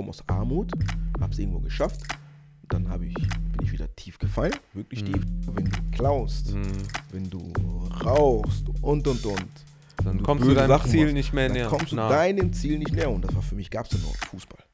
komme aus Armut, habe es irgendwo geschafft. Dann habe ich, bin ich wieder tief gefallen, wirklich tief. Wenn du klaust, wenn du rauchst und und und. Dann du kommst du deinem Sachen Ziel machst, nicht mehr dann näher. kommst du nah. deinem Ziel nicht näher. Und das war für mich, gab es nur Fußball.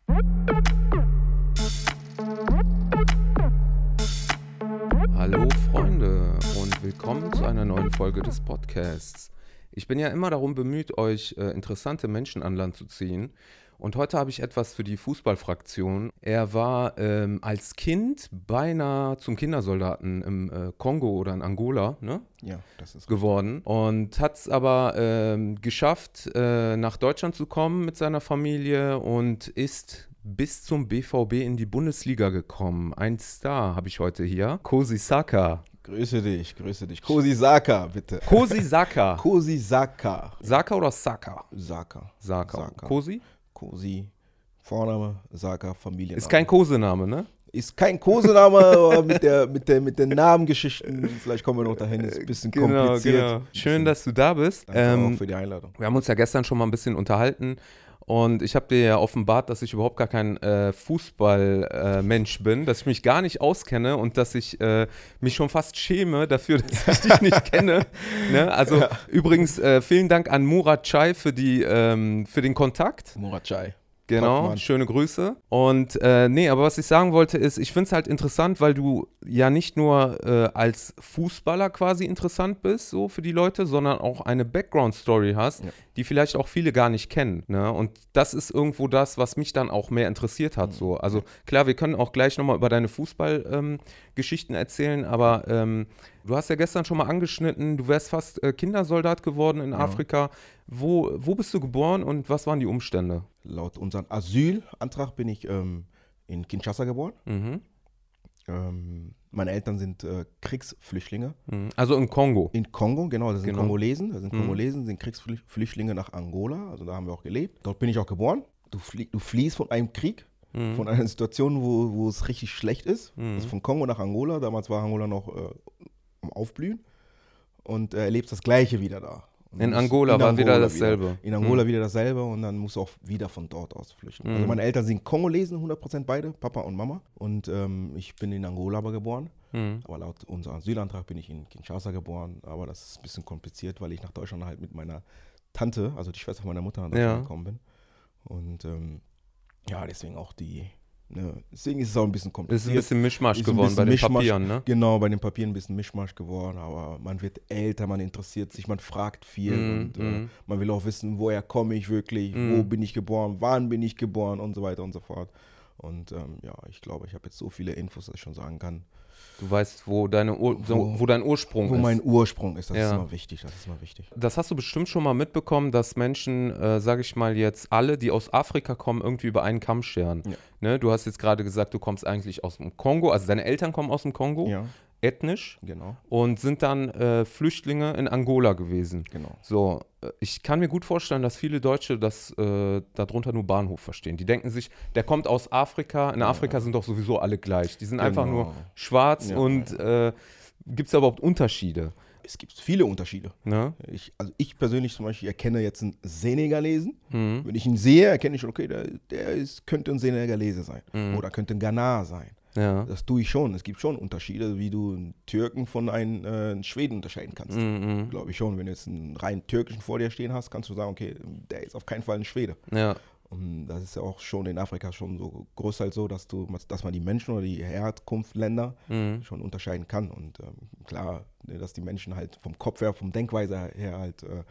Hallo Freunde und willkommen zu einer neuen Folge des Podcasts. Ich bin ja immer darum bemüht, euch äh, interessante Menschen an Land zu ziehen. Und heute habe ich etwas für die Fußballfraktion. Er war ähm, als Kind beinahe zum Kindersoldaten im äh, Kongo oder in Angola ne, Ja, das ist geworden und hat es aber ähm, geschafft, äh, nach Deutschland zu kommen mit seiner Familie und ist bis zum BVB in die Bundesliga gekommen. Ein Star habe ich heute hier. Kosi Saka. Grüße dich, grüße dich. Kosi Saka, bitte. Kosi Saka. Kosi Saka. Saka oder Saka? Saka. Saka. Saka. Kosi? Kosi. Vorname, Saka, Familienname. Ist kein Kosename, ne? Ist kein Kosename, aber mit der, mit der, mit den Namengeschichten, vielleicht kommen wir noch dahin, ist ein bisschen kompliziert. Schön, dass du da bist. Danke Ähm, auch für die Einladung. Wir haben uns ja gestern schon mal ein bisschen unterhalten und ich habe dir ja offenbart, dass ich überhaupt gar kein äh, Fußballmensch bin, dass ich mich gar nicht auskenne und dass ich äh, mich schon fast schäme dafür, dass ich dich nicht kenne. Ne? Also übrigens äh, vielen Dank an Murat Chai für, die, ähm, für den Kontakt. Murachai. Genau, Top, Mann. schöne Grüße. Und äh, nee, aber was ich sagen wollte ist, ich finde es halt interessant, weil du ja nicht nur äh, als Fußballer quasi interessant bist, so für die Leute, sondern auch eine Background-Story hast, Ja. die vielleicht auch viele gar nicht kennen. Ne? Und das ist irgendwo das, was mich dann auch mehr interessiert Mhm. hat. So. Also klar, wir können auch gleich nochmal über deine Fußballgeschichten erzählen, aber ähm, du hast ja gestern schon mal angeschnitten, du wärst fast äh, Kindersoldat geworden in Afrika. Wo, wo bist du geboren und was waren die Umstände? Laut unserem Asylantrag bin ich ähm, in Kinshasa geboren. Mhm. Ähm, meine Eltern sind äh, Kriegsflüchtlinge. Mhm. Also im Kongo. In Kongo, genau, das sind Genau. Kongolesen. Das sind Mhm. Kongolesen, sind Kriegsflüchtlinge nach Angola. Also da haben wir auch gelebt. Dort bin ich auch geboren. Du, flie du fliehst von einem Krieg, Mhm. von einer Situation, wo, wo es richtig schlecht ist. Mhm. Also von Kongo nach Angola. Damals war Angola noch äh, am Aufblühen. Und äh, erlebst das Gleiche wieder da. In Angola war wieder Angola dasselbe. In Angola wieder dasselbe und dann musst du auch wieder von dort aus flüchten. Also Mhm. meine Eltern sind Kongolesen, 100% beide, Papa und Mama. Und ähm, ich bin in Angola aber geboren. Mhm. Aber laut unserem Asylantrag bin ich in Kinshasa geboren. Aber das ist ein bisschen kompliziert, weil ich nach Deutschland halt mit meiner Tante, also die Schwester meiner Mutter, nach Deutschland Ja. gekommen bin. Und ähm, ja, deswegen auch die, ne, deswegen ist es auch ein bisschen kompliziert. Ist ein bisschen Mischmasch geworden bisschen bei den Mischmasch. Papieren, ne? Genau, bei den Papieren ein bisschen Mischmasch geworden, aber man wird älter, man interessiert sich, man fragt viel Mhm, und äh, mhm. man will auch wissen, woher komme ich wirklich, Mhm. wo bin ich geboren, wann bin ich geboren und so weiter und so fort. Und ähm, ja, ich glaube, ich habe jetzt so viele Infos, dass ich schon sagen kann, Du weißt, wo, deine Ur Wo- wo dein Ursprung wo ist. mein Ursprung ist. Das ist Ja. immer wichtig, das ist immer wichtig. das hast du bestimmt schon mal mitbekommen, dass Menschen, äh, sage ich mal jetzt, alle, die aus Afrika kommen, irgendwie über einen Kamm scheren. Ja. Ne? Du hast jetzt gerade gesagt, du kommst eigentlich aus dem Kongo, also deine Eltern kommen aus dem Kongo, Ja, ethnisch, genau, und sind dann äh, Flüchtlinge in Angola gewesen. genau. So, ich kann mir gut vorstellen, dass viele Deutsche das äh, darunter nur Bahnhof verstehen. Die denken sich, der kommt aus Afrika. In Afrika sind doch sowieso alle gleich. Die sind einfach Genau. nur schwarz Ja, und äh, gibt es da überhaupt Unterschiede? Es gibt viele Unterschiede. Ne? Ich, also ich persönlich zum Beispiel erkenne jetzt einen Senegalesen. Mhm. Wenn ich ihn sehe, erkenne ich schon, okay, der, der ist, könnte ein Senegalese sein. Mhm. Oder könnte ein Ghana sein. Ja. Das tue ich schon. Es gibt schon Unterschiede, wie du einen Türken von einem, äh, Schweden unterscheiden kannst. Mhm. Glaube ich schon. Wenn du jetzt einen rein türkischen vor dir stehen hast, kannst du sagen, okay, der ist auf keinen Fall ein Schwede. Ja. Und das ist ja auch schon in Afrika schon so großteils so, dass du, dass man die Menschen oder die Herkunftsländer Mhm. schon unterscheiden kann. Und ähm, klar, ne, dass die Menschen halt vom Kopf her, vom Denkweise her halt äh,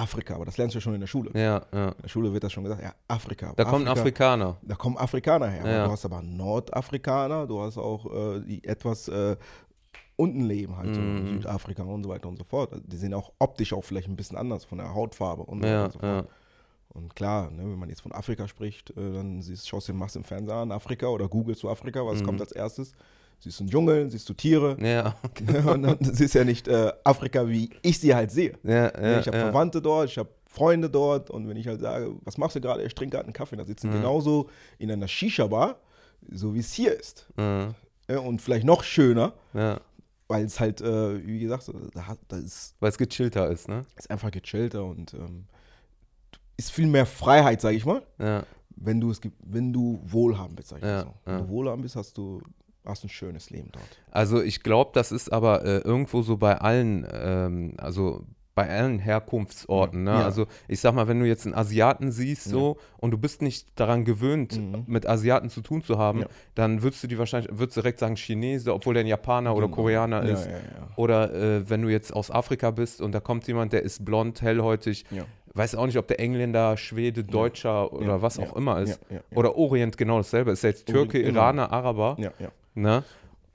Afrika, aber das lernst du ja schon in der Schule. Ja, ja. In der Schule wird das schon gesagt, ja, Afrika. Da Afrika, Afrikaner. Da kommen Afrikaner her. Ja. Du hast aber Nordafrikaner, du hast auch äh, die etwas äh, unten leben, halt so Mhm. Südafrika und so weiter und so fort. Die sind auch optisch auch vielleicht ein bisschen anders von der Hautfarbe und so weiter Ja, und so ja. fort. Und klar, ne, wenn man jetzt von Afrika spricht, äh, dann siehst, schaust du den machst im Fernsehen an, Afrika oder googelst du Afrika, was Mhm. kommt als erstes? Siehst du einen Dschungel, siehst du Tiere. Ja, und dann siehst ja nicht äh, Afrika, wie ich sie halt sehe. ja, ja. ich habe ja. Verwandte dort, ich habe Freunde dort und wenn ich halt sage, was machst du gerade? Ich trinke gerade einen Kaffee, da sitzen Mhm. genauso in einer Shisha-Bar, so wie es hier ist. Ja, Ja, und vielleicht noch schöner, ja. weil es halt, äh, wie gesagt, da, da ist, Weil es gechillter ist, ne? ist einfach gechillter und ähm, ist viel mehr Freiheit, sage ich mal. Ja. wenn du es gibt, wenn du wohlhabend bist, sag ich Ja, mal so. Wenn ja. du wohlhabend bist, hast du hast ein schönes Leben dort. Also ich glaube, das ist aber äh, irgendwo so bei allen, ähm, also bei allen Herkunftsorten. Ne? Ja. Also ich sag mal, wenn du jetzt einen Asiaten siehst so und du bist nicht daran gewöhnt, Mhm. mit Asiaten zu tun zu haben, Ja. dann würdest du die wahrscheinlich, würdest direkt sagen Chinese, obwohl der ein Japaner oder Genau. Koreaner Ja, ist. ja, ja. Oder äh, wenn du jetzt aus Afrika bist und da kommt jemand, der ist blond, hellhäutig, Ja. weiß auch nicht, ob der Engländer, Schwede, Deutscher oder Ja, was ja, auch immer ist. ja, ja, ja. Oder Orient genau dasselbe. Ist ja jetzt Türke, Orient, genau. Iraner, Araber. Ja, ja. Ne?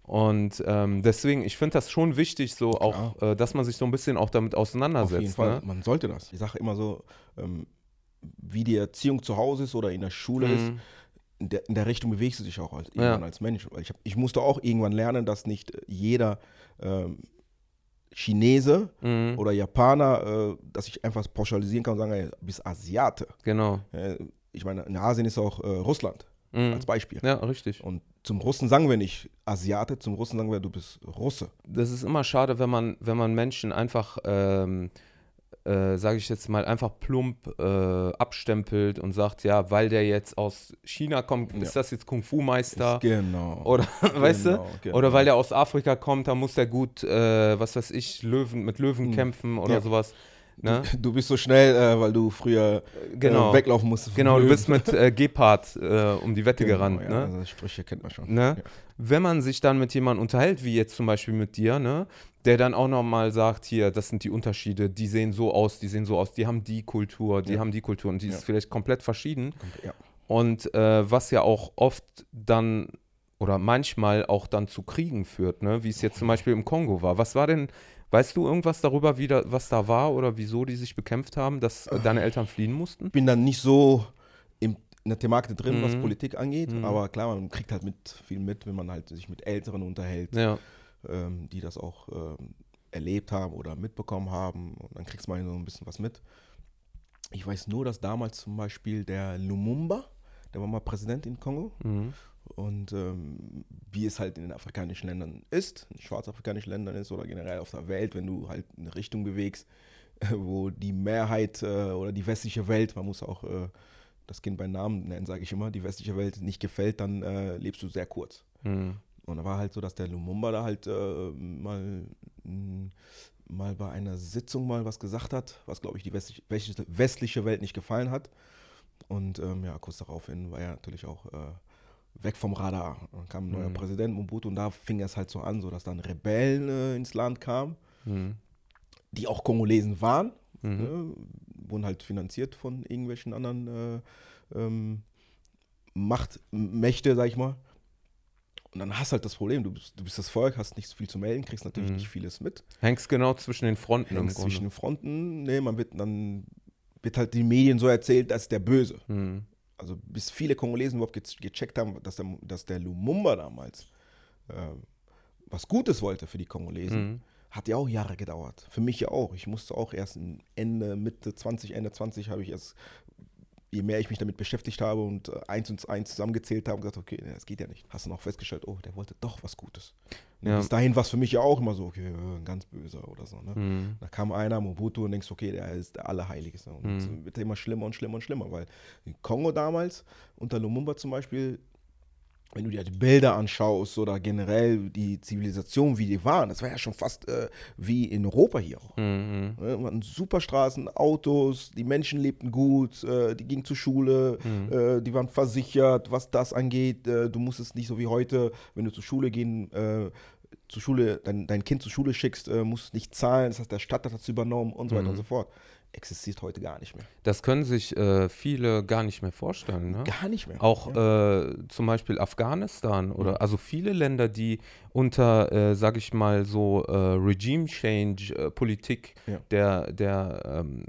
Und ähm, deswegen, ich finde das schon wichtig, so auch, äh, dass man sich so ein bisschen auch damit Auf jeden auseinandersetzt. Fall, Ne? man sollte das. Ich sage immer so, ähm, wie die Erziehung zu Hause ist oder in der Schule ist, Mhm. in der, in der Richtung bewegst du dich auch als, Ja. irgendwann als Mensch. Weil ich, hab, ich musste auch irgendwann lernen, dass nicht jeder ähm, Chinese Mhm. oder Japaner, äh, dass ich einfach pauschalisieren kann und sagen, ey, du bist Asiate. Genau. Äh, ich meine, in Asien ist auch äh, Russland Mhm. als Beispiel. Ja, richtig. Und zum Russen sagen wir nicht Asiate, zum Russen sagen wir, du bist Russe. Das ist immer schade, wenn man, wenn man Menschen einfach, ähm, äh, sage ich jetzt mal, einfach plump äh, abstempelt und sagt, ja, weil der jetzt aus China kommt, Ja. ist das jetzt Kung-Fu-Meister? Genau. Oder, weißt du? Genau, genau. Oder weil der aus Afrika kommt, da muss der gut, äh, was weiß ich, Löwen, mit Löwen kämpfen oder. Ja. sowas. Ne? Du bist so schnell, äh, weil du früher Genau. äh, weglaufen musstest. Genau, du bist mit äh, Gepard äh, um die Wette Genau, gerannt. ja, ne? Also Sprüche kennt man schon. Ne? Ja. Wenn man sich dann mit jemandem unterhält, wie jetzt zum Beispiel mit dir, ne, der dann auch nochmal sagt, hier, das sind die Unterschiede, die sehen so aus, die sehen so aus, die haben die Kultur, die Ja. haben die Kultur und die ist vielleicht komplett verschieden. Und äh, was ja auch oft dann oder manchmal auch dann zu Kriegen führt, ne? wie es jetzt zum Beispiel im Kongo war. Was war denn, weißt du irgendwas darüber, wie da, was da war oder wieso die sich bekämpft haben, dass äh, deine Eltern fliehen mussten? Ich bin dann nicht so im, in der Thematik drin, was Mhm. Politik angeht, Mhm. aber klar, man kriegt halt mit viel mit, wenn man halt sich mit Älteren unterhält, Ja, ähm, die das auch ähm, erlebt haben oder mitbekommen haben. Und dann kriegst du mal so ein bisschen was mit. Ich weiß nur, dass damals zum Beispiel der Lumumba, der war mal Präsident in Kongo, mhm. Und ähm, wie es halt in den afrikanischen Ländern ist, in schwarzafrikanischen Ländern ist oder generell auf der Welt, wenn du halt eine Richtung bewegst, wo die Mehrheit äh, oder die westliche Welt, man muss auch äh, das Kind beim Namen nennen, sage ich immer, die westliche Welt nicht gefällt, dann äh, lebst du sehr kurz. Mhm. Und da war halt so, dass der Lumumba da halt äh, mal, mal bei einer Sitzung mal was gesagt hat, was glaube ich die westliche, westliche- Welt nicht gefallen hat. Und ähm, ja, kurz daraufhin war er natürlich auch äh, weg vom Radar. Dann kam ein neuer Mhm. Präsident, Mobutu, und da fing es halt so an, so dass dann Rebellen äh, ins Land kamen, Mhm. die auch Kongolesen waren, Mhm. ne, wurden halt finanziert von irgendwelchen anderen äh, ähm, Machtmächte, sag ich mal. Und dann hast halt das Problem, du bist, du bist das Volk, hast nicht so viel zu melden, kriegst natürlich Mhm. nicht vieles mit. Hängst genau zwischen den Fronten Hängst zwischen den Fronten, ne, man wird dann wird halt den Medien so erzählt, als der Böse. Mhm. Also bis viele Kongolesen überhaupt ge gecheckt haben, dass der, dass der Lumumba damals äh, was Gutes wollte für die Kongolesen, Mhm. hat ja auch Jahre gedauert. Für mich ja auch. Ich musste auch erst Ende, Mitte 20, Ende 20 habe ich erst, je mehr ich mich damit beschäftigt habe und äh, eins und eins zusammengezählt habe, gesagt, okay, das geht ja nicht. Hast du noch festgestellt, oh, der wollte doch was Gutes. Und Ja. Bis dahin war es für mich ja auch immer so, okay, äh, ein ganz böser oder so. Ne? Mhm. Da kam einer, Mobutu, und denkst, okay, der ist der Allerheiligste. Und Mhm. es wird immer schlimmer und schlimmer und schlimmer, weil in Kongo damals, unter Lumumba zum Beispiel, wenn du dir die Bilder anschaust oder generell die Zivilisation, wie die waren, das war ja schon fast äh, wie in Europa hier auch. Mhm. Ne, man, super Straßen, Autos, die Menschen lebten gut, äh, die gingen zur Schule, Mhm. äh, die waren versichert, was das angeht. Äh, du musstest nicht so wie heute, wenn du zur Schule gehen, äh, zur Schule, dein, dein Kind zur Schule schickst, äh, musst nicht zahlen, das heißt, der Stadt hat das übernommen und so weiter Mhm. und so fort. Existiert heute gar nicht mehr. Das können sich äh, viele gar nicht mehr vorstellen. Ne? Gar nicht mehr. Auch ja. äh, zum Beispiel Afghanistan oder Mhm. also viele Länder, die unter, äh, sag ich mal, so äh, Regime-Change-Politik Ja. der, der ähm,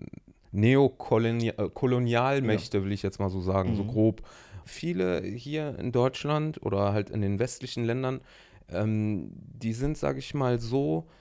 Neokolonialmächte, will ich jetzt mal so sagen, so Mhm. grob. Viele hier in Deutschland oder halt in den westlichen Ländern, ähm, die sind, sag ich mal, so äh,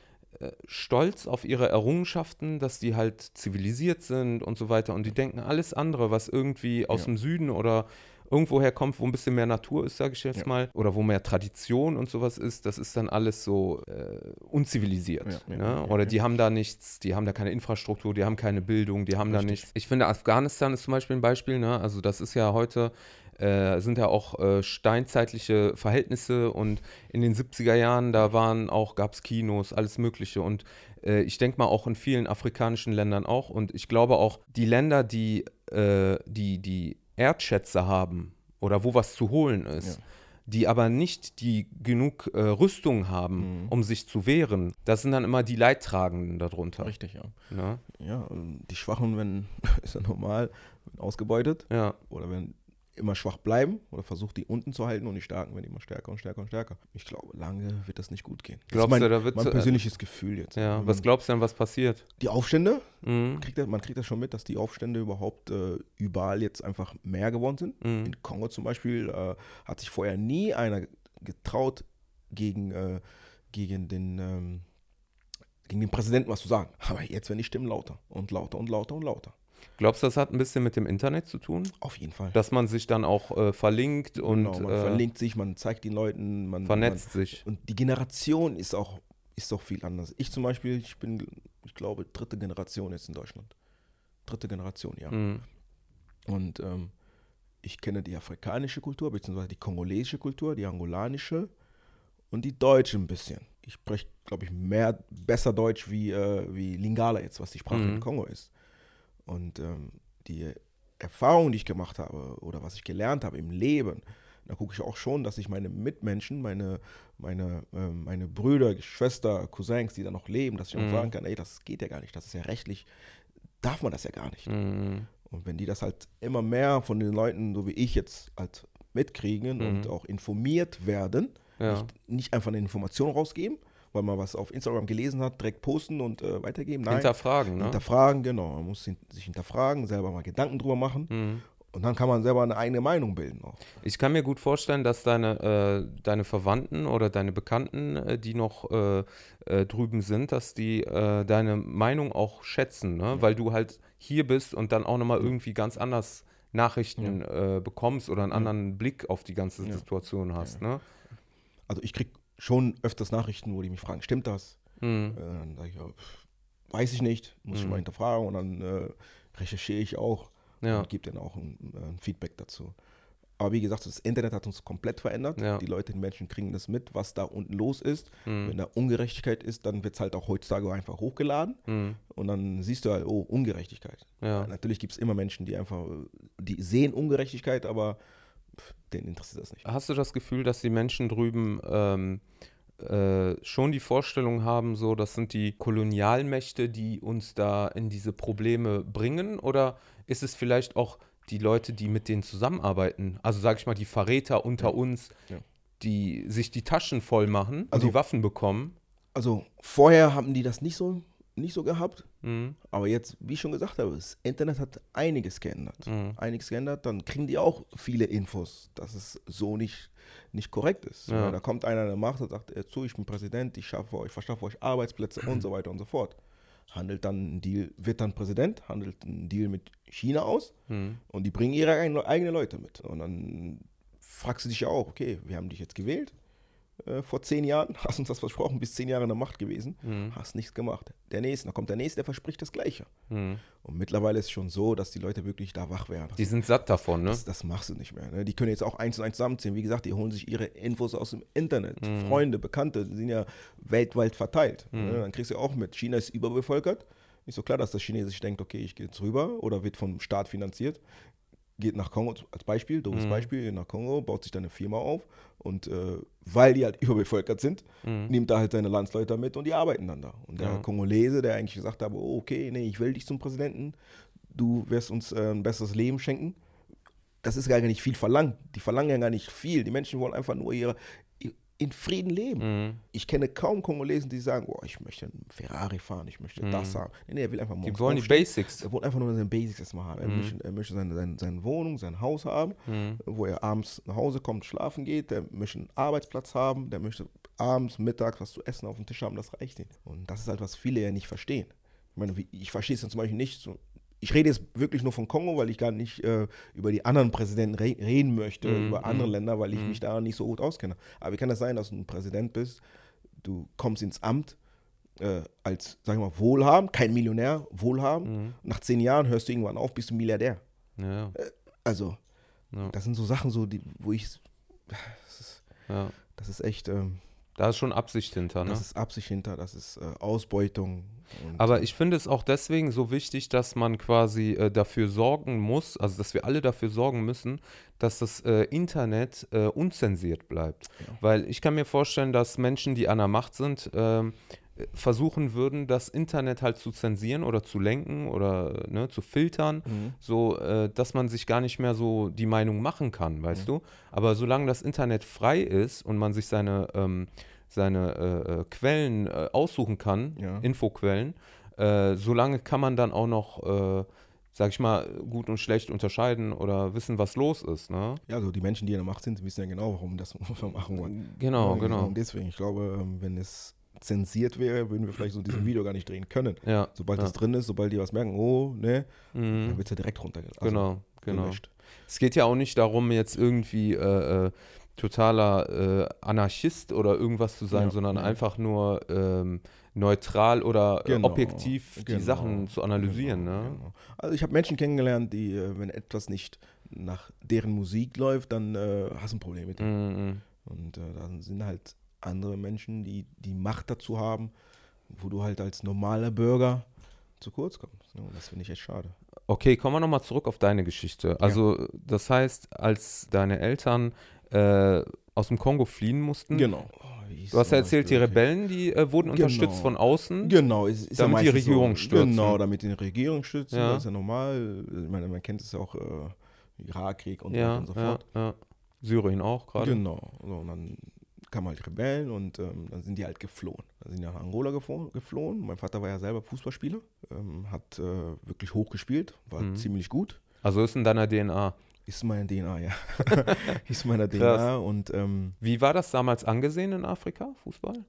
stolz auf ihre Errungenschaften, dass die halt zivilisiert sind und so weiter. Und die denken alles andere, was irgendwie aus Ja. dem Süden oder irgendwoher kommt, wo ein bisschen mehr Natur ist, sage ich jetzt Ja. mal, oder wo mehr Tradition und sowas ist, das ist dann alles so äh, unzivilisiert. Ja, ne? oder die haben da nichts, die haben da keine Infrastruktur, die haben keine Bildung, die haben da Richtig. nichts. Ich finde, Afghanistan ist zum Beispiel ein Beispiel, ne? also das ist ja heute äh, sind ja auch äh, steinzeitliche Verhältnisse und in den 70er Jahren, da waren auch, gab es Kinos, alles Mögliche und äh, ich denke mal auch in vielen afrikanischen Ländern auch und ich glaube auch, die Länder, die, äh, die, die Erdschätze haben oder wo was zu holen ist, Ja. die aber nicht die genug äh, Rüstung haben, Mhm. um sich zu wehren, das sind dann immer die Leidtragenden darunter. Richtig, ja. Ne? Ja, und die Schwachen werden, ist ja normal, ausgebeutet Ja, oder werden immer schwach bleiben oder versucht die unten zu halten und die Starken werden immer stärker und stärker und stärker. Ich glaube, lange wird das nicht gut gehen. Das Glaubst mein, du, da wird mein so- persönliches Gefühl jetzt. ja. Was glaubst du denn, was passiert? die Aufstände, Mhm. kriegt er, man kriegt das schon mit, dass die Aufstände überhaupt äh, überall jetzt einfach mehr geworden sind. Mhm. In Kongo zum Beispiel äh, hat sich vorher nie einer getraut, gegen, äh, gegen, den, ähm, gegen den Präsidenten was zu sagen. Aber jetzt werden die Stimmen lauter und lauter und lauter und lauter. Glaubst du, das hat ein bisschen mit dem Internet zu tun? Auf jeden Fall. Dass man sich dann auch äh, verlinkt und genau, man äh, verlinkt sich, man zeigt den Leuten, man vernetzt sich. Man, und die Generation ist auch, ist doch viel anders. Ich zum Beispiel, ich bin, ich glaube, dritte Generation jetzt in Deutschland. Dritte Generation, ja. Mhm. Und ähm, ich kenne die afrikanische Kultur, beziehungsweise die kongolesische Kultur, die angolanische und die deutsche ein bisschen. Ich spreche, glaube ich, mehr, besser Deutsch wie, äh, wie Lingala jetzt, was die Sprache Mhm. in Kongo ist. Und ähm, die Erfahrung, die ich gemacht habe oder was ich gelernt habe im Leben, da gucke ich auch schon, dass ich meine Mitmenschen, meine, meine, ähm, meine Brüder, Schwester, Cousins, die da noch leben, dass ich auch Mhm. sagen kann, ey, das geht ja gar nicht, das ist ja rechtlich, darf man das ja gar nicht. Mhm. Und wenn die das halt immer mehr von den Leuten, so wie ich jetzt, halt mitkriegen Mhm. und auch informiert werden, Ja. nicht, nicht einfach eine Information rausgeben, weil man was auf Instagram gelesen hat, direkt posten und äh, weitergeben. Nein, Hinterfragen, ne? hinterfragen, genau. Man muss sich hinterfragen, selber mal Gedanken drüber machen Mhm. und dann kann man selber eine eigene Meinung bilden auch. Ich kann mir gut vorstellen, dass deine, äh, deine Verwandten oder deine Bekannten, äh, die noch äh, äh, drüben sind, dass die äh, deine Meinung auch schätzen, ne? weil du halt hier bist und dann auch nochmal irgendwie ganz anders Nachrichten äh, bekommst oder einen anderen Blick auf die ganze Ja. Situation hast. Ne? Also ich kriege schon öfters Nachrichten, wo die mich fragen, stimmt das? Mhm. Äh, dann sage ich, ja, weiß ich nicht, muss ich Mhm. mal hinterfragen und dann äh, recherchiere ich auch Ja. und gebe dann auch ein, ein Feedback dazu. Aber wie gesagt, das Internet hat uns komplett verändert. Ja. Die Leute, die Menschen kriegen das mit, was da unten los ist. Mhm. Wenn da Ungerechtigkeit ist, dann wird es halt auch heutzutage einfach hochgeladen Mhm. und dann siehst du halt, oh, Ungerechtigkeit. Ja. Natürlich gibt es immer Menschen, die einfach, äh, die sehen Ungerechtigkeit, aber denen interessiert das nicht. Hast du das Gefühl, dass die Menschen drüben ähm, äh, schon die Vorstellung haben, so, das sind die Kolonialmächte, die uns da in diese Probleme bringen? Oder ist es vielleicht auch die Leute, die mit denen zusammenarbeiten? Also, sag ich mal, die Verräter unter uns, Ja. die sich die Taschen voll machen und Also- die Waffen bekommen? Also vorher haben die das nicht so, nicht so gehabt, Mhm. aber jetzt, wie ich schon gesagt habe, das Internet hat einiges geändert. Mhm. Einiges geändert, dann kriegen die auch viele Infos, dass es so nicht, nicht korrekt ist. Ja. Da kommt einer, der macht und sagt, zu, ich bin Präsident, ich schaffe euch, verschaffe euch Arbeitsplätze und so weiter und so fort. Handelt dann einen Deal, wird dann Präsident, handelt einen Deal mit China aus Mhm. und die bringen ihre eigenen eigene Leute mit. Und dann fragst du dich ja auch, okay, wir haben dich jetzt gewählt äh, vor zehn Jahren, hast uns das versprochen, bis zehn Jahre in der Macht gewesen, Mhm. hast nichts gemacht. Der nächste, dann kommt der nächste, der verspricht das Gleiche. Mhm. Und mittlerweile ist es schon so, dass die Leute wirklich da wach werden. Die sind satt davon, ne? Das, das machst du nicht mehr. Ne? Die können jetzt auch eins und eins zusammenziehen. Wie gesagt, die holen sich ihre Infos aus dem Internet. Mhm. Freunde, Bekannte, die sind ja weltweit verteilt. Ne? Dann kriegst du auch mit, China ist überbevölkert. Nicht so klar, dass das Chinesisch denkt, okay, ich gehe jetzt rüber oder wird vom Staat finanziert. Geht nach Kongo als Beispiel, doofes Mhm. Beispiel, geht nach Kongo, baut sich da eine Firma auf und äh, weil die halt überbevölkert sind, Mhm. nimmt er halt seine Landsleute mit und die arbeiten dann da. Und der Ja. Kongolese, der eigentlich gesagt hat, oh, okay, nee, ich will dich zum Präsidenten, du wirst uns äh, ein besseres Leben schenken. Das ist gar nicht viel verlangt. Die verlangen ja gar nicht viel. Die Menschen wollen einfach nur ihre, in Frieden leben. Mhm. Ich kenne kaum Kongolesen, die sagen, oh, ich möchte einen Ferrari fahren, ich möchte das haben. Nee, nee, er will einfach Die morgens wollen die aufstehen. Basics. Er wollte einfach nur seine Basics erstmal haben. Er Mhm. möchte, er möchte seine, seine, seine Wohnung, sein Haus haben, Mhm. wo er abends nach Hause kommt, schlafen geht. Der möchte einen Arbeitsplatz haben. Der möchte abends, mittags was zu essen auf dem Tisch haben. Das reicht ihm. Und das ist halt, was viele ja nicht verstehen. Ich meine, ich verstehe es dann zum Beispiel nicht. So, ich rede jetzt wirklich nur von Kongo, weil ich gar nicht äh, über die anderen Präsidenten re reden möchte, Mhm, über andere mhm. Länder, weil ich Mhm. mich da nicht so gut auskenne. Aber wie kann das sein, dass du ein Präsident bist, du kommst ins Amt äh, als, sagen wir mal, wohlhabend, kein Millionär, wohlhabend. Mhm. Nach zehn Jahren hörst du irgendwann auf, bist du Milliardär. Ja, Also, Ja. das sind so Sachen, so, die, wo ich, das ist, ja. das ist echt, ähm, Da ist schon Absicht hinter, ne? das ist Absicht hinter, das ist äh, Ausbeutung. Und, Aber ich finde es auch deswegen so wichtig, dass man quasi äh, dafür sorgen muss, also dass wir alle dafür sorgen müssen, dass das äh, Internet äh, unzensiert bleibt. Ja. Weil ich kann mir vorstellen, dass Menschen, die an der Macht sind, ähm, äh, versuchen würden, das Internet halt zu zensieren oder zu lenken oder äh, ne, zu filtern, Mhm. so äh, dass man sich gar nicht mehr so die Meinung machen kann, weißt Mhm. du? Aber solange das Internet frei ist und man sich seine, ähm, seine äh, äh, Quellen äh, aussuchen kann, Ja. Infoquellen, äh, solange kann man dann auch noch, äh, sag ich mal, gut und schlecht unterscheiden oder wissen, was los ist, ne? Ja, also die Menschen, die in der Macht sind, wissen ja genau, warum das wir machen wollen. Genau, Ja, genau. Und deswegen, ich glaube, ähm, wenn es zensiert wäre, würden wir vielleicht so diesen Video gar nicht drehen können. Ja. Sobald ja. das drin ist, sobald die was merken, oh, ne, dann Mhm. wird es ja direkt runtergeladen. Genau, genau. gelöscht. Es geht ja auch nicht darum, jetzt irgendwie äh, äh, totaler äh, Anarchist oder irgendwas zu sein, Ja, sondern ja. einfach nur ähm, neutral oder äh, Genau, objektiv die genau, Sachen zu analysieren. Genau, ne? genau. Also ich habe Menschen kennengelernt, die, äh, wenn etwas nicht nach deren Musik läuft, dann äh, hast du ein Problem mit dem. Mhm. Und äh, dann sind halt andere Menschen, die die Macht dazu haben, wo du halt als normaler Bürger zu kurz kommst. Ne? Und das finde ich echt schade. Okay, kommen wir nochmal zurück auf deine Geschichte. Also, das heißt, als deine Eltern äh, aus dem Kongo fliehen mussten, Genau. du hast ja erzählt, die Rebellen, die äh, wurden unterstützt Genau. von außen. Genau, ist, ist ja Damit die meistens Regierung so. stürzen. Genau, damit die Regierung stürzen, Ja. das ist ja normal. Ich meine, man kennt es ja auch, äh, Irakkrieg und so ja, weiter und so ja, fort. ja. Syrien auch gerade. Genau. So, und dann kamen halt Rebellen und ähm, dann sind die halt geflohen. Dann sind die nach Angola geflohen. geflohen. Mein Vater war ja selber Fußballspieler, ähm, hat äh, wirklich hoch gespielt, war Mhm. ziemlich gut. Also ist in deiner DNA. Ist meine DNA, ja. ist meine Krass. DNA und ähm, Wie war das damals angesehen in Afrika, Fußball?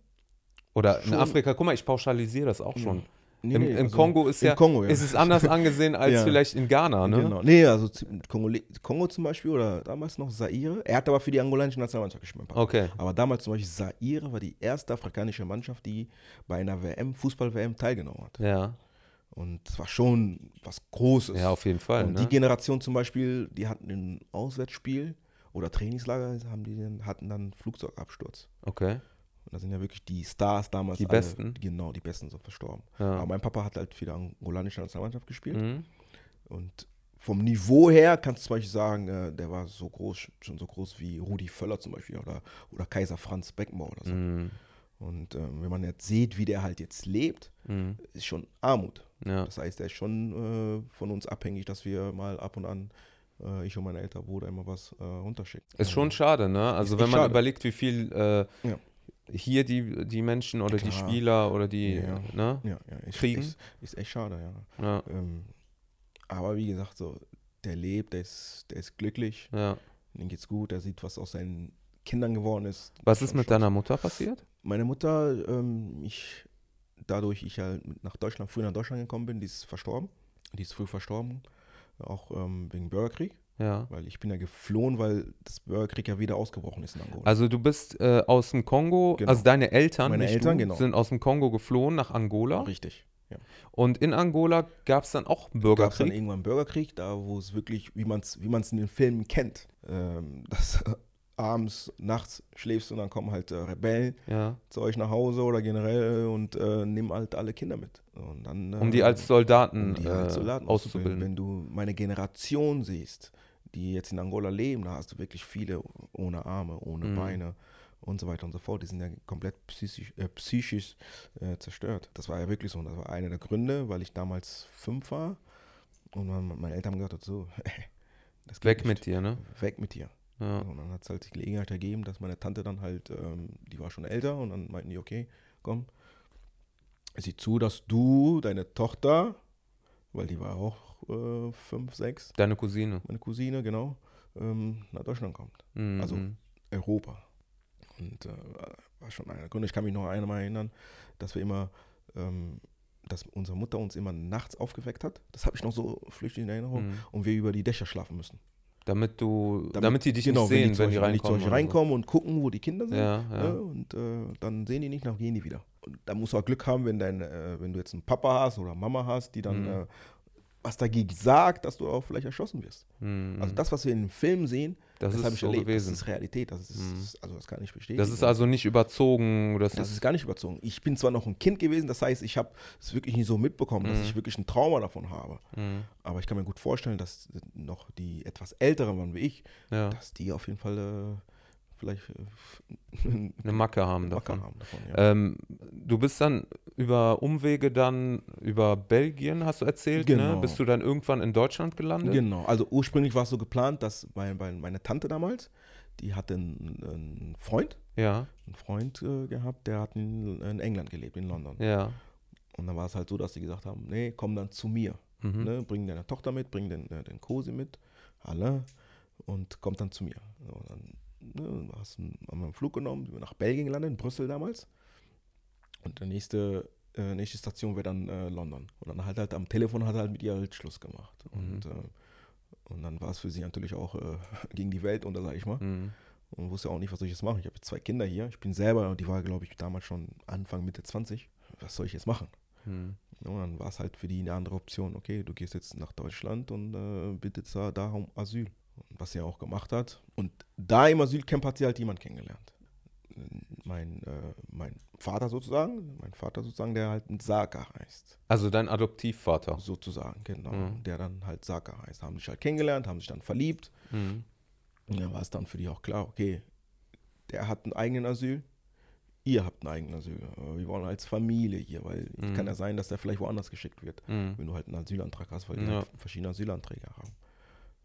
Oder in Afrika, guck mal, ich pauschalisiere das auch schon. nee, Im, nee, Im also Kongo ist im ja, Kongo, ja. ist es anders angesehen als Ja. vielleicht in Ghana, ne? Genau. Nee, also Kongo, Kongo zum Beispiel oder damals noch Zaire. Er hat aber für die angolanische Nationalmannschaft gespielt. Okay. Aber damals zum Beispiel Zaire war die erste afrikanische Mannschaft, die bei einer WM, Fußball-WM teilgenommen hat. Ja. Und es war schon was Großes. Ja, auf jeden Fall. Und Ne? die Generation zum Beispiel, die hatten ein Auswärtsspiel oder Trainingslager, haben die dann, hatten dann Flugzeugabsturz. Okay. Und da sind ja wirklich die Stars damals. Die alle, Besten? Genau, die Besten sind verstorben. Ja. Aber mein Papa hat halt für die angolanische Nationalmannschaft gespielt. Mhm. Und vom Niveau her kannst du zum Beispiel sagen, äh, der war so groß, schon so groß wie Rudi Völler zum Beispiel oder, oder Kaiser Franz Beckenbauer oder so. Mhm. Und ähm, wenn man jetzt sieht, wie der halt jetzt lebt, Mhm. ist schon Armut. Ja. Das heißt, er ist schon äh, von uns abhängig, dass wir mal ab und an, äh, ich und mein älterer Bruder, immer was äh, runterschicken. Ist schon schade, ne? Also wenn man schade. überlegt, wie viel äh, Ja. hier die, die Menschen oder die Klar. Spieler oder die, Ja. ne? Ja, ja, ist, Kriegen. Ist, ist echt schade, ja. Ähm, aber wie gesagt, so, der lebt, der ist, der ist glücklich, ja. ihm geht's gut, er sieht, was aus seinen Kindern geworden ist. Was ist mit deiner Mutter passiert? Meine Mutter, ähm, ich, dadurch ich ja mit nach Deutschland, früh nach Deutschland gekommen bin, die ist verstorben. Die ist früh verstorben, auch ähm, wegen Bürgerkrieg, Ja. weil ich bin ja geflohen, weil das Bürgerkrieg ja wieder ausgebrochen ist in Angola. Also du bist äh, aus dem Kongo, Genau. also deine Eltern, Meine Eltern, du, genau. sind aus dem Kongo geflohen nach Angola. Richtig. Und in Angola gab es dann auch einen Gab es dann Bürgerkrieg. irgendwann einen Bürgerkrieg, da wo es wirklich, wie man es wie man's in den Filmen kennt, ähm, dass abends, nachts schläfst und dann kommen halt äh, Rebellen Ja. zu euch nach Hause oder generell und äh, nehmen halt alle Kinder mit. Und dann, äh, Um die als Soldaten, um die halt äh, Soldaten auszubilden. Wenn du meine Generation siehst, die jetzt in Angola leben, da hast du wirklich viele ohne Arme, ohne Mhm. Beine und so weiter und so fort. Die sind ja komplett psychisch, äh, psychisch äh, zerstört. Das war ja wirklich so. Und das war einer der Gründe, weil ich damals fünf war und meine Eltern haben gesagt, so, das geht Weg nicht. mit dir, ne? Weg mit dir. Ja. Und dann hat es halt die Gelegenheit ergeben, dass meine Tante dann halt, ähm, die war schon älter und dann meinten die, okay, komm, sieh zu, dass du, deine Tochter, weil die war auch äh, fünf, sechs, Deine Cousine. meine Cousine, genau, ähm, nach Deutschland kommt. Mhm. Also- Europa. Und äh, war schon einer Grund. Ich kann mich noch einmal erinnern, dass wir immer ähm, dass unsere Mutter uns immer nachts aufgeweckt hat. Das habe ich noch so flüchtig in Erinnerung. Mhm. Und wir über die Dächer schlafen müssen. Damit du, damit, Damit- die dich genau, nicht sehen, wenn die, reinkommen. Wenn die Beispiel oder reinkommen und gucken, wo die Kinder so. sind. Ja, ja. Ne? Und äh, dann sehen die nicht, dann gehen die wieder. Und da musst du auch Glück haben, wenn, dein, äh, wenn du jetzt einen Papa hast oder Mama hast, die dann Mhm. äh, was dagegen sagt, dass du auch vielleicht erschossen wirst. Mhm. Also das, was wir in den Filmen sehen, das, das, ist so erlebt. gewesen. Das ist Realität. Das ist, Mhm. also das kann ich bestätigen. Das ist also nicht überzogen. Das, Das ist, ist gar nicht überzogen. Ich bin zwar noch ein Kind gewesen, das heißt, ich habe es wirklich nicht so mitbekommen, dass Mhm. ich wirklich ein Trauma davon habe. Mhm. Aber ich kann mir gut vorstellen, dass noch die etwas älteren waren wie ich, ja, dass die auf jeden Fall äh, vielleicht äh, eine Macke haben Wacker davon. haben davon. Ja. Ähm, du bist dann über Umwege dann über Belgien, hast du erzählt, ne? Genau. Bist du dann irgendwann in Deutschland gelandet? Genau, also ursprünglich war es so geplant, dass mein, mein, meine Tante damals, die hatte einen, einen Freund, Ja, einen Freund äh, gehabt, der hat in, in England gelebt, in London. ja. Und dann war es halt so, dass sie gesagt haben, nee, komm dann zu mir. Mhm. Ne, bring deine Tochter mit, bring den, äh, den Kosi mit, alle, und kommt dann zu mir. So, dann ne, hast du haben wir einen Flug genommen, sind wir nach Belgien gelandet, in Brüssel damals. Und die nächste, äh, nächste Station wäre dann äh, London. Und dann halt halt am Telefon hat er halt mit ihr halt Schluss gemacht. Und, äh, und dann war es für sie natürlich auch äh, gegen die Welt unter, sag ich mal. Mhm. Und wusste auch nicht, was soll ich jetzt machen. Ich habe jetzt zwei Kinder hier. Ich bin selber, die war, glaube ich, damals schon Anfang, Mitte 20. Was soll ich jetzt machen? Mhm. Ja, und dann war es halt für die eine andere Option. Okay, du gehst jetzt nach Deutschland und äh, bittest da, da um Asyl. Und was sie auch gemacht hat. Und da im Asylcamp hat sie halt jemand kennengelernt. Mein, äh, mein Vater sozusagen, mein Vater sozusagen, der halt ein Saka heißt. Also dein Adoptivvater. Sozusagen, genau. Mhm. Der dann halt Saka heißt. Haben sich halt kennengelernt, haben sich dann verliebt. Mhm. Und dann war es dann für die auch klar, okay, der hat einen eigenen Asyl, ihr habt einen eigenen Asyl. Wir wollen als Familie hier, weil Mhm. kann ja sein, dass der vielleicht woanders geschickt wird, Mhm. wenn du halt einen Asylantrag hast, weil die Ja. halt verschiedene Asylanträge haben.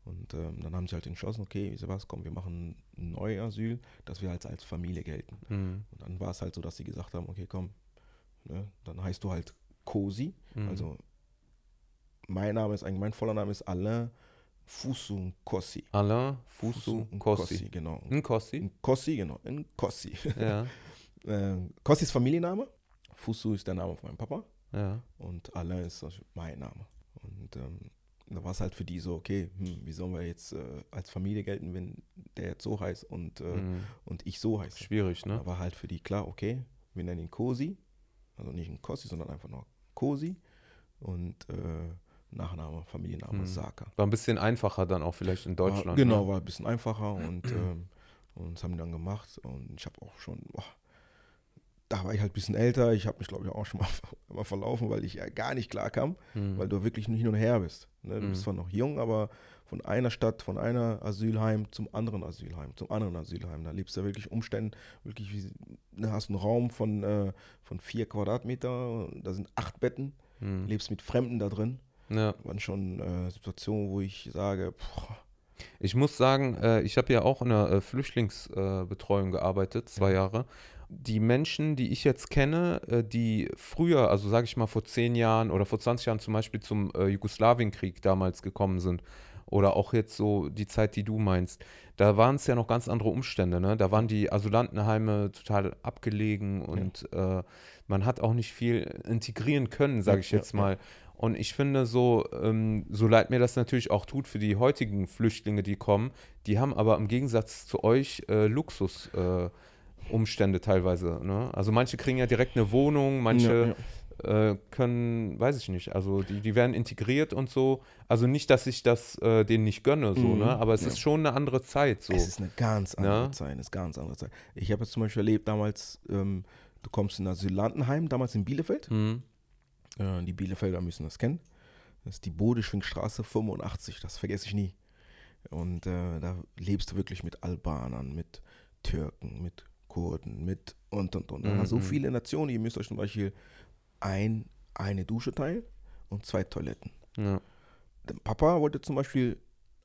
Und ähm, dann haben sie halt entschlossen, okay, wisst ihr was, komm, wir machen ein neues Asyl, dass wir halt als Familie gelten. Mhm. Und dann war es halt so, dass sie gesagt haben, okay, komm, ne, dann heißt du halt Kosi. Mhm. Also mein Name ist eigentlich, mein voller Name ist Alain Fusun Kossi. Alain Fusu Kossi. genau. Nkossi? Kossi, genau. In Kossi. Ja, äh, Kossi ist Familienname. Fusu ist der Name von meinem Papa. ja. Und Alain ist mein Name. Und ähm, da war es halt für die so, okay, hm, wie sollen wir jetzt äh, als Familie gelten, wenn der jetzt so heißt und, äh, Mhm. und ich so heiße. Schwierig, ne? Da war halt für die klar, okay, wir nennen ihn Kosi. Also nicht ein Kossi, sondern einfach nur Kosi. Und äh, Nachname, Familienname Mhm. Saka. War ein bisschen einfacher dann auch vielleicht in Deutschland. War, genau, Ne? war ein bisschen einfacher und, ähm, und das haben die dann gemacht. Und ich habe auch schon, boah, da war ich halt ein bisschen älter. Ich habe mich, glaube ich, auch schon mal, mal verlaufen, weil ich ja gar nicht klar kam, Mhm. weil du wirklich nur hin und her bist. Ne? Du Mhm. bist zwar noch jung, aber von einer Stadt, von einer Asylheim zum anderen Asylheim, zum anderen Asylheim. Da lebst du wirklich Umständen, wirklich wie, ne, hast einen Raum von, äh, von vier Quadratmeter, da sind acht Betten, Mhm. lebst mit Fremden da drin. Ja. Waren schon äh, Situationen, wo ich sage, boah, Ich muss sagen, äh, ich habe ja auch in der äh, Flüchtlingsbetreuung gearbeitet, zwei Jahre. Die Menschen, die ich jetzt kenne, äh, die früher, also sage ich mal vor zehn Jahren oder vor 20 Jahren zum Beispiel zum äh, Jugoslawienkrieg damals gekommen sind, oder auch jetzt so die Zeit, die du meinst, da waren es ja noch ganz andere Umstände. Ne? Da waren die Asylantenheime total abgelegen und äh, man hat auch nicht viel integrieren können, sage Ja, ich ja, jetzt ja. mal. Und ich finde so, ähm, so leid mir das natürlich auch tut für die heutigen Flüchtlinge, die kommen, die haben aber im Gegensatz zu euch äh, Luxusumstände äh, Umstände teilweise. Ne? Also manche kriegen ja direkt eine Wohnung, manche äh, können, weiß ich nicht, also die, die werden integriert und so. Also nicht, dass ich das äh, denen nicht gönne, so, Mhm, ne? aber es ja. ist schon eine andere Zeit. So. Es ist eine ganz andere Ja. Zeit, es ist eine ganz andere Zeit. Ich habe jetzt zum Beispiel erlebt, damals, ähm, du kommst in ein Asylantenheim, damals in Bielefeld. Mhm. Äh, die Bielefelder müssen das kennen. Das ist die Bodeschwingstraße 85, das vergesse ich nie. Und äh, da lebst du wirklich mit Albanern, mit Türken, mit Kurden, mit und und und. Mhm. So viele Nationen, ihr müsst euch zum Beispiel ein, eine Dusche teilen und zwei Toiletten. Ja. Der Papa wollte zum Beispiel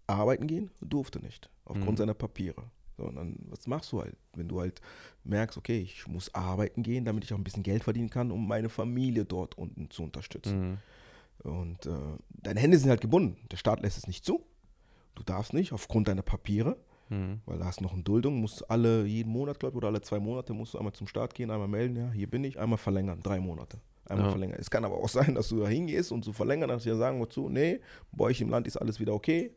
arbeiten gehen, durfte nicht, aufgrund Mhm. seiner Papiere. So, und dann, was machst du halt, wenn du halt merkst, okay, ich muss arbeiten gehen, damit ich auch ein bisschen Geld verdienen kann, um meine Familie dort unten zu unterstützen. Mhm. Und äh, deine Hände sind halt gebunden. Der Staat lässt es nicht zu. Du darfst nicht, aufgrund deiner Papiere, Mhm. weil da hast du noch eine Duldung, musst alle jeden Monat, glaube ich, oder alle zwei Monate musst du einmal zum Staat gehen, einmal melden, ja, hier bin ich, einmal verlängern, drei Monate. einmal Ja. verlängern. Es kann aber auch sein, dass du da hingehst und zu verlängern, dass sie dir sagen wozu, nee, bei euch im Land ist alles wieder okay.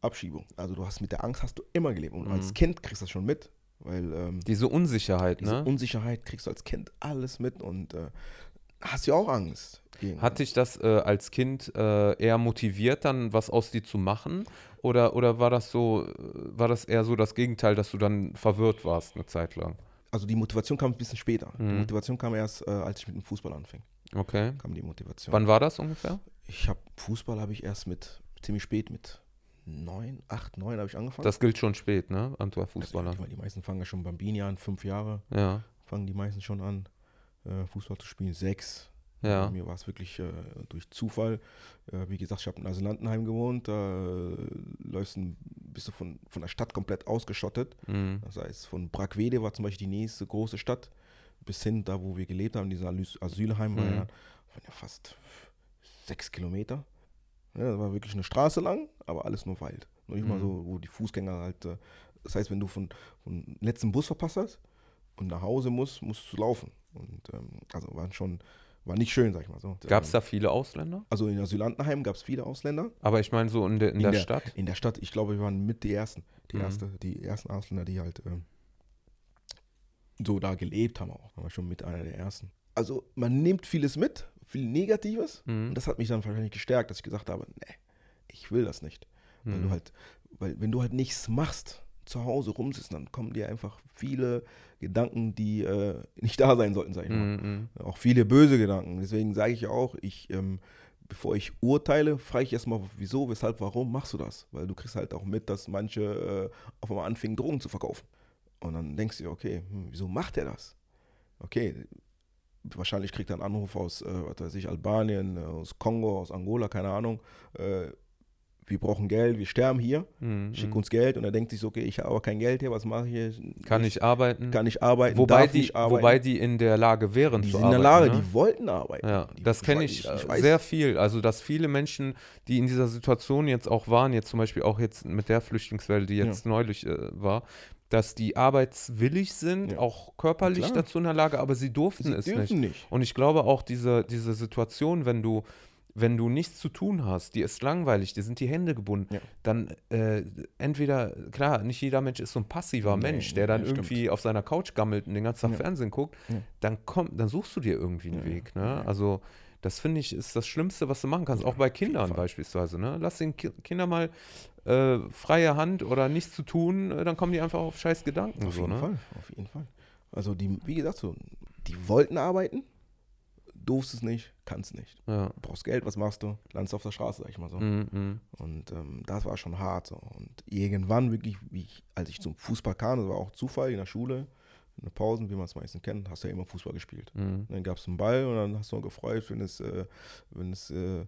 Abschiebung. Also du hast mit der Angst hast du immer gelebt. Und als Mhm. Kind kriegst du das schon mit. Weil ähm, Diese Unsicherheit, diese ne? Unsicherheit kriegst du als Kind alles mit und äh, hast ja auch Angst. gegen- Hat dich das äh, als Kind äh, eher motiviert, dann was aus dir zu machen? Oder, oder war das so, äh, war das eher so das Gegenteil, dass du dann verwirrt warst eine Zeit lang? also die Motivation kam ein bisschen später. Die Mhm. Motivation kam erst, äh, als ich mit dem Fußball anfing. Okay. Kam die Motivation. Wann war das ungefähr? Ich habe Fußball habe ich erst mit ziemlich spät mit neun, acht, neun habe ich angefangen. Das gilt schon spät, ne? Antua Fußballer. Also, die meisten fangen ja schon Bambini an, fünf Jahre Ja, fangen die meisten schon an, äh, Fußball zu spielen, sechs. ja. Bei mir war es wirklich äh, durch Zufall. Äh, wie gesagt, ich habe in Asylantenheim gewohnt, da äh, läufst ein, bist du von, von der Stadt komplett ausgeschottet. Mhm. Das heißt, von Brackwede war zum Beispiel die nächste große Stadt, bis hin da, wo wir gelebt haben, dieser Asylheim, war Mhm. ja, waren ja fast sechs Kilometer. Ja, das war wirklich eine Straße lang, aber alles nur Wald. Noch nicht mal Mhm. so, wo die Fußgänger halt. Äh, das heißt, wenn du von, von letzten Bus verpasst hast und nach Hause musst, musst du laufen. Und ähm, also waren schon, war nicht schön, sag ich mal so. Gab es da viele Ausländer? Also in Asylantenheim gab es viele Ausländer. Aber ich meine so in der, in der, Stadt? In der Stadt, ich glaube, wir waren mit die ersten. Die, Mhm. erste, die ersten Ausländer, die halt ähm, so da gelebt haben auch. War schon mit einer der ersten. Also man nimmt vieles mit, viel Negatives. Mhm. Und das hat mich dann wahrscheinlich gestärkt, dass ich gesagt habe, nee, ich will das nicht. Weil Mhm. du halt, weil wenn du halt nichts machst, zu Hause rumsitzt, dann kommen dir einfach viele Gedanken, die äh, nicht da sein sollten, sag ich mal. Mhm. Auch viele böse Gedanken. Deswegen sage ich auch, ich, ähm, bevor ich urteile, frage ich erstmal, wieso, weshalb, warum machst du das? Weil du kriegst halt auch mit, dass manche äh, auf einmal anfingen, Drogen zu verkaufen. Und dann denkst du dir, okay, hm, wieso macht er das? Okay, wahrscheinlich kriegt er einen Anruf aus, äh, was weiß ich, Albanien, äh, aus Kongo, aus Angola, keine Ahnung. Äh, wir brauchen Geld, wir sterben hier, Mhm. schick uns Geld. Und er denkt sich so, okay, ich habe aber kein Geld hier, was mache ich hier? Kann ich arbeiten? Kann ich arbeiten, wobei, die, nicht arbeiten. wobei die in der Lage wären die zu sind in der arbeiten. Lage, ne? die wollten arbeiten. Ja, die, das kenne weiß- ich, äh, sehr viel. Also, dass viele Menschen, die in dieser Situation jetzt auch waren, jetzt zum Beispiel auch jetzt mit der Flüchtlingswelle, die jetzt neulich äh, war, dass die arbeitswillig sind, Ja. auch körperlich Klar. dazu in der Lage, aber sie durften Sie es nicht. dürfen nicht. Und ich glaube auch diese, diese Situation, wenn du, wenn du nichts zu tun hast, dir ist langweilig, dir sind die Hände gebunden, Ja. dann äh, entweder, klar, nicht jeder Mensch ist so ein passiver Nee, Mensch, nee, der dann stimmt. irgendwie auf seiner Couch gammelt und den ganzen Tag Ja. Fernsehen guckt, Ja. dann komm, dann suchst du dir irgendwie einen Weg. Ne? Also das finde ich ist das Schlimmste, was du machen kannst, auch bei Kindern beispielsweise. Ne? Lass den Ki Kindern mal äh, freie Hand oder nichts zu tun, äh, dann kommen die einfach auf scheiß Gedanken. Auf so, jeden ne? Fall, auf jeden Fall. Also die, wie gesagt, so, die wollten arbeiten, durfst es nicht, kannst nicht. Ja. Du brauchst Geld, was machst du? Landest auf der Straße, sag ich mal so. Mm, mm. Und ähm, das war schon hart. So. Und irgendwann wirklich, wie ich, als ich zum Fußball kam, das war auch Zufall in der Schule, in den Pausen, wie man es meistens kennt, hast du ja immer Fußball gespielt. Mm. Dann gab es einen Ball und dann hast du gefreut, wenn es, äh, wenn es, äh,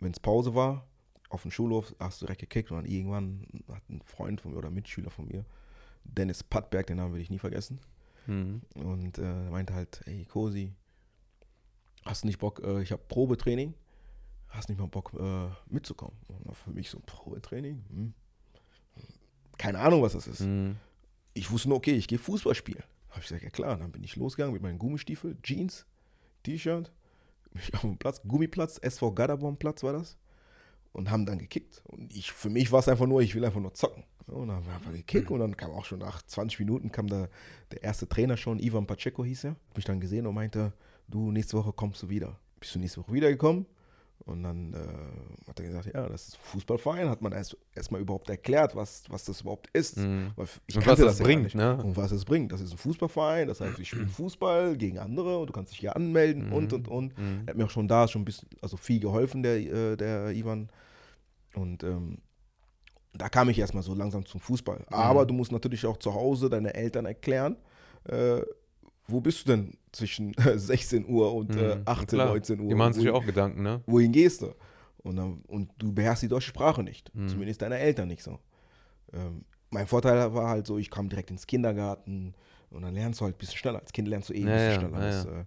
wenn es Pause war. Auf dem Schulhof hast du direkt gekickt und dann irgendwann hat ein Freund von mir oder Mitschüler von mir, Dennis Pattberg, den Namen will ich nie vergessen, Mm. und äh, er meinte halt, ey Kosi, hast du nicht Bock, äh, ich habe Probetraining, hast nicht mal Bock äh, mitzukommen? Und für mich so Probetraining, hm. keine Ahnung, was das ist. Mm. Ich wusste nur, okay, ich gehe Fußball spielen. Habe ich gesagt, ja klar, dann bin ich losgegangen mit meinen Gummistiefeln, Jeans, T-Shirt, bin ich auf dem Platz, Gummiplatz, SV Gadabon Platz war das und haben dann gekickt. Und ich, für mich war es einfach nur, ich will einfach nur zocken. Und dann haben wir einfach gekickt und dann kam auch schon nach 20 Minuten kam der, der erste Trainer schon, Ivan Pacheco hieß er, mich dann gesehen und meinte, du, nächste Woche kommst du wieder. Bist du nächste Woche wiedergekommen? Und dann äh, hat er gesagt, ja, das ist ein Fußballverein, hat man erst erstmal überhaupt erklärt, was, was das überhaupt ist. Ich Und was das ja bringt, nicht. ne? Und was es bringt. Das ist ein Fußballverein, das heißt, ich spiele Fußball gegen andere und du kannst dich hier anmelden Mhm. und und und. Mm. Er hat mir auch schon da schon ein bisschen, also viel geholfen, der, äh, der Ivan. Und ähm, da kam ich erstmal so langsam zum Fußball. Mhm. Aber du musst natürlich auch zu Hause deine Eltern erklären, äh, wo bist du denn zwischen 16 Uhr und äh, Mm. 18, Klar. 19 Uhr? Die machen sich ja auch Gedanken, ne? wohin gehst du? Und, dann, und du beherrschst die deutsche Sprache nicht. Mhm. Zumindest deine Eltern nicht so. Ähm, mein Vorteil war halt so, ich kam direkt ins Kindergarten und dann lernst du halt ein bisschen schneller. Als Kind lernst du eh ein bisschen ja, schneller. ja, Das, ja. äh,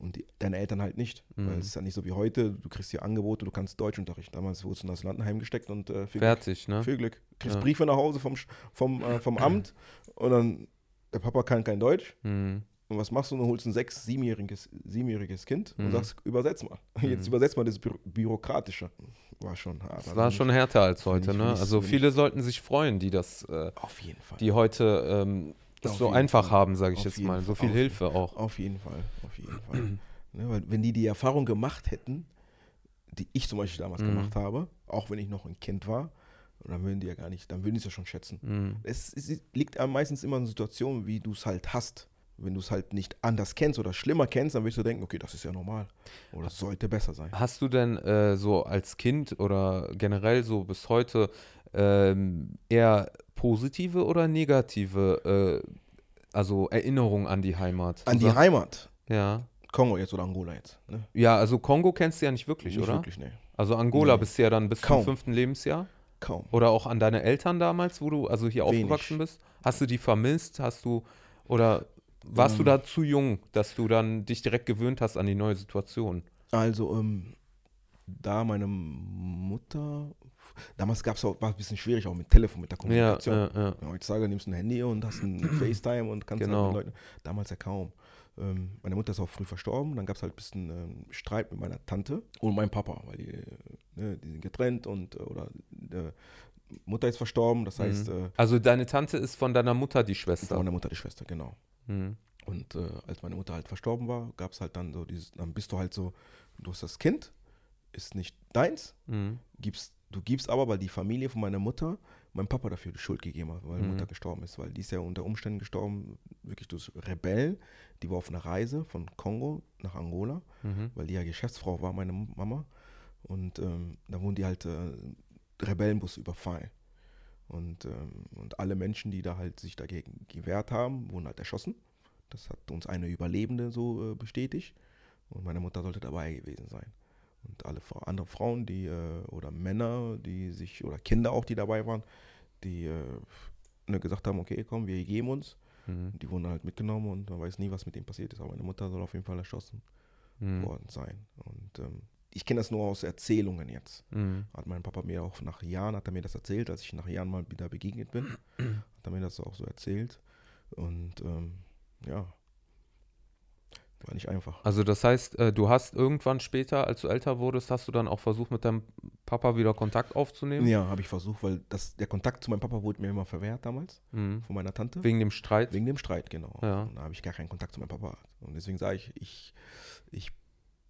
und die, deine Eltern halt nicht. Mhm. Weil es ist ja nicht so wie heute, du kriegst hier Angebote, du kannst Deutschunterricht. Damals wurdest du in das Landenheim gesteckt und äh, viel, Fertig, ne? Glück, viel Glück. Kriegst. Briefe nach Hause vom, vom, äh, vom Amt und dann, der Papa kann kein Deutsch. Mm. Und was machst du? Du holst ein sechs-, siebenjähriges, siebenjähriges Kind und Mhm. sagst, übersetz mal. Jetzt Mhm. übersetz mal das Bü Bürokratische. War schon hart. Das war schon härter als heute, ne? Also viele sollten sich freuen, die das, äh, Auf jeden Fall. die heute ähm, es so einfach Fall. haben, sage ich Auf jetzt mal. So viel Auf- Hilfe auch. Auf jeden Fall, auf jeden Fall. ne, weil wenn die die Erfahrung gemacht hätten, die ich zum Beispiel damals Mhm. gemacht habe, auch wenn ich noch ein Kind war, dann würden die ja gar nicht, dann würden die es ja schon schätzen. Mhm. Es, es liegt meistens immer in Situationen, wie du es halt hast. Wenn du es halt nicht anders kennst oder schlimmer kennst, dann wirst du denken, okay, das ist ja normal. Oder es sollte besser sein. Hast du denn äh, so als Kind oder generell so bis heute ähm, eher positive oder negative äh, also Erinnerungen an die Heimat? An die Heimat, Ja. Kongo jetzt oder Angola jetzt. Ne? Ja, also Kongo kennst du ja nicht wirklich, nicht oder? wirklich, ne. Also Angola Nee. bist du ja dann bis Kaum. zum fünften Lebensjahr? Kaum. Oder auch an deine Eltern damals, wo du also hier Wenig. aufgewachsen bist? Hast du die vermisst? Hast du oder warst du Ähm. da zu jung, dass du dann dich direkt gewöhnt hast an die neue Situation? Also, ähm, da meine Mutter, damals gab es auch, war ein bisschen schwierig auch mit Telefon, mit der Kommunikation. ja, ja. Ja, heutzutage nimmst du ein Handy und hast ein FaceTime und kannst Genau. halt mit Leuten. Damals ja kaum. Ähm, meine Mutter ist auch früh verstorben. Dann gab es halt ein bisschen ähm, Streit mit meiner Tante und meinem Papa, weil die, äh, ne, die sind getrennt und äh, oder äh, Mutter ist verstorben. Das heißt, äh, Also deine Tante ist von deiner Mutter die von Schwester. meiner Mutter die Schwester, genau. Mhm. Und äh, als meine Mutter halt verstorben war, gab es halt dann so dieses, dann bist du halt so, du hast das Kind, ist nicht deins, Mhm. gibst, du gibst aber, weil die Familie von meiner Mutter meinem Papa dafür die Schuld gegeben hat, weil Mhm. Mutter gestorben ist, weil die ist ja unter Umständen gestorben, wirklich durch Rebellen. Die war auf einer Reise von Kongo nach Angola, Mhm. weil die ja Geschäftsfrau war, meine Mama. Und ähm, da wurden die halt äh, Rebellenbus überfallen. Und, ähm, und alle Menschen, die da halt sich dagegen gewehrt haben, wurden halt erschossen. Das hat uns eine Überlebende so äh, bestätigt. Und meine Mutter sollte dabei gewesen sein. Und alle Fra andere Frauen, die äh, oder Männer, die sich, oder Kinder auch, die dabei waren, die äh, ne, gesagt haben, okay, komm, wir geben uns. Mhm. Die wurden halt mitgenommen und man weiß nie, was mit denen passiert ist. Aber meine Mutter soll auf jeden Fall erschossen Mhm. worden sein. Und ähm, ich kenne das nur aus Erzählungen jetzt. Mhm. Hat mein Papa mir auch nach Jahren, hat er mir das erzählt, als ich nach Jahren mal wieder begegnet bin, hat er mir das auch so erzählt. Und ähm, ja, war nicht einfach. Also das heißt, äh, du hast irgendwann später, als du älter wurdest, hast du dann auch versucht, mit deinem Papa wieder Kontakt aufzunehmen? Ja, habe ich versucht, weil das, der Kontakt zu meinem Papa wurde mir immer verwehrt damals, Mhm. von meiner Tante. Wegen dem Streit? Wegen dem Streit, genau. Ja. Und da habe ich gar keinen Kontakt zu meinem Papa. Und deswegen sage ich, ich, ich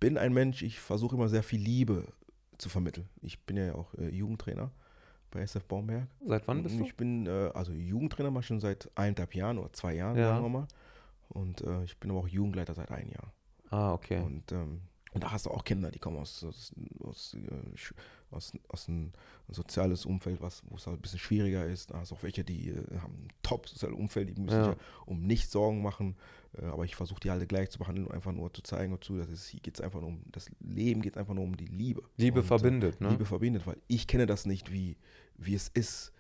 bin ein Mensch, ich versuche immer sehr viel Liebe zu vermitteln. Ich bin ja auch äh, Jugendtrainer bei SF Baumberg. Seit wann bist du? Ich bin, äh, also Jugendtrainer mal schon seit eineinhalb Jahren oder zwei Jahren, Ja. sagen wir mal. Und äh, ich bin aber auch Jugendleiter seit einem Jahr. Ah, okay. Und, ähm, und da hast du auch Kinder, die kommen aus, aus, aus, äh, aus, aus einem soziales Umfeld, was, wo es halt ein bisschen schwieriger ist. Da hast du auch welche, die äh, haben ein top soziales Umfeld, die müssen Ja. sich ja um nichts Sorgen machen. Äh, aber ich versuche die alle gleich zu behandeln und einfach nur zu zeigen und zu, dass es hier geht einfach nur um das Leben, geht einfach nur um die Liebe. Liebe und, verbindet, ne? Liebe verbindet, weil ich kenne das nicht, wie, wie es ist,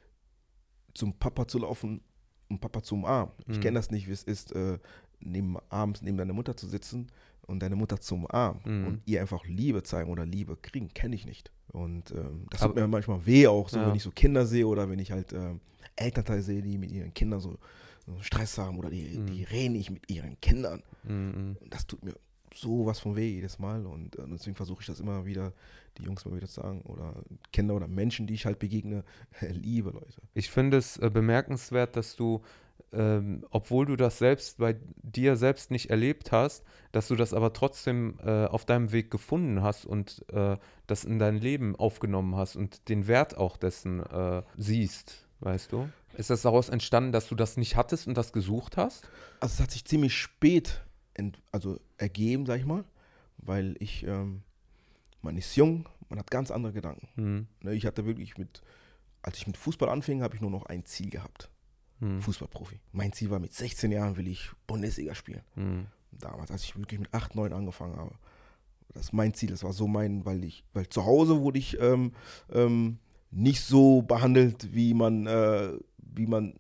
zum Papa zu laufen und Papa zu umarmen. Ich Mhm. kenne das nicht, wie es ist, äh, neben, abends neben deiner Mutter zu sitzen und deine Mutter zu umarmen Mhm. und ihr einfach Liebe zeigen oder Liebe kriegen, kenne ich nicht. Und ähm, das Aber- tut mir manchmal weh auch, so Ja. wenn ich so Kinder sehe oder wenn ich halt ähm, Elternteile sehe, die mit ihren Kindern so, so Stress haben oder die, Mhm. die reden nicht mit ihren Kindern. Mhm. Und das tut mir so was von weh jedes Mal. Und äh, deswegen versuche ich das immer wieder, die Jungs mal wieder zu sagen. Oder Kinder oder Menschen, die ich halt begegne, liebe Leute. Ich finde es äh, bemerkenswert, dass du, ähm, obwohl du das selbst bei dir selbst nicht erlebt hast, dass du das aber trotzdem äh, auf deinem Weg gefunden hast und äh, das in dein Leben aufgenommen hast und den Wert auch dessen äh, siehst, weißt du? Ist das daraus entstanden, dass du das nicht hattest und das gesucht hast? Also es hat sich ziemlich spät also ergeben, sag ich mal. Weil ich, ähm, man ist jung, man hat ganz andere Gedanken. Hm. Ne, ich hatte wirklich mit, als ich mit Fußball anfing, habe ich nur noch ein Ziel gehabt. Hm. Fußballprofi. Mein Ziel war, mit 16 Jahren will ich Bundesliga spielen. Hm. damals, als ich wirklich mit 8, 9 angefangen habe. Das ist mein Ziel, das war so mein, weil ich, weil zu Hause wurde ich ähm, ähm, nicht so behandelt, wie man, äh, wie man,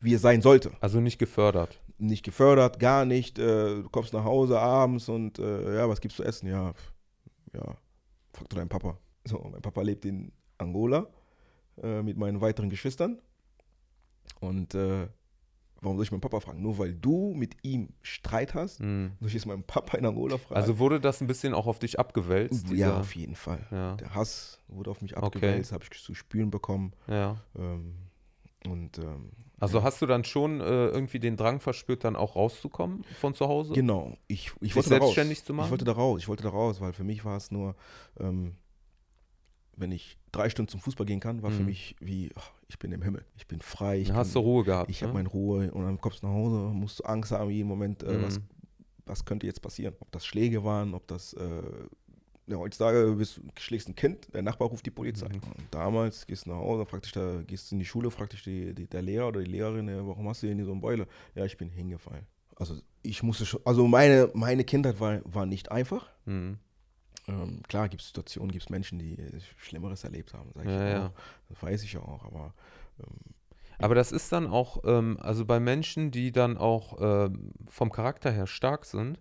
wie es sein sollte. Also nicht gefördert. Nicht gefördert, gar nicht. Äh, du kommst nach Hause abends und äh, ja, was gibt's zu essen? Ja, ja, frag du deinen Papa. So, mein Papa lebt in Angola äh, mit meinen weiteren Geschwistern. Und äh, warum soll ich meinen Papa fragen? Nur weil du mit ihm Streit hast, Mhm. soll ich jetzt meinen Papa in Angola fragen? Also wurde das ein bisschen auch auf dich abgewälzt? ja, dieser- auf jeden Fall. Ja. Der Hass wurde auf mich Okay. abgewälzt, habe ich zu spüren bekommen. ja. Ähm, und ähm, Also hast du dann schon äh, irgendwie den Drang verspürt, dann auch rauszukommen von zu Hause? genau, ich, ich wollte da raus. selbstständig zu machen? Ich wollte da raus, ich wollte da raus, weil für mich war es nur, ähm, wenn ich drei Stunden zum Fußball gehen kann, war für Mhm. mich wie, ach, ich bin im Himmel, ich bin frei, ich, Dann hast du Ruhe gehabt. ich ne? habe meine Ruhe und dann kommst du nach Hause, musst du Angst haben jeden Moment, äh, was, Mhm. was könnte jetzt passieren? Ob das Schläge waren, ob das, äh, ja, heutzutage bist, du- schlägst ein Kind, der Nachbar ruft die Polizei. Mhm. Und damals gehst du nach Hause, fragt dich da, gehst in die Schule, fragt dich die, die, der Lehrer oder die Lehrerin, warum hast du denn hier so eine Beule? Ja, ich bin hingefallen. Also ich musste schon, also meine, meine Kindheit war, war nicht einfach. Mhm. Ähm, klar gibt es Situationen, gibt es Menschen, die äh, Schlimmeres erlebt haben, sag ich Ja, ja. Das weiß ich ja auch, aber ähm, Aber das ist dann auch, ähm, also bei Menschen, die dann auch ähm, vom Charakter her stark sind,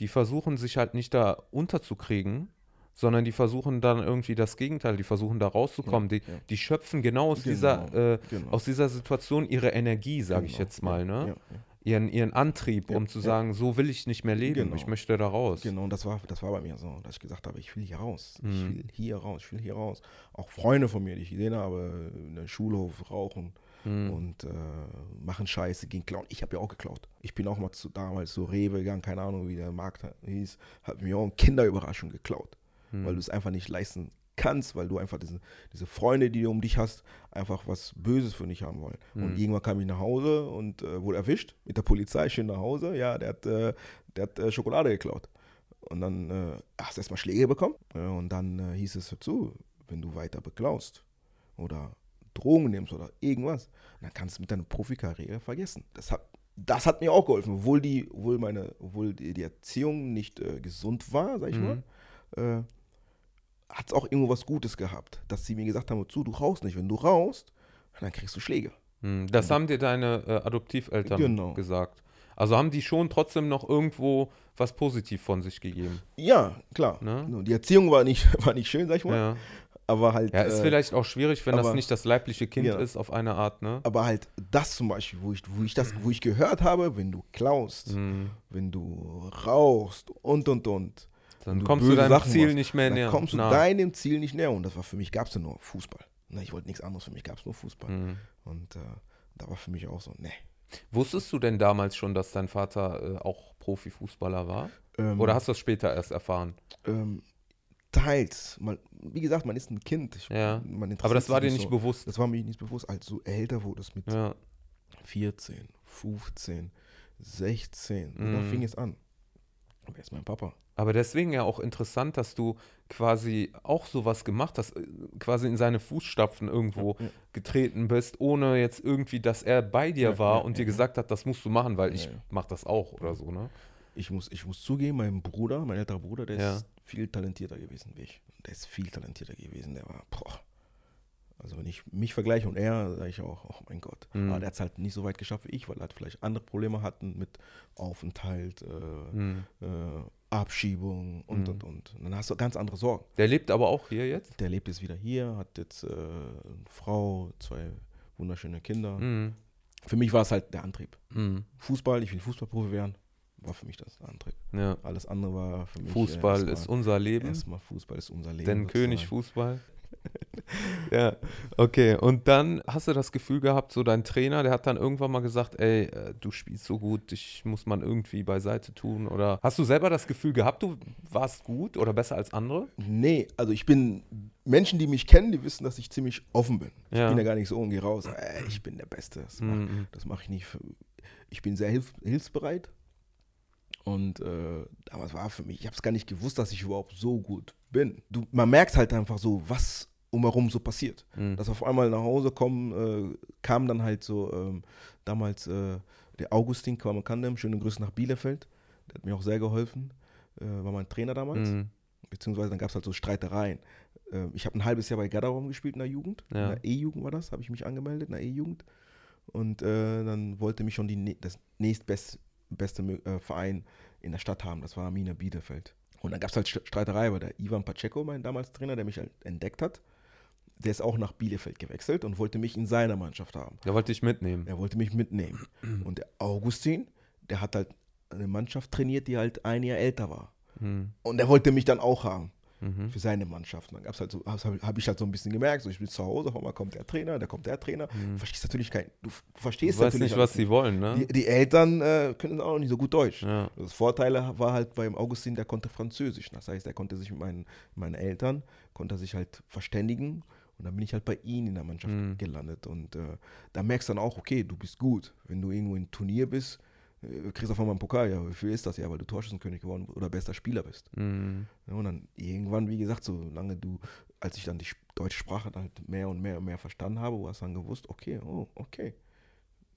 die versuchen sich halt nicht da unterzukriegen, sondern die versuchen dann irgendwie das Gegenteil, die versuchen da rauszukommen. Ja, die, ja. die schöpfen genau aus, Genau, dieser, äh, genau. aus dieser Situation ihre Energie, sage ich Genau, jetzt mal, ne? Ja. Ihren, ihren Antrieb, Ja, um zu ja. sagen, so will ich nicht mehr leben, Genau. ich möchte da raus. Genau, und das war, das war bei mir so, dass ich gesagt habe, ich will hier raus. Ich Mhm. will hier raus, ich will hier raus. Auch Freunde von mir, die ich gesehen habe, in der Schulhof rauchen Mhm. und äh, machen Scheiße, gehen klauen. Ich habe ja auch geklaut. Ich bin auch mal zu, damals zu Rewe gegangen, keine Ahnung, wie der Markt hieß, habe mir auch eine Kinderüberraschung geklaut, Mhm. weil du es einfach nicht leisten kannst, weil du einfach diese, diese Freunde, die du um dich hast, einfach was Böses für dich haben wollen. Und Mhm. irgendwann kam ich nach Hause und äh, wurde erwischt mit der Polizei, schön nach Hause. Ja, der hat, äh, der hat äh, Schokolade geklaut. Und dann äh, hast du erstmal Schläge bekommen. Und dann äh, hieß es dazu, wenn du weiter beklaust oder Drogen nimmst oder irgendwas, dann kannst du mit deiner Profikarriere vergessen. Das hat, das hat mir auch geholfen, obwohl die, obwohl meine, obwohl die, die Erziehung nicht äh, gesund war, sag ich Mhm. mal, äh, hat es auch irgendwo was Gutes gehabt, dass sie mir gesagt haben, zu, du rauchst nicht. Wenn du rauchst, dann kriegst du Schläge. Mhm. Das haben dir deine äh, Adoptiveltern Genau. gesagt. Also haben die schon trotzdem noch irgendwo was positiv von sich gegeben. Ja, klar. Ne? Die Erziehung war nicht, war nicht schön, sag ich mal, Ja. aber halt, Ja, ist äh, vielleicht auch schwierig, wenn das aber- nicht das leibliche Kind Ja. ist, auf eine Art, ne? aber halt das zum Beispiel, wo ich, wo ich das, wo ich gehört habe, wenn du klaust, Mhm. wenn du rauchst und und und, Dann du kommst du deinem Sachen Ziel machst, nicht mehr dann näher. kommst du nahe. deinem Ziel nicht näher. Und das war für mich, gab es ja nur Fußball. Ne, ich wollte nichts anderes, für mich gab es nur Fußball. Mhm. Und äh, da war für mich auch so, ne. Wusstest du denn damals schon, dass dein Vater äh, auch Profifußballer war? Ähm, Oder hast du das später erst erfahren? ähm, teils. Man, wie gesagt, man ist ein Kind. Ich, Ja. Aber das war dir nicht so. bewusst. Das war mir nicht bewusst. Als du älter wurdest mit Ja. 14, 15, 16, und Mhm. da fing es an. Wer ist mein Papa? Aber deswegen ja auch interessant, dass du quasi auch sowas gemacht hast, äh, quasi in seine Fußstapfen irgendwo Ja. getreten bist, ohne jetzt irgendwie, dass er bei dir Ja, war ja, und ja, dir ja. gesagt hat, das musst du machen, weil Ja, ich ja. mach das auch oder so, ne? Ich muss, ich muss zugeben, mein Bruder, mein älterer Bruder, der Ja. ist viel talentierter gewesen wie ich. Der ist viel talentierter gewesen. Der war, boah. Also wenn ich mich vergleiche und er, sage ich auch, oh mein Gott. Mhm. Aber der hat es halt nicht so weit geschafft wie ich, weil er halt vielleicht andere Probleme hatten mit Aufenthalt, äh, Hm. äh, Abschiebung und Mhm. und und. Und dann hast du ganz andere Sorgen. Der lebt aber auch hier jetzt? Der lebt jetzt wieder hier, hat jetzt äh, eine Frau, zwei wunderschöne Kinder. Mhm. Für mich war es halt der Antrieb. Mhm. Fußball, ich will Fußballprofi werden, war für mich das der Antrieb. Ja. Alles andere war für mich. äh, Fußball erstmal- ist unser Leben. Erstmal Fußball ist unser Leben. Denn. König Fußball. Ja, okay. Und dann hast du das Gefühl gehabt, so dein Trainer, der hat dann irgendwann mal gesagt, ey, äh, du spielst so gut, dich muss man irgendwie beiseite tun. Oder hast du selber das Gefühl gehabt, du warst gut oder besser als andere? Nee, also ich bin, Menschen, die mich kennen, die wissen, dass ich ziemlich offen bin. Ich Ja. bin ja gar nicht so und gehe raus, ey, ich bin der Beste. Das mache Mhm. mach ich nicht. Für, ich bin sehr hilf, hilfsbereit. Und äh, damals war für mich, ich habe es gar nicht gewusst, dass ich überhaupt so gut bin. Du, man merkt halt einfach so, was umherum so passiert. Mhm. Dass auf einmal nach Hause kommen, äh, kam dann halt so ähm, damals äh, der Augustin Kwamekandem, schöne Grüße nach Bielefeld. Der hat mir auch sehr geholfen. Äh, war mein Trainer damals. Mhm. Beziehungsweise dann gab es halt so Streitereien. Äh, ich habe ein halbes Jahr bei Gadarum gespielt in der Jugend. Ja. In der E-Jugend war das, habe ich mich angemeldet, in der E-Jugend. Und äh, dann wollte mich schon die, das nächstbeste beste, äh, Verein in der Stadt haben. Das war Arminia Bielefeld. Und dann gab es halt St- Streiterei, weil der Ivan Pacheco, mein damals Trainer, der mich halt entdeckt hat, der ist auch nach Bielefeld gewechselt und wollte mich in seiner Mannschaft haben. Der wollte dich mitnehmen. Er wollte mich mitnehmen. Und der Augustin, der hat halt eine Mannschaft trainiert, die halt ein Jahr älter war. Mhm. Und er wollte mich dann auch haben Mhm. für seine Mannschaft. Dann gab's halt so, habe hab ich halt so ein bisschen gemerkt, so ich bin zu Hause, auf einmal kommt der Trainer, da kommt der Trainer. Du verstehst natürlich kein, du, du Du verstehst weißt natürlich nicht, was sie wollen, ne? Die, die Eltern äh, können auch nicht so gut Deutsch. Ja. Das Vorteil war halt beim Augustin, der konnte Französisch. Das heißt, er konnte sich mit meinen, meinen Eltern, konnte sich halt verständigen. Und dann bin ich halt bei ihm in der Mannschaft Mhm. gelandet. Und äh, da merkst du dann auch, okay, du bist gut. Wenn du irgendwo im Turnier bist, äh, kriegst du auf einmal einen Pokal. Ja, wie viel ist das? Ja, weil du Torschützenkönig geworden oder bester Spieler bist. Mhm. Ja, und dann irgendwann, wie gesagt, solange du, als ich dann die deutsche Sprache dann halt mehr und mehr und mehr verstanden habe, hast du dann gewusst, okay, oh, okay.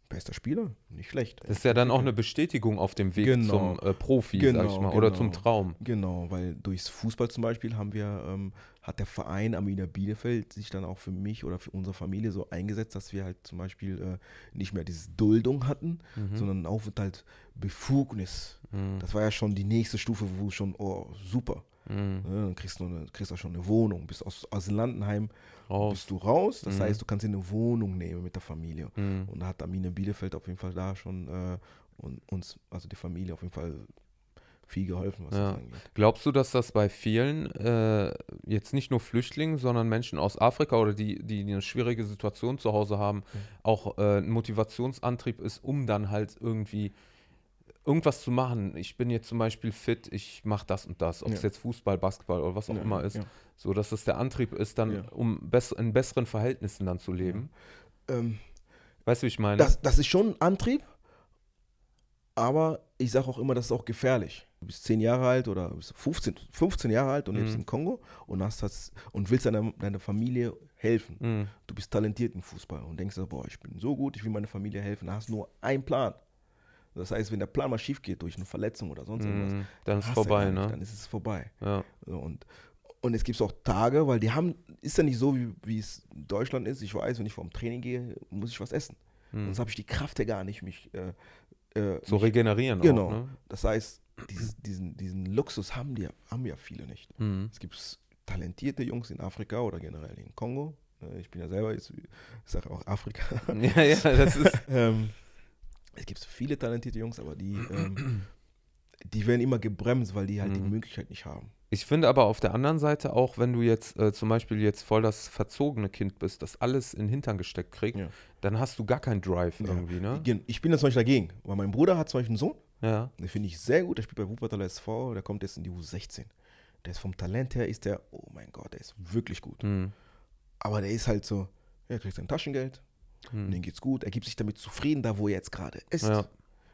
Bester Spieler, nicht schlecht. Das ist ja dann auch eine Bestätigung auf dem Weg Genau. zum äh, Profi, sag ich Genau, mal, oder genau. zum Traum. Genau, weil durchs Fußball zum Beispiel haben wir, ähm, hat der Verein Arminia Bielefeld sich dann auch für mich oder für unsere Familie so eingesetzt, dass wir halt zum Beispiel äh, nicht mehr diese Duldung hatten, Mhm. sondern einen Aufenthalt Befugnis. Mhm. Das war ja schon die nächste Stufe, wo schon, oh, super. Mhm. Ne, dann kriegst du, eine, kriegst du schon eine Wohnung, bist aus Asylantenheim, Raus. bist du raus. Das Mhm. heißt, du kannst dir eine Wohnung nehmen mit der Familie. Mhm. Und da hat Arminia Bielefeld auf jeden Fall da schon äh, und uns, also die Familie auf jeden Fall viel geholfen, was Ja. das angeht. Glaubst du, dass das bei vielen, äh, jetzt nicht nur Flüchtlingen, sondern Menschen aus Afrika oder die, die eine schwierige Situation zu Hause haben, auch äh, ein Motivationsantrieb ist, um dann halt irgendwie irgendwas zu machen? Ich bin jetzt zum Beispiel fit, ich mache das und das, ob Ja. es jetzt Fußball, Basketball oder was auch Ja, immer ist, ja. so dass das der Antrieb ist, dann um bess in besseren Verhältnissen dann zu leben. Ähm, Weißt du, wie ich meine? das, das ist schon ein Antrieb, aber ich sage auch immer, das ist auch gefährlich. Du bist 10 Jahre alt oder bist 15, 15 Jahre alt und lebst Mhm. in Kongo und, hast das, und willst deiner, deiner Familie helfen. Mhm. Du bist talentiert im Fußball und denkst, boah, ich bin so gut, ich will meiner Familie helfen. Da hast du nur einen Plan. Das heißt, wenn der Plan mal schief geht durch eine Verletzung oder sonst irgendwas, Mhm. Dann ist du vorbei, nicht, ne? Dann ist es vorbei. Ja. So, und, und es gibt auch Tage, weil die haben, ist ja nicht so, wie, wie es in Deutschland ist. Ich weiß, wenn ich vorm Training gehe, muss ich was essen. Mhm. Sonst habe ich die Kraft ja gar nicht, mich. Äh, äh, So mich regenerieren genau. auch, ne? Das heißt, dieses, diesen, diesen Luxus haben, die, haben ja viele nicht. Mhm. Es gibt talentierte Jungs in Afrika oder generell in Kongo. Äh, Ich bin ja selber, jetzt, ich sage auch Afrika. Ja, ja, das ist. ähm, es gibt viele talentierte Jungs, aber die, ähm, die werden immer gebremst, weil die halt die Mhm. Möglichkeit nicht haben. Ich finde aber auf der anderen Seite auch, wenn du jetzt äh, zum Beispiel jetzt voll das verzogene Kind bist, das alles in den Hintern gesteckt kriegt, Ja. dann hast du gar keinen Drive Ja. irgendwie, ne? Ich bin da zum Beispiel dagegen, weil mein Bruder hat zum Beispiel einen Sohn, Ja. den finde ich sehr gut, der spielt bei Wuppertal SV, der kommt jetzt in die U16. Der ist vom Talent her, ist der, oh mein Gott, der ist wirklich gut. Hm. Aber der ist halt so, er kriegt sein Taschengeld, Hm. und denen geht's gut, er gibt sich damit zufrieden, da wo er jetzt gerade ist. Ja.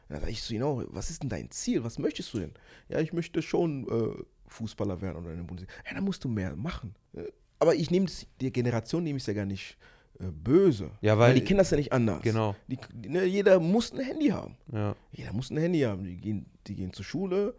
Dann sage ich zu ihm auch, was ist denn dein Ziel? Was möchtest du denn? Ja, ich möchte schon äh, Fußballer werden oder in der Bundesliga. Ja, dann musst du mehr machen. Äh, Aber ich nehme die Generation nehme ich ja gar nicht äh, böse. Ja, weil- die kennen das ja nicht anders. Genau. Die, ne, jeder muss ein Handy haben. Ja. Jeder muss ein Handy haben. Die gehen, die gehen zur Schule,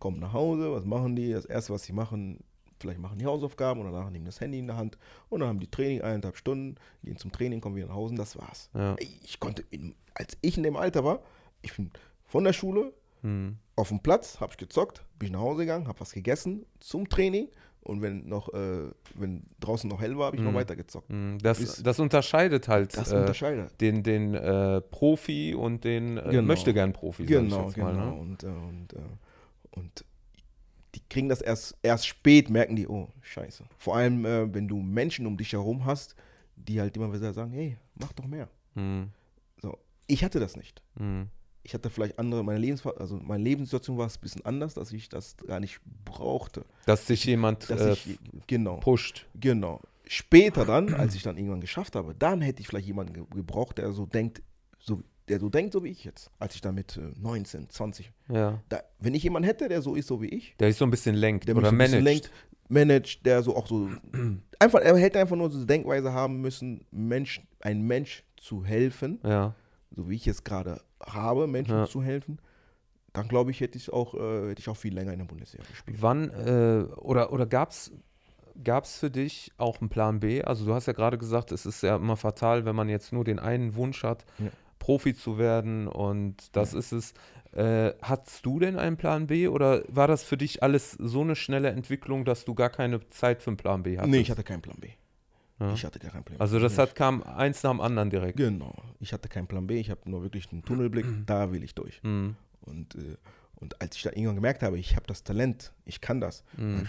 kommen nach Hause, was machen die? Das erste, was sie machen, vielleicht machen die Hausaufgaben und danach nehmen das Handy in der Hand und dann haben die Training eineinhalb Stunden, gehen zum Training, kommen wieder nach Hause und das war's. Ja. Ich konnte, in, als ich in dem Alter war, ich bin von der Schule Hm. auf dem Platz, habe ich gezockt, bin ich nach Hause gegangen, habe was gegessen zum Training und wenn noch, äh, wenn draußen noch hell war, habe ich noch Mhm. weiter gezockt. Hm. Das, Ist- das unterscheidet halt Das äh, unterscheidet. den, den äh, Profi und den äh, Genau. möchte gern Profi. sag ich Genau, jetzt genau. Mal, ne? Und, äh, und, äh, und die kriegen das erst, erst spät, merken die, oh, scheiße. Vor allem, äh, wenn du Menschen um dich herum hast, die halt immer wieder sagen, hey, mach doch mehr. Hm. So, ich hatte das nicht. Hm. Ich hatte vielleicht andere, meine Lebens also meine Lebenssituation war es ein bisschen anders, dass ich das gar nicht brauchte. Dass sich jemand Dass äh, ich, genau. pusht. Genau. Später dann, als ich dann irgendwann geschafft habe, dann hätte ich vielleicht jemanden ge gebraucht, der so denkt, so, der so denkt, so wie ich jetzt. Als ich dann mit äh, 19, 20. Ja. Da, wenn ich jemanden hätte, der so ist, so wie ich, Der dich so ein bisschen lenkt der oder so managt. lenkt, managt, der so auch so einfach, er hätte einfach nur so eine Denkweise haben müssen, Mensch, ein Mensch zu helfen, Ja. so wie ich jetzt gerade habe, Menschen Ja. zu helfen. Dann glaube ich, hätte ich auch, äh, hätte ich auch viel länger in der Bundesliga gespielt. Wann äh, oder, oder gab es für dich auch einen Plan B? Also du hast ja gerade gesagt, es ist ja immer fatal, wenn man jetzt nur den einen Wunsch hat, Ja. Profi zu werden und das ist es. Äh, hattest du denn einen Plan B oder war das für dich alles so eine schnelle Entwicklung, dass du gar keine Zeit für einen Plan B hattest? Nee, ich hatte keinen Plan B. Ja. Ich hatte gar keinen Plan B. Also das hat, kam eins nach dem anderen direkt. Genau. Ich hatte keinen Plan B, ich habe nur wirklich einen Tunnelblick, da will ich durch. Mhm. Und, äh, und als ich dann irgendwann gemerkt habe, ich habe das Talent, ich kann das, da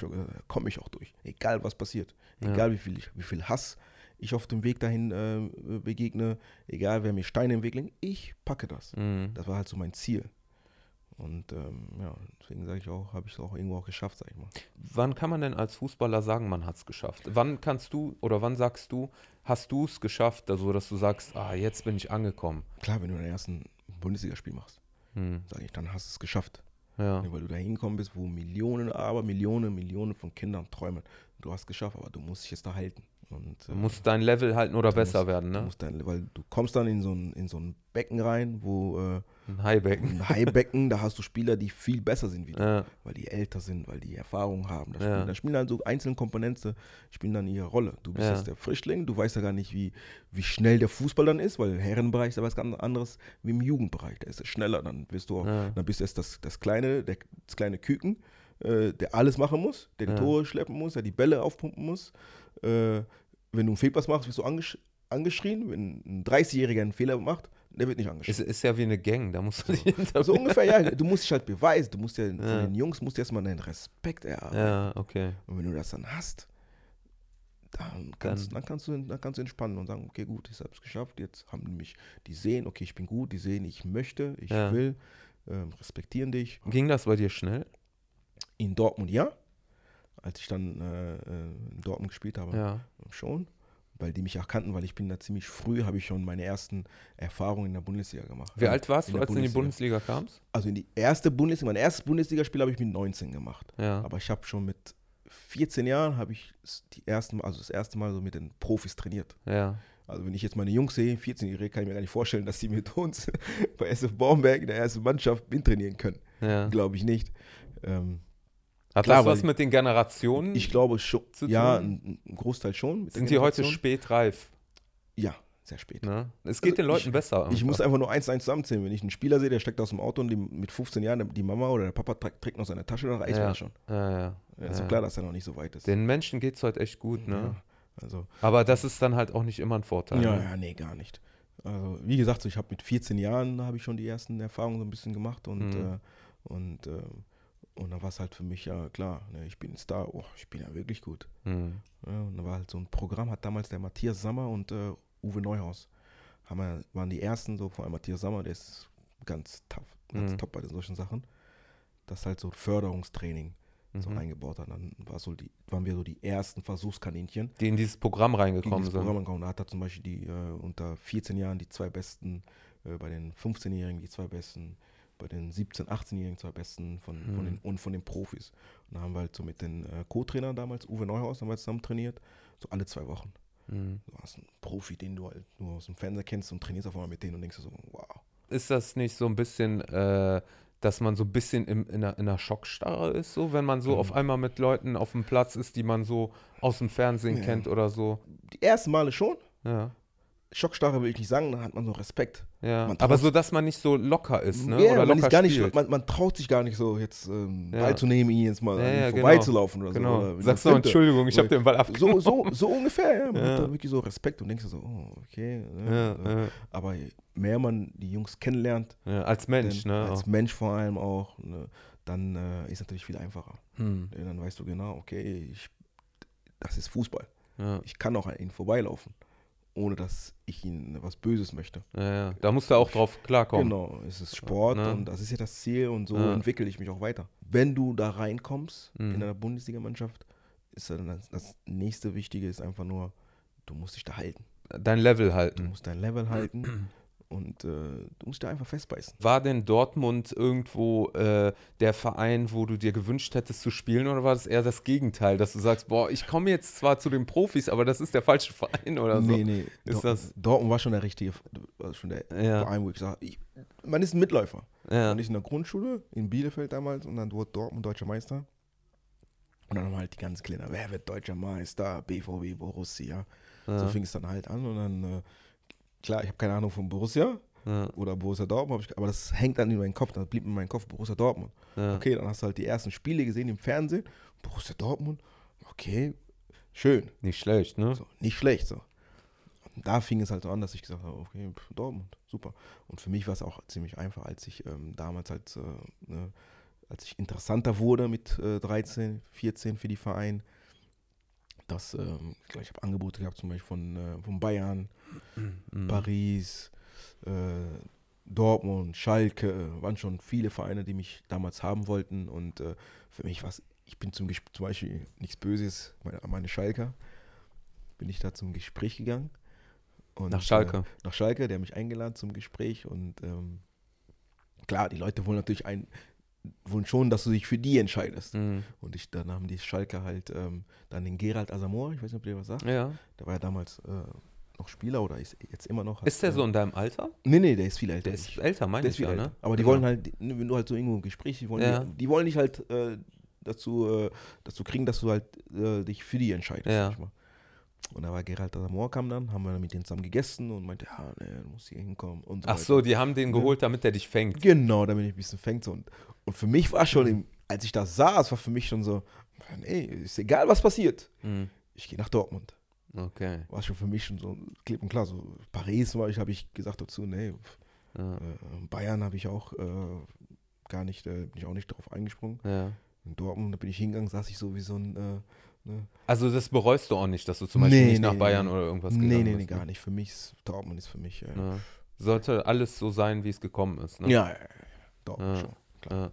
komme ich auch durch. Egal was passiert. Ja. Egal wie viel, ich, wie viel Hass ich auf dem Weg dahin äh, begegne, egal wer mir Steine im Weg legt, ich packe das. Mhm. Das war halt so mein Ziel. Und ähm, ja, deswegen sage ich auch, habe ich es auch irgendwo auch geschafft, sag ich mal. Wann kann man denn als Fußballer sagen, man hat es geschafft? Wann kannst du oder wann sagst du, hast du es geschafft, also dass du sagst, ah, jetzt bin ich angekommen? Klar, wenn du dein ersten Bundesligaspiel machst, Hm. sage ich, dann hast du es geschafft. Ja. Weil du da hingekommen bist, wo Millionen, aber Millionen, Millionen von Kindern träumen. Du hast es geschafft, aber du musst dich jetzt da halten. Und, Du äh, musst dein Level halten oder du besser musst- werden, Du ne? dann, weil du kommst dann in so ein, in so ein Becken rein, wo äh, Ein Highbecken. ein Haibecken, da hast du Spieler, die viel besser sind wie du, Ja. weil die älter sind, weil die Erfahrung haben. Da, Ja. spielen, da spielen dann so einzelne Komponenten, spielen dann ihre Rolle. Du bist Ja. jetzt der Frischling, du weißt ja gar nicht, wie, wie schnell der Fußball dann ist, weil im Herrenbereich ist ja was ganz anderes wie im Jugendbereich. Da ist es schneller, dann bist du auch, Ja. dann bist du erst das, das kleine, der, das kleine Küken, äh, der alles machen muss, der die Ja. Tore schleppen muss, der die Bälle aufpumpen muss. Äh, wenn du einen Fehlpass machst, wirst du angesch angeschrien. Wenn ein 30-Jähriger einen Fehler macht, der wird nicht angeschrien. Es ist ja wie eine Gang, da musst du dich. So Also ungefähr, ja. Du musst dich halt beweisen. Du musst ja, von Ja. den Jungs musst du erstmal deinen Respekt erarbeiten. Ja, okay. Und wenn du das dann hast, dann kannst, dann. kannst, du, dann kannst du entspannen und sagen, okay, gut, ich habe es geschafft. Jetzt haben die mich, die sehen, okay, ich bin gut, die sehen, ich möchte, ich Ja. will, ähm, respektieren dich. Ging das bei dir schnell? In Dortmund ja. Als ich dann äh, äh, in Dortmund gespielt habe, Ja. schon. Weil die mich auch kannten, weil ich bin da ziemlich früh, habe ich schon meine ersten Erfahrungen in der Bundesliga gemacht. Wie alt warst In du, als du in die Bundesliga kamst? Also in die erste Bundesliga, mein erstes Bundesligaspiel habe ich mit 19 gemacht. Ja. Aber ich habe schon mit 14 Jahren habe ich die ersten, also das erste Mal so mit den Profis trainiert. Ja. Also wenn ich jetzt meine Jungs sehe, 14-Jährige, kann ich mir gar nicht vorstellen, dass sie mit uns bei SF Baumberg in der ersten Mannschaft mittrainieren können. ja. Glaube ich nicht. Ähm, Hat Klar, das was mit den Generationen? ich glaube schon, Zu ja, ein, Großteil schon. sind die heute spät reif? Ja, sehr spät. Ne? Es geht Also den Leuten ich- besser. Ich muss einfach. einfach nur eins, eins zusammenzählen. Wenn ich einen Spieler sehe, der steckt aus dem Auto und die, mit 15 Jahren die Mama oder der Papa trägt, noch seine Tasche, dann reicht Ja. das schon. Ja, ja. Ja, ist ja. klar, dass er noch nicht so weit ist. Den Menschen geht es heute echt gut, ne? Ja, also, Aber das ist dann halt auch nicht immer ein Vorteil. ja, ne? ja, nee, gar nicht. Also, wie gesagt, so, ich habe mit 14 Jahren habe ich schon die ersten Erfahrungen so ein bisschen gemacht und, Mhm. äh, und, äh, und dann war es halt für mich ja klar, ne, ich bin ein Star, oh, ich bin ja wirklich gut. Hm. Ja, und da war halt so ein Programm, hat damals der Matthias Sammer und äh, Uwe Neuhaus, haben wir, waren die ersten, so vor allem Matthias Sammer, der ist ganz tough, ganz Mhm. top bei solchen Sachen. Das halt so Förderungstraining so Mhm. eingebaut hat. Dann war so die, waren wir so die ersten Versuchskaninchen Die in dieses Programm reingekommen dieses sind. Programm gekommen. Da hat er zum Beispiel die äh, unter 14 Jahren die zwei besten, äh, bei den 15-Jährigen die zwei besten, bei den 17-, 18-Jährigen zwei besten von, von Mhm. den, und von den Profis. Und da haben wir halt so mit den äh, Co-Trainern damals, Uwe Neuhaus, haben wir zusammen trainiert, so alle zwei Wochen. Hm. Du hast einen Profi, den du halt nur aus dem Fernseher kennst und trainierst auf einmal mit denen und denkst so, wow. Ist das nicht so ein bisschen, äh, dass man so ein bisschen im, in, einer, in einer Schockstarre ist, so, wenn man so Mhm. auf einmal mit Leuten auf dem Platz ist, die man so aus dem Fernsehen Ja. kennt oder so? Die ersten Male schon, Ja. Schockstarre will ich nicht sagen, dann hat man so Respekt. Ja, aber so, dass man nicht so locker ist, ne? Ja, oder man, locker gar nicht, spielt. man, man traut sich gar nicht so jetzt ähm, Ja. Ball zu nehmen, ihn jetzt mal Ja, ja, genau. vorbeizulaufen oder so. genau. Oder Sagst du, filmt, Entschuldigung, ich habe den Ball abgenommen. so, so, so ungefähr, ja. Man Ja. hat da wirklich so Respekt und denkst so, oh, okay. Ne? Also, Aber je mehr man die Jungs kennenlernt, als Mensch, dann, ne? als auch. Mensch vor allem auch, ne, dann äh, ist natürlich viel einfacher. Hm, Denn Dann weißt du genau, okay, ich, das ist Fußball. Ich kann auch an ihnen vorbeilaufen, ohne dass ich ihnen was Böses möchte. ja, ja. Da musst du auch drauf klarkommen. Genau, es ist Sport Ne? und das ist ja das Ziel und so Ja. entwickle ich mich auch weiter. Wenn du da reinkommst Mhm. in einer Bundesligamannschaft, ist dann das, das nächste Wichtige ist einfach nur, du musst dich da halten. Dein Level Du halten. musst dein Level halten und äh, du musst da einfach festbeißen. War denn Dortmund irgendwo äh, der Verein, wo du dir gewünscht hättest zu spielen, oder war das eher das Gegenteil, dass du sagst, boah, ich komme jetzt zwar zu den Profis, aber das ist der falsche Verein oder so? nee, nee. Ist Dort- das- Dortmund war schon der richtige, war schon der Ja. Verein, wo ich sage, ich, man ist ein Mitläufer. Ja. Und ich in der Grundschule in Bielefeld damals und dann wurde Dortmund deutscher Meister. Und dann halt die ganzen Kleiner, wer wird deutscher Meister? BVB, Borussia. Ja. So fing es dann halt an und dann, äh, klar, ich habe keine Ahnung von Borussia Ja. oder Borussia Dortmund, aber das hängt dann in meinem Kopf, das blieb in meinem Kopf Borussia Dortmund. Ja. Okay, dann hast du halt die ersten Spiele gesehen im Fernsehen, Borussia Dortmund, okay, schön. Nicht schlecht, ne? So, nicht schlecht. So. Und da fing es halt so an, dass ich gesagt habe, okay, Dortmund, super. Und für mich war es auch ziemlich einfach, als ich ähm, damals halt, äh, ne, als ich interessanter wurde mit äh, 13, 14 für die Verein, dass, ähm, ich, glaub, ich habe Angebote gehabt, zum Beispiel von, äh, von Bayern, Mhm. Paris, äh, Dortmund, Schalke, äh, waren schon viele Vereine, die mich damals haben wollten. Und äh, für mich war es, ich bin zum, zum Beispiel nichts Böses, meine, meine Schalker, bin ich da zum Gespräch gegangen. Und, Nach Schalke. Äh, nach Schalke, der hat mich eingeladen zum Gespräch. Und ähm, klar, die Leute wollen natürlich ein, wollen schon, dass du dich für die entscheidest. Mhm. Und ich, dann haben die Schalke halt ähm, dann den Gerald Asamoah, ich weiß nicht, ob ihr was sagt. Ja. Der war ja damals äh, noch Spieler oder ist jetzt immer noch. Ist der hat, so in deinem Alter? Äh, nee, nee, der ist viel älter. Der ist älter, meine der ich viel ja, ne? Aber die Genau. wollen halt, wenn du halt so irgendwo im Gespräch, die wollen, Ja. die, die wollen dich halt äh, dazu, äh, dazu kriegen, dass du halt äh, dich für die entscheidest. Ja. sag ich mal. Und da war Gerald Asamoah kam dann, haben wir mit denen zusammen gegessen und meinte, ja, ne, du musst hier hinkommen und so Ach weiter. so, die haben den Ja. geholt, damit der dich fängt. Genau, damit ich ein bisschen fängt. Und, und für mich war schon, im, als ich da saß, war für mich schon so, nee, ist egal, was passiert. Mhm. Ich gehe nach Dortmund. Okay. War schon für mich schon so klipp und klar. So Paris war ich, habe ich gesagt dazu, nee, Ja. äh, Bayern habe ich auch äh, gar nicht, äh, bin ich auch nicht drauf eingesprungen. ja. In Dortmund, da bin ich hingegangen, saß ich so wie so ein, äh, ne? Also das bereust du auch nicht, dass du zum Beispiel Nee, nicht nach nee, Bayern nee. oder irgendwas Nee, gegangen nee, nee, bist. gar nicht. Für mich ist Dortmund ist für mich, äh, Ja. Sollte alles so sein, wie es gekommen ist. Ne? ja, ja, ja, Dortmund Ja. schon. Klar.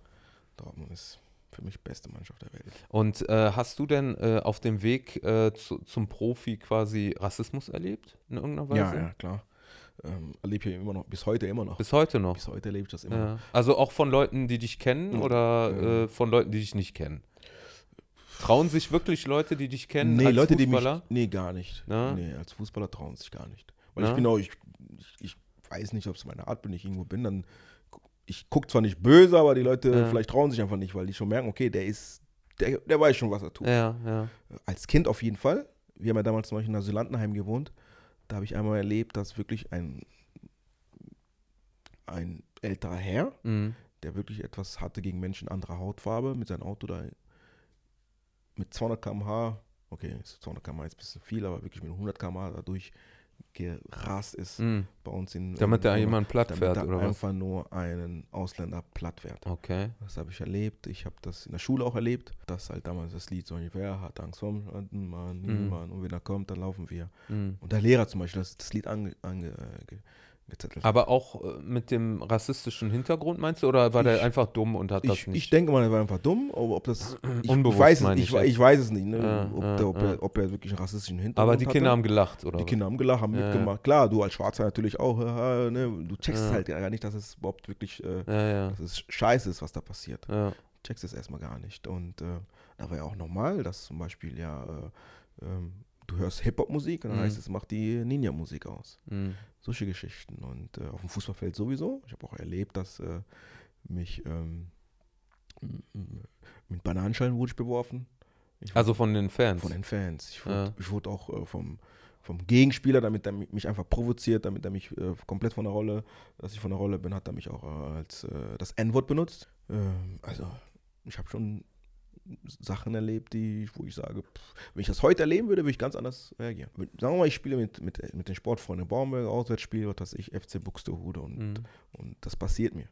Dortmund ist für mich beste Mannschaft der Welt. Und äh, hast du denn äh, auf dem Weg äh, zu, zum Profi quasi Rassismus erlebt? In irgendeiner Weise? Ja, ja, klar. Ähm, erlebe ich immer noch, bis heute immer noch. Bis heute noch. Bis heute erlebe ich das immer noch. Ja. Also auch von Leuten, die dich kennen oder äh, von Leuten, die dich nicht kennen? Trauen sich wirklich Leute, die dich kennen, Nee, als Leute, die mich. Fußballer? Nee, gar nicht. Na? Nee, als Fußballer trauen sich gar nicht. Weil Na? ich bin auch, ich, ich, weiß nicht, ob es meine Art bin, ich irgendwo bin, dann. Ich gucke zwar nicht böse, aber die Leute Ja. vielleicht trauen sich einfach nicht, weil die schon merken, okay, der ist. Der, der weiß schon, was er tut. Ja, ja. Als Kind auf jeden Fall. Wir haben ja damals zum Beispiel in Asylantenheim gewohnt. Da habe ich einmal erlebt, dass wirklich ein, ein älterer Herr, Mhm. der wirklich etwas hatte gegen Menschen anderer Hautfarbe, mit seinem Auto da mit 200 km/h, okay, 200 km/h ist ein bisschen viel, aber wirklich mit 100 km/h dadurch gerast ist Mhm. bei uns in. Damit da jemand platt damit fährt er oder was? einfach nur einen Ausländer platt fährt. Okay. Das habe ich erlebt. Ich habe das in der Schule auch erlebt, dass halt damals das Lied so, wer hat Angst vor dem Mann, niemand, und wenn er kommt, dann laufen wir. Mhm. Und der Lehrer zum Beispiel, das, das Lied ange, ange, äh, gezettelt. Aber auch äh, mit dem rassistischen Hintergrund meinst du, oder war der Ich- einfach dumm und hat das ich, nicht? ich denke mal, er war einfach dumm, ob das. Ich, Unbewusst weiß es, ich, ich weiß es nicht, ne? Ja, ob, ja, der, ob, ja. Er, ob er wirklich einen rassistischen Hintergrund Aber die hatte. Kinder haben gelacht, oder? Die? Kinder haben gelacht, haben mitgemacht. Klar, du als Schwarzer natürlich auch. äh, ne? Du checkst halt gar nicht, dass es überhaupt wirklich, äh, dass es scheiße ist, was da passiert. ja. checkst es erstmal gar nicht. Und äh, da war ja auch normal, dass zum Beispiel ja, äh, ähm, du hörst Hip-Hop-Musik und dann Mhm. heißt es, mach die Ninja-Musik aus. Mhm. Solche Geschichten. Und äh, auf dem Fußballfeld sowieso. Ich habe auch erlebt, dass äh, mich ähm, mit Bananenschalen wurde ich beworfen. Ich Also von den Fans. von den Fans. Ich wurde, Ja. ich wurde auch äh, vom, vom Gegenspieler, damit er mi- mich einfach provoziert, damit er mich äh, komplett von der Rolle, dass ich von der Rolle bin, hat er mich auch äh, als äh, das N-Wort benutzt. Ähm, also ich habe schon Sachen erlebt, die, wo ich sage, pff, wenn ich das heute erleben würde, würde ich ganz anders reagieren. Sagen wir mal, ich spiele mit, mit, mit den Sportfreunden Baumberg, Auswärtsspiel, was weiß ich, FC Buxtehude und, Mhm. und das passiert mir.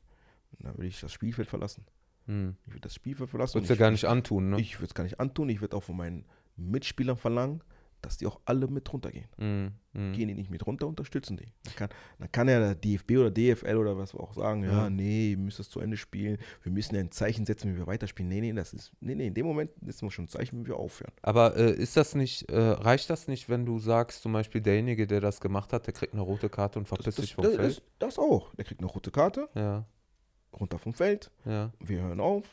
Und dann würde ich das Spielfeld verlassen. Mhm. Ich würde das Spielfeld verlassen. Würdest und du ich- gar nicht antun, ne? ich würde es gar nicht antun. Ich würde auch von meinen Mitspielern verlangen, dass die auch alle mit runtergehen. Mhm. Mhm. Gehen die nicht mit runter, unterstützen die. Dann kann, dann kann ja der DFB oder DFL oder was auch sagen, ja, Ja. nee, ihr müsst das zu Ende spielen. Wir müssen ja ein Zeichen setzen, wenn wir weiterspielen. Nee, nee, das ist, nee, nee, in dem Moment ist es schon ein Zeichen, wenn wir aufhören. Aber äh, ist das nicht, äh, reicht das nicht, wenn du sagst, zum Beispiel derjenige, der das gemacht hat, der kriegt eine rote Karte und verpisst sich vom das, Feld? das, das auch. Der kriegt eine rote Karte, ja, runter vom Feld, ja, wir hören auf,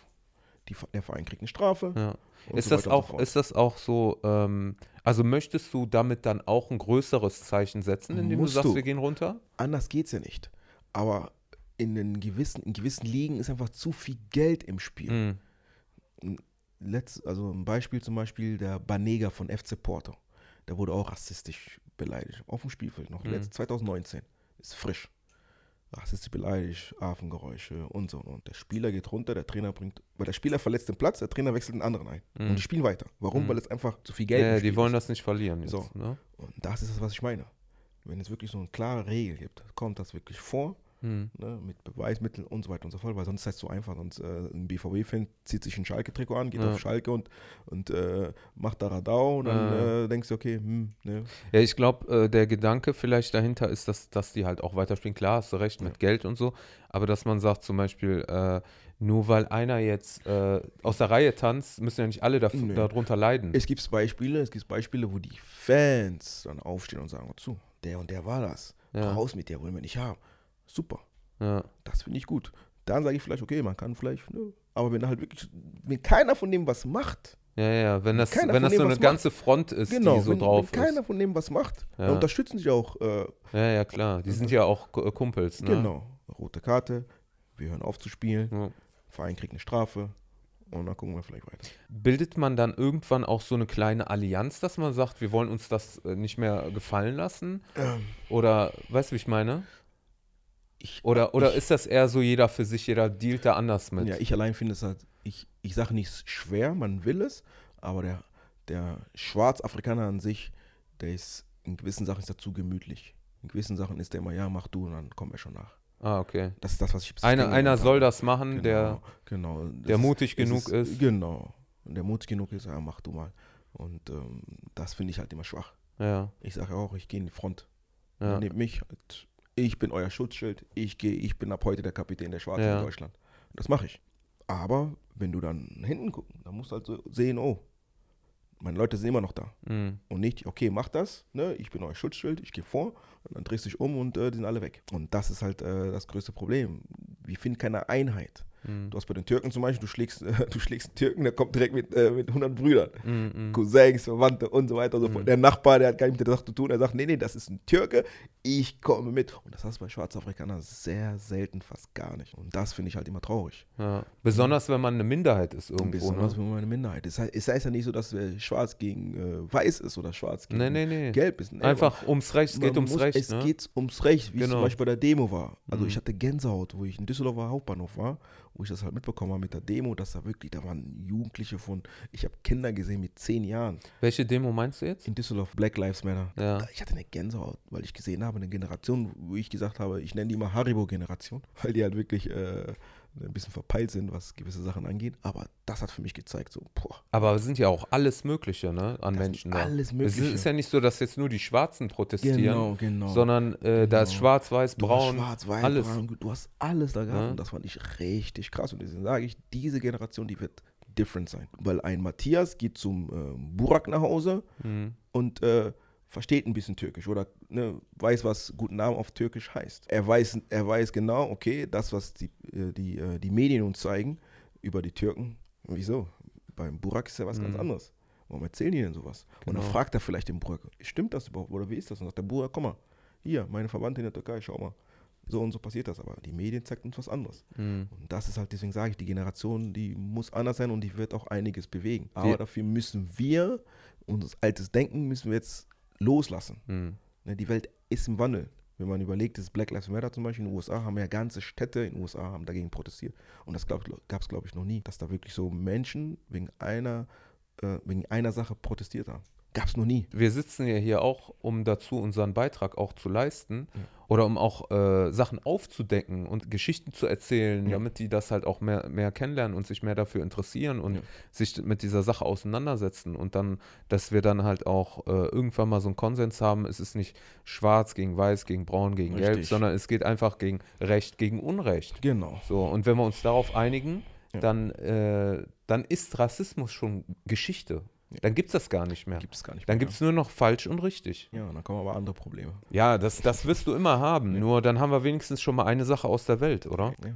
die, der Verein kriegt eine Strafe. ja. Ist so das so auch, fort. ist das auch so, ähm, also möchtest du damit dann auch ein größeres Zeichen setzen, indem Musst du sagst, du. wir gehen runter? anders geht's ja nicht. Aber in, den gewissen, in gewissen Ligen ist einfach zu viel Geld im Spiel. Mhm. Letzt, also ein Beispiel zum Beispiel der Banega von FC Porto. Der wurde auch rassistisch beleidigt. Auf dem Spielfeld noch. Mhm. Letzt, 2019. Ist frisch. Rassistisch beleidigt, Affengeräusche und so. Und der Spieler geht runter, der Trainer bringt, weil der Spieler verletzt den Platz, der Trainer wechselt einen anderen ein. Mhm. Und die spielen weiter. Warum? Mhm. Weil es einfach zu viel Geld Ja, im die wollen ist. das nicht verlieren jetzt, So. ne? Und das ist das, was ich meine. Wenn es wirklich so eine klare Regel gibt, kommt das wirklich vor, Mhm. ne, mit Beweismitteln und so weiter und so fort, weil sonst ist das so einfach. Sonst äh, ein BVB-Fan zieht sich ein Schalke-Trikot an, geht Ja. auf Schalke und, und äh, macht da Radau und dann Ja. äh, denkst du, okay, hm, ne, Ja, ich glaube, äh, der Gedanke vielleicht dahinter ist, dass, dass die halt auch weiterspielen. Klar, hast du recht, mit Geld und so. Aber dass man sagt zum Beispiel, äh, nur weil einer jetzt äh, aus der Reihe tanzt, müssen ja nicht alle da, Nee. darunter leiden. Es gibt Beispiele, es gibt Beispiele, wo die Fans dann aufstehen und sagen, zu, der und der war das. Ja. Raus mit der, wollen wir nicht haben. Super, ja. das finde ich gut. Dann sage ich vielleicht, okay, man kann vielleicht, ne, aber wenn halt wirklich, wenn keiner von dem was macht, ja, ja, wenn das, Keiner wenn das so eine ganze Front ist, genau, die so wenn, drauf wenn keiner ist. von dem was macht, Ja. dann unterstützen sich auch, äh, Ja, ja, klar. Die sind ja auch K- Kumpels, ne? genau, rote Karte, wir hören auf zu spielen, Ja. Verein kriegt eine Strafe und dann gucken wir vielleicht weiter. Bildet man dann irgendwann auch so eine kleine Allianz, dass man sagt, wir wollen uns das äh, nicht mehr gefallen lassen? Ähm, Oder, weißt du, wie ich meine? Ich, Oder, oder ich, ist das eher so jeder für sich, jeder dealt da anders mit? Ja, ich allein finde es halt, ich, ich sage nicht schwer, man will es, aber der, der Schwarzafrikaner an sich, der ist in gewissen Sachen ist er zu gemütlich. In gewissen Sachen ist der immer, ja, mach du und dann kommen wir schon nach. Ah, okay. Das ist das, was ich bis jetzt einer soll das machen, der. genau, das der ist- mutig es genug ist. Genau. Und der mutig genug ist, ja, mach du mal. Und ähm, das finde ich halt immer schwach. Ja, Ich sage auch, ich gehe in die Front. ja. Nehmt mich. Halt, ich bin euer Schutzschild. Ich gehe, ich bin ab heute der Kapitän der Schwarzen Ja. in Deutschland. Das mache ich. Aber wenn du dann hinten guckst, dann musst du halt so sehen, oh, meine Leute sind immer noch da. Mhm. Und nicht, okay, mach das, ne? ich bin euer Schutzschild, ich gehe vor, und dann drehst du dich um und äh, die sind alle weg. Und das ist halt äh, das größte Problem. Wir finden keine Einheit. Mhm. Du hast bei den Türken zum Beispiel, du schlägst, äh, du schlägst einen Türken, der kommt direkt mit, äh, mit 100 Brüdern. Mhm. mhm. Cousins, Verwandte und so weiter und so fort. Mhm. Der Nachbar, der hat gar nichts mit der Sache zu tun, er sagt, nee, nee, das ist ein Türke, ich komme mit. Und das hast du bei Schwarzafrikanern sehr selten, fast gar nicht. Und das finde ich halt immer traurig. Ja. Besonders wenn man eine Minderheit ist irgendwo. besonders Ne? wenn man eine Minderheit ist. Es heißt, es heißt ja nicht so, dass äh, schwarz gegen äh, weiß ist oder schwarz gegen Nee, nee, nee. gelb ist. Nee, Einfach ums Recht, es geht ums muss, Recht. Es ne? geht ums Recht, wie es Genau. zum Beispiel bei der Demo war. Also Mhm. ich hatte Gänsehaut, wo ich in Düsseldorfer Hauptbahnhof war, wo ich das halt mitbekommen habe mit der Demo, dass da wirklich, da waren Jugendliche von, ich habe Kinder gesehen mit zehn Jahren Welche Demo meinst du jetzt? in Düsseldorf, Black Lives Matter. Ja. Ich hatte eine Gänsehaut, weil ich gesehen habe, eine Generation, wo ich gesagt habe, ich nenne die immer Haribo-Generation, weil die halt wirklich äh, ein bisschen verpeilt sind, was gewisse Sachen angeht. Aber das hat für mich gezeigt, so, boah, Aber es sind ja auch alles Mögliche, ne? An Das sind Menschen da. alles Es Mögliche. ist ja nicht so, dass jetzt nur die Schwarzen protestieren, genau. sondern äh, da ist Genau. schwarz, weiß, Du braun. schwarz, weiß, alles. braun, du hast alles da gehabt Ja. und das fand ich richtig krass. Und deswegen sage ich, diese Generation, die wird different sein. Weil ein Matthias geht zum äh, Burak nach Hause Mhm. und äh, versteht ein bisschen Türkisch oder ne, weiß, was guten Namen auf Türkisch heißt. Er weiß, er weiß genau, okay, das, was die, die, äh, die Medien uns zeigen über die Türken, wieso? Beim Burak ist ja was ganz Mhm. anderes. Warum erzählen die denn sowas? Und dann Genau. fragt er vielleicht den Burak, stimmt das überhaupt oder wie ist das? Und sagt der Burak, komm mal, hier, meine Verwandte in der Türkei, schau mal. So und so passiert das, aber die Medien zeigt uns was anderes. Mhm. Und das ist halt, deswegen sage ich, die Generation, die muss anders sein und die wird auch einiges bewegen. Aber Die- dafür müssen wir, unser altes Denken müssen wir jetzt loslassen. Mhm. Ne, die Welt ist im Wandel. Wenn man überlegt, das Black Lives Matter zum Beispiel in den USA, haben ja ganze Städte in den USA haben dagegen protestiert. Und das gab es, glaube ich, noch nie, dass da wirklich so Menschen wegen einer, äh, wegen einer Sache protestiert haben. Gab es noch nie. Wir sitzen ja hier auch, um dazu unseren Beitrag auch zu leisten Ja. oder um auch äh, Sachen aufzudecken und Geschichten zu erzählen, Ja. damit die das halt auch mehr, mehr kennenlernen und sich mehr dafür interessieren und Ja. sich mit dieser Sache auseinandersetzen und dann, dass wir dann halt auch äh, irgendwann mal so einen Konsens haben, es ist nicht schwarz gegen weiß, gegen braun, gegen gelb, Richtig. sondern es geht einfach gegen Recht, gegen Unrecht. Genau. So, und wenn wir uns darauf einigen, dann, äh, dann ist Rassismus schon Geschichte. Dann gibt es das gar nicht mehr. Gibt es gar nicht Dann mehr. gibt es nur noch falsch und richtig. Ja, dann kommen aber andere Probleme. Ja, das, das wirst du immer haben. Ja. Nur dann haben wir wenigstens schon mal eine Sache aus der Welt, oder? Ja.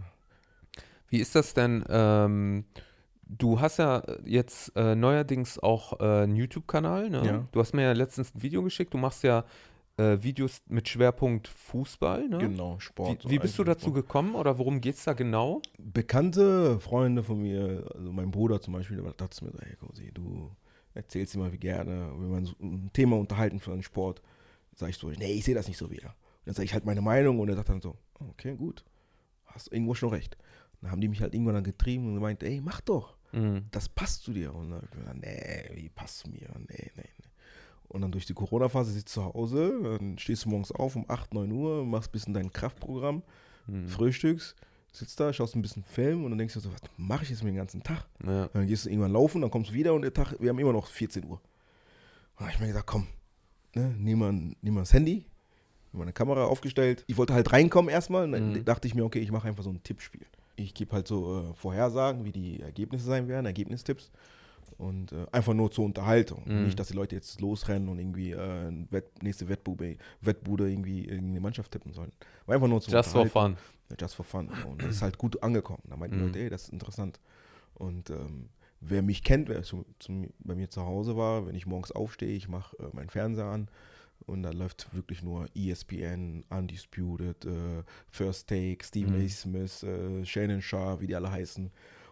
Wie ist das denn? Ähm, du hast ja jetzt äh, neuerdings auch äh, einen YouTube-Kanal. Ne? Ja. Du hast mir ja letztens ein Video geschickt. Du machst ja äh, Videos mit Schwerpunkt Fußball. Ne? Genau, Wie, Sport. so wie bist du dazu gekommen oder worum geht es da genau? Bekannte Freunde von mir, also mein Bruder zum Beispiel, der dachte mir so, hey Cosi, du erzählst immer wie gerne, wenn man so ein Thema unterhalten für einen Sport, sag ich so, nee, ich sehe das nicht so wieder. Und dann sage ich halt meine Meinung und er sagt dann so, okay, gut, hast irgendwo schon recht. Dann haben die mich halt irgendwann dann getrieben und gemeint, ey, mach doch, Mhm. das passt zu dir. Und dann hab ich gesagt, nee, wie passt mir? Nee, nee, nee. Und dann durch die Corona-Phase sitzt du zu Hause, dann stehst du morgens auf um 8, 9 Uhr, machst ein bisschen dein Kraftprogramm, Mhm. frühstückst, sitzt da, schaust ein bisschen Film und dann denkst du so, was mache ich jetzt mit den ganzen Tag? Ja. Dann gehst du irgendwann laufen, dann kommst du wieder und der Tag, wir haben immer noch 14 Uhr. Und hab ich mir gedacht, komm, ne, nimm, mal, nimm mal das Handy, nimm mal eine Kamera aufgestellt. Ich wollte halt reinkommen erstmal und dann Mhm. dachte ich mir, okay, ich mache einfach so ein Tippspiel. Ich gebe halt so äh, Vorhersagen, wie die Ergebnisse sein werden, Ergebnistipps. Und äh, einfach nur zur Unterhaltung. Mhm. Nicht, dass die Leute jetzt losrennen und irgendwie äh, Wett, nächste Wettbude, Wettbude irgendwie irgendeine Mannschaft tippen sollen. War einfach nur zum Just for Unterhalten. fun. Ja, Just for fun. Und das ist halt gut angekommen. Da meinten die Mhm. Leute, ey, das ist interessant. Und ähm, wer mich kennt, wer zu, zu, bei mir zu Hause war, wenn ich morgens aufstehe, ich mache äh, meinen Fernseher an und da läuft wirklich nur ESPN, Undisputed, äh, First Take, Stephen Mhm. A. Smith, äh, Shannon Sharp, wie die alle heißen.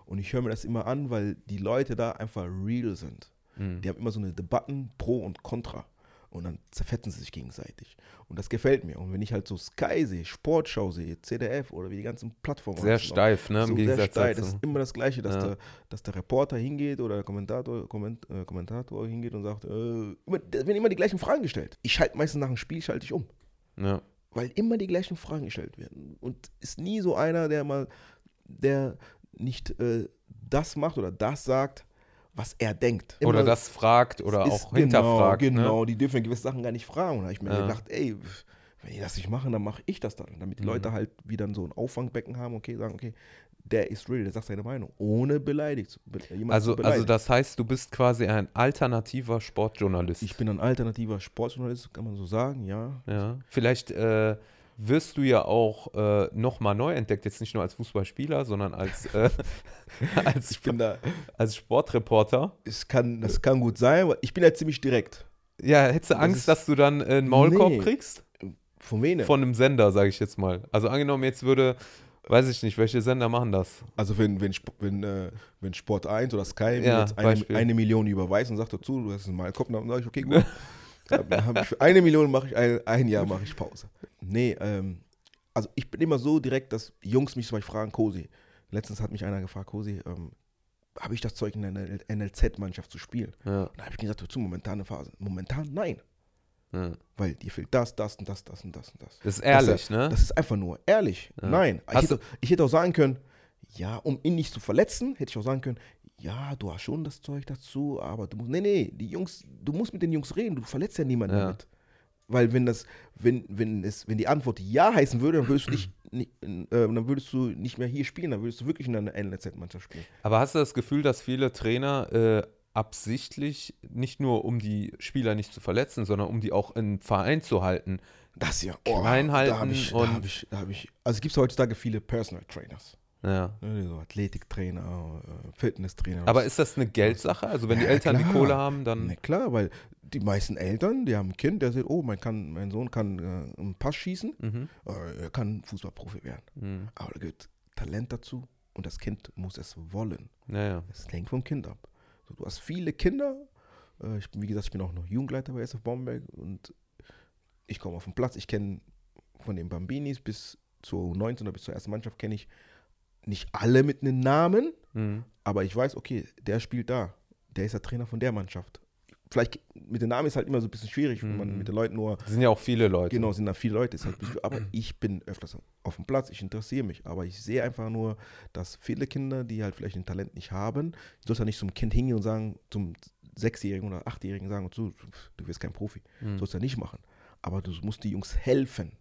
Und ich höre mir das immer an, weil die Leute da einfach real sind. Mhm. Die haben immer so eine Debatten pro und contra. Und dann zerfetzen sie sich gegenseitig. Und das gefällt mir. Und wenn ich halt so Sky sehe, Sportschau sehe, CDF oder wie die ganzen Plattformen Sehr heißen, steif, ne? Im so sehr Gegensatz steil. dazu. Das ist immer das Gleiche, dass, Ja. der, dass der Reporter hingeht oder der Kommentator, Komment, äh, Kommentator hingeht und sagt, äh, immer, werden immer die gleichen Fragen gestellt. Ich schalte meistens nach dem Spiel, schalte ich um. Ja. Weil immer die gleichen Fragen gestellt werden. Und ist nie so einer, der mal, der nicht äh, das macht oder das sagt, was er denkt. Oder Immer- das fragt oder auch hinterfragt. Genau, genau. Ne? die dürfen gewisse Sachen gar nicht fragen. Und da habe ich mir Ja. gedacht, ey, wenn die das nicht machen, dann mache ich das dann. Damit die Mhm. Leute halt wieder so ein Auffangbecken haben, okay, sagen, okay, der ist real, der sagt seine Meinung, ohne beleidigt Also, zu also das heißt, du bist quasi ein alternativer Sportjournalist. ich bin ein alternativer Sportjournalist, kann man so sagen, ja. Ja, vielleicht äh, wirst du ja auch äh, nochmal neu entdeckt, jetzt nicht nur als Fußballspieler, sondern als, äh, als, Ich bin da, als Sportreporter. es kann, das kann gut sein, aber ich bin ja ziemlich direkt. Ja, hättest du Das Angst, ist- dass du dann äh, einen Maulkorb Nee. kriegst? Von wem? Von einem Sender, sage ich jetzt mal. Also angenommen, jetzt würde, weiß ich nicht, welche Sender machen das? Also wenn, wenn, wenn, äh, wenn Sport 1 oder Sky mir Ja, jetzt eine, eine Million überweist und sagt dazu, du hast einen Malkopf, dann sage ich, okay, gut. ich für eine Million mache ich ein, ein Jahr mache ich Pause. Nee, ähm, also ich bin immer so direkt, dass Jungs mich zum Beispiel fragen, Kosi, letztens hat mich einer gefragt, Kosi, ähm, habe ich das Zeug in einer NLZ-Mannschaft zu spielen? Ja, Da habe ich gesagt, zu momentane Phase. Momentan nein. ja. Weil dir fehlt das, das und das, das und das und das. Das ist ehrlich, ne? Das ist einfach nur ehrlich. Ja. Nein. Ich hätte, ich hätte auch sagen können, ja, um ihn nicht zu verletzen, hätte ich auch sagen können, ja, du hast schon das Zeug dazu, aber du musst, nee, nee, die Jungs, du musst mit den Jungs reden, du verletzt ja niemanden Ja. damit. Weil wenn das, wenn, wenn es, wenn die Antwort ja heißen würde, dann würdest du nicht, nicht äh, dann würdest du nicht mehr hier spielen, dann würdest du wirklich in einer NLZ-Mannschaft spielen. Aber hast du das Gefühl, dass viele Trainer äh, absichtlich, nicht nur um die Spieler nicht zu verletzen, sondern um die auch im Verein zu halten, Das ja. Klein halten da habe ich, da hab ich, da hab ich, also es gibt heutzutage viele Personal Trainers. Ja. So Athletiktrainer, äh, Fitnesstrainer. Aber ist das eine Geldsache? Also wenn die Ja, Eltern die klar. Kohle haben, dann. Na klar, weil die meisten Eltern, die haben ein Kind, der sagt, oh, mein, kann, mein Sohn kann äh, einen Pass schießen, Mhm. er kann Fußballprofi werden. Mhm. Aber da gehört Talent dazu und das Kind muss es wollen. Naja. Es hängt vom Kind ab. So, du hast viele Kinder. Äh, ich bin, wie gesagt, ich bin auch noch Jugendleiter bei SF Bomberg und ich komme auf den Platz. Ich kenne von den Bambinis bis zur U19 oder bis zur ersten Mannschaft kenne ich nicht alle mit einem Namen, Mhm. aber ich weiß, okay, der spielt da. Der ist der Trainer von der Mannschaft. Vielleicht mit dem Namen ist halt immer so ein bisschen schwierig, wenn man Mhm. mit den Leuten nur, Das sind ja auch viele Leute. genau, sind da viele Leute, halt bisschen, aber ich bin öfters auf dem Platz, ich interessiere mich, aber ich sehe einfach nur, dass viele Kinder, die halt vielleicht ein Talent nicht haben, du sollst ja nicht zum Kind hingehen und sagen, zum Sechsjährigen oder Achtjährigen sagen, du, du wirst kein Profi. Mhm. sollst du ja nicht machen. Aber du musst die Jungs helfen.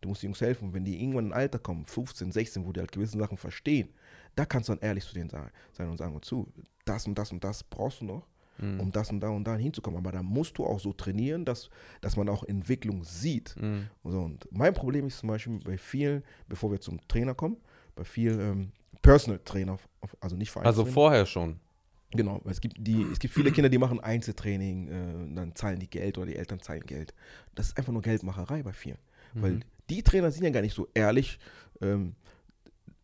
Du musst die Jungs helfen. Wenn die irgendwann in ein Alter kommen, 15, 16, wo die halt gewisse Sachen verstehen, da kannst du dann ehrlich zu denen sein und sagen, zu, das und das und das brauchst du noch, Mhm. um das und da und da hinzukommen. Aber da musst du auch so trainieren, dass, dass man auch Entwicklung sieht. Mhm. So, und mein Problem ist zum Beispiel bei vielen, bevor wir zum Trainer kommen, bei vielen ähm, Personal Trainer, also nicht Also Vereinstrainer. vorher schon. Genau, es gibt, die, es gibt viele Kinder, die machen Einzeltraining, äh, und dann zahlen die Geld oder die Eltern zahlen Geld. Das ist einfach nur Geldmacherei bei vielen. Weil Mhm. die Trainer sind ja gar nicht so ehrlich ähm,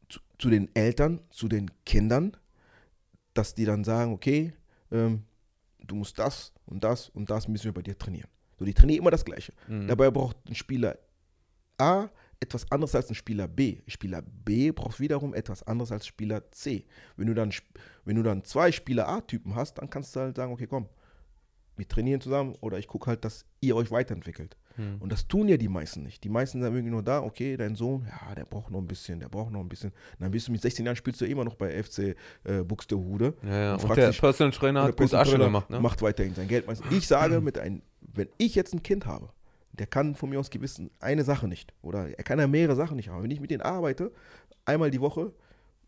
zu, zu den Eltern, zu den Kindern, dass die dann sagen, okay, ähm, du musst das und das und das müssen wir bei dir trainieren. So, die trainieren immer das Gleiche. Mhm. Dabei braucht ein Spieler A etwas anderes als ein Spieler B. Spieler B braucht wiederum etwas anderes als Spieler C. Wenn du dann, wenn du dann zwei Spieler A-Typen hast, dann kannst du halt sagen, okay, komm, wir trainieren zusammen oder ich gucke halt, dass ihr euch weiterentwickelt. Hm. Und das tun ja die meisten nicht. Die meisten sind irgendwie nur da, okay, dein Sohn, ja, der braucht noch ein bisschen, der braucht noch ein bisschen. Und dann bist du mit 16 Jahren spielst du immer noch bei FC äh, Buxtehude. Ja, ja. Und, und der dich, Personal Trainer hat gut Asche gemacht, ne? Macht weiterhin sein Geld. Ich sage mit ein, wenn ich jetzt ein Kind habe, der kann von mir aus gewissen eine Sache nicht. Oder er kann ja mehrere Sachen nicht haben. Wenn ich mit denen arbeite, einmal die Woche,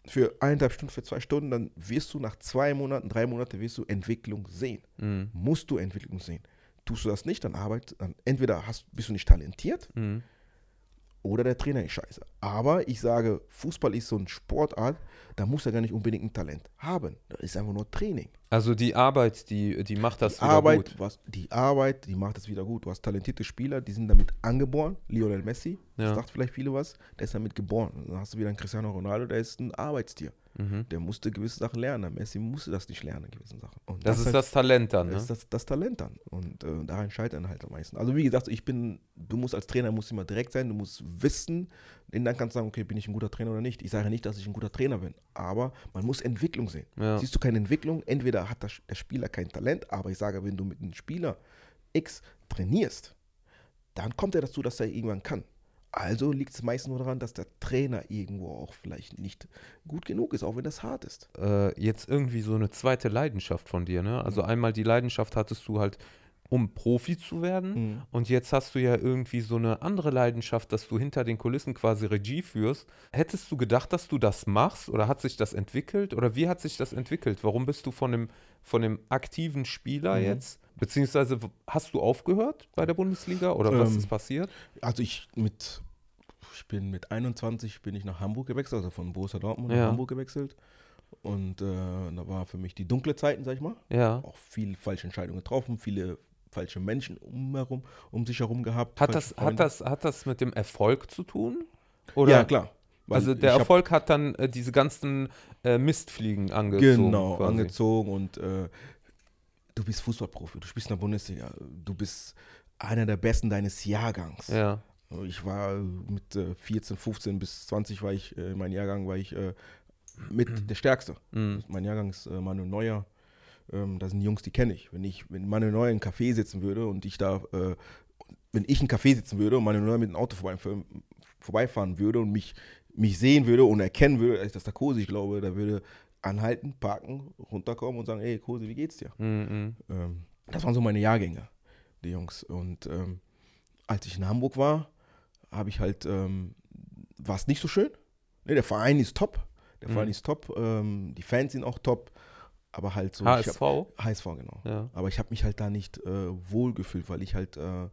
für eineinhalb Stunden, für zwei Stunden, dann wirst du nach zwei Monaten, drei Monaten wirst du Entwicklung sehen. Mhm. Musst du Entwicklung sehen. Tust du das nicht, dann arbeit, dann entweder hast, bist du nicht talentiert mhm. oder der Trainer ist scheiße. Aber ich sage, Fußball ist so eine Sportart, da muss er gar nicht unbedingt ein Talent haben. Das ist einfach nur Training. Also die Arbeit, die, die macht das die wieder Arbeit, gut. Was, die Arbeit, die macht das wieder gut. Du hast talentierte Spieler, die sind damit angeboren. Lionel Messi, ja. das sagt vielleicht viele was, der ist damit geboren. Dann hast du wieder einen Cristiano Ronaldo, der ist ein Arbeitstier. Mhm. Der musste gewisse Sachen lernen. Messi musste das nicht lernen, gewisse Sachen. Und das, das ist halt, das Talent dann, ne? Das ist das, das Talent dann. Und äh, daran scheitern halt am meisten. Also wie gesagt, ich bin, du musst als Trainer musst immer direkt sein, du musst wissen, und dann kannst du sagen, okay, bin ich ein guter Trainer oder nicht. Ich sage nicht, dass ich ein guter Trainer bin, aber man muss Entwicklung sehen. Ja. Siehst du keine Entwicklung, entweder hat der Spieler kein Talent, aber ich sage, wenn du mit einem Spieler X trainierst, dann kommt er dazu, dass er irgendwann kann. Also liegt es meistens nur daran, dass der Trainer irgendwo auch vielleicht nicht gut genug ist, auch wenn das hart ist. Äh, jetzt irgendwie so eine zweite Leidenschaft von dir, ne? Also mhm. einmal die Leidenschaft hattest du halt, um Profi zu werden. Mhm. Und jetzt hast du ja irgendwie so eine andere Leidenschaft, dass du hinter den Kulissen quasi Regie führst. Hättest du gedacht, dass du das machst oder hat sich das entwickelt? Oder wie hat sich das entwickelt? Warum bist du von dem, von dem aktiven Spieler mhm. jetzt Beziehungsweise hast du aufgehört bei der Bundesliga oder was ähm, ist passiert? Also ich mit ich bin mit 21 bin ich nach Hamburg gewechselt, also von Borussia Dortmund ja. nach Hamburg gewechselt. Und äh, da war für mich die dunkle Zeiten, sag ich mal. Ja. Auch viele falsche Entscheidungen getroffen, viele falsche Menschen um, herum, um sich herum gehabt. Hat das, hat, das, hat das mit dem Erfolg zu tun? Oder? Ja, klar. also der Erfolg hat dann äh, diese ganzen äh, Mistfliegen angezogen. Genau, quasi. angezogen und äh, du bist Fußballprofi, du spielst in der Bundesliga, du bist einer der Besten deines Jahrgangs. Ja. Ich war mit äh, 14, 15 bis 20 war ich, äh, mein Jahrgang war ich äh, mit mhm. der Stärkste. Mhm. Mein Jahrgang ist äh, Manuel Neuer. Ähm, da sind Jungs, die kenne ich. Wenn ich, wenn Manuel Neuer in einem Café sitzen würde und ich da, äh, wenn ich in einem Café sitzen würde und Manuel Neuer mit dem Auto vorbeifahren, würde und mich, mich sehen würde und erkennen würde, dass das der Kosi, ich glaube, da würde anhalten, parken, runterkommen und sagen, ey Kosi, wie geht's dir? Mhm. Ähm, das waren so meine Jahrgänge, die Jungs. Und ähm, als ich in Hamburg war, habe ich halt, ähm, war es nicht so schön. Nee, der Verein ist top. Der mhm. Verein ist top. Ähm, die Fans sind auch top. Aber halt so. HSV? Hab, HSV, genau. Ja. Aber ich habe mich halt da nicht äh, wohl gefühlt, weil ich halt äh,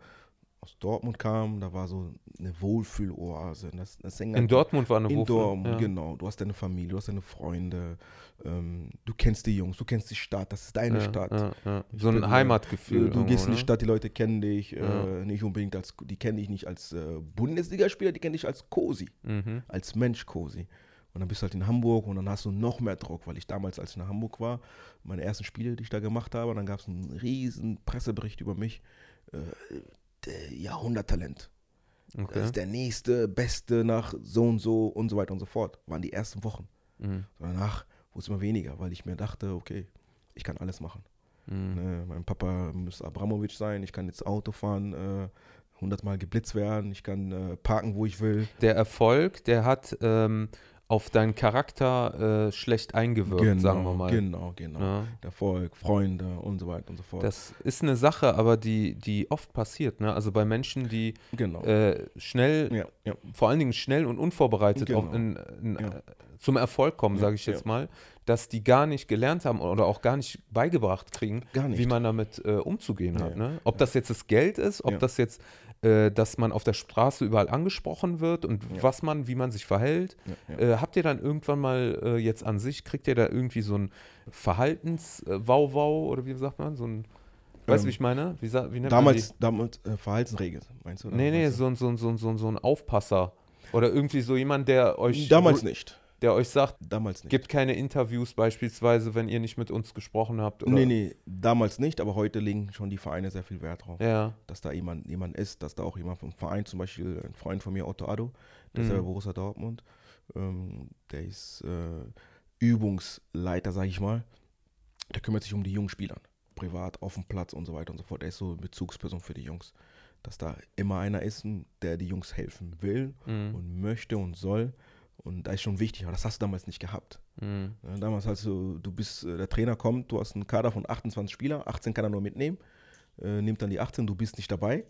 aus Dortmund kam, da war so eine Wohlfühloase. Das, das in halt Dortmund war eine Wohlfühl. In Dortmund, ja. genau. Du hast deine Familie, du hast deine Freunde, ähm, du kennst die Jungs, du kennst die Stadt, das ist deine ja, Stadt. Ja, so ein bin, Heimatgefühl. Du, gehst in die Stadt, die Leute kennen dich, äh, nicht unbedingt als, die kennen dich nicht als äh, Bundesligaspieler, die kennen dich als Cosi, mhm. als Mensch Cosi. Und dann bist du halt in Hamburg und dann hast du noch mehr Druck, weil ich damals, als ich in Hamburg war, meine ersten Spiele, die ich da gemacht habe, dann gab es einen riesen Pressebericht über mich. Äh, Jahrhunderttalent. Okay. Das ist der nächste, beste nach so und so und so weiter und so fort. Waren die ersten Wochen. Mhm. Danach wurde es immer weniger, weil ich mir dachte, okay, ich kann alles machen. Mhm. Ne, mein Papa muss Abramovic sein, ich kann jetzt Auto fahren, äh, 100 Mal geblitzt werden, ich kann äh, parken, wo ich will. Der Erfolg, der hat ähm, auf deinen Charakter äh, schlecht eingewirkt, genau, sagen wir mal. Genau, genau. Ja. Erfolg, Freunde und so weiter und so fort. Das ist eine Sache, aber die, die oft passiert. Ne? Also bei Menschen, die genau. äh, schnell, ja, ja. vor allen Dingen schnell und unvorbereitet genau. in, in, äh, zum Erfolg kommen, sage ich jetzt mal, dass die gar nicht gelernt haben oder auch gar nicht beigebracht kriegen, wie man damit äh, umzugehen hat. Ne? Ob das jetzt das Geld ist, ob das jetzt äh, dass man auf der Straße überall angesprochen wird und ja. was man, wie man sich verhält. Ja, ja. Äh, habt ihr dann irgendwann mal äh, jetzt an sich, kriegt ihr da irgendwie so ein Verhaltens-Wow-Wow oder wie sagt man, so ein Weißt du, ähm, wie ich meine? Wie, wie damals damals äh, Verhaltensregel, meinst du? Nee, nee, so, so, so, so, so ein Aufpasser. Oder irgendwie so jemand, der euch. Damals nicht. Der euch sagt, Damals nicht. gibt keine Interviews beispielsweise, wenn ihr nicht mit uns gesprochen habt? Oder? Nee, nee, damals nicht, aber heute legen schon die Vereine sehr viel Wert drauf. Ja. Dass da jemand, jemand ist, dass da auch jemand vom Verein, zum Beispiel ein Freund von mir, Otto Addo, der ist Mhm. ja bei Borussia Dortmund, ähm, der ist äh, Übungsleiter, sag ich mal. Der kümmert sich um die jungen Spieler, privat, auf dem Platz und so weiter und so fort. Der ist so eine Bezugsperson für die Jungs. Dass da immer einer ist, der die Jungs helfen will Mhm. und möchte und soll. Und da ist schon wichtig, aber das hast du damals nicht gehabt. Mhm. Damals hast du, du bist, äh, der Trainer kommt, du hast einen Kader von 28 Spielern, 18 kann er nur mitnehmen, äh, nimmt dann die 18, du bist nicht dabei.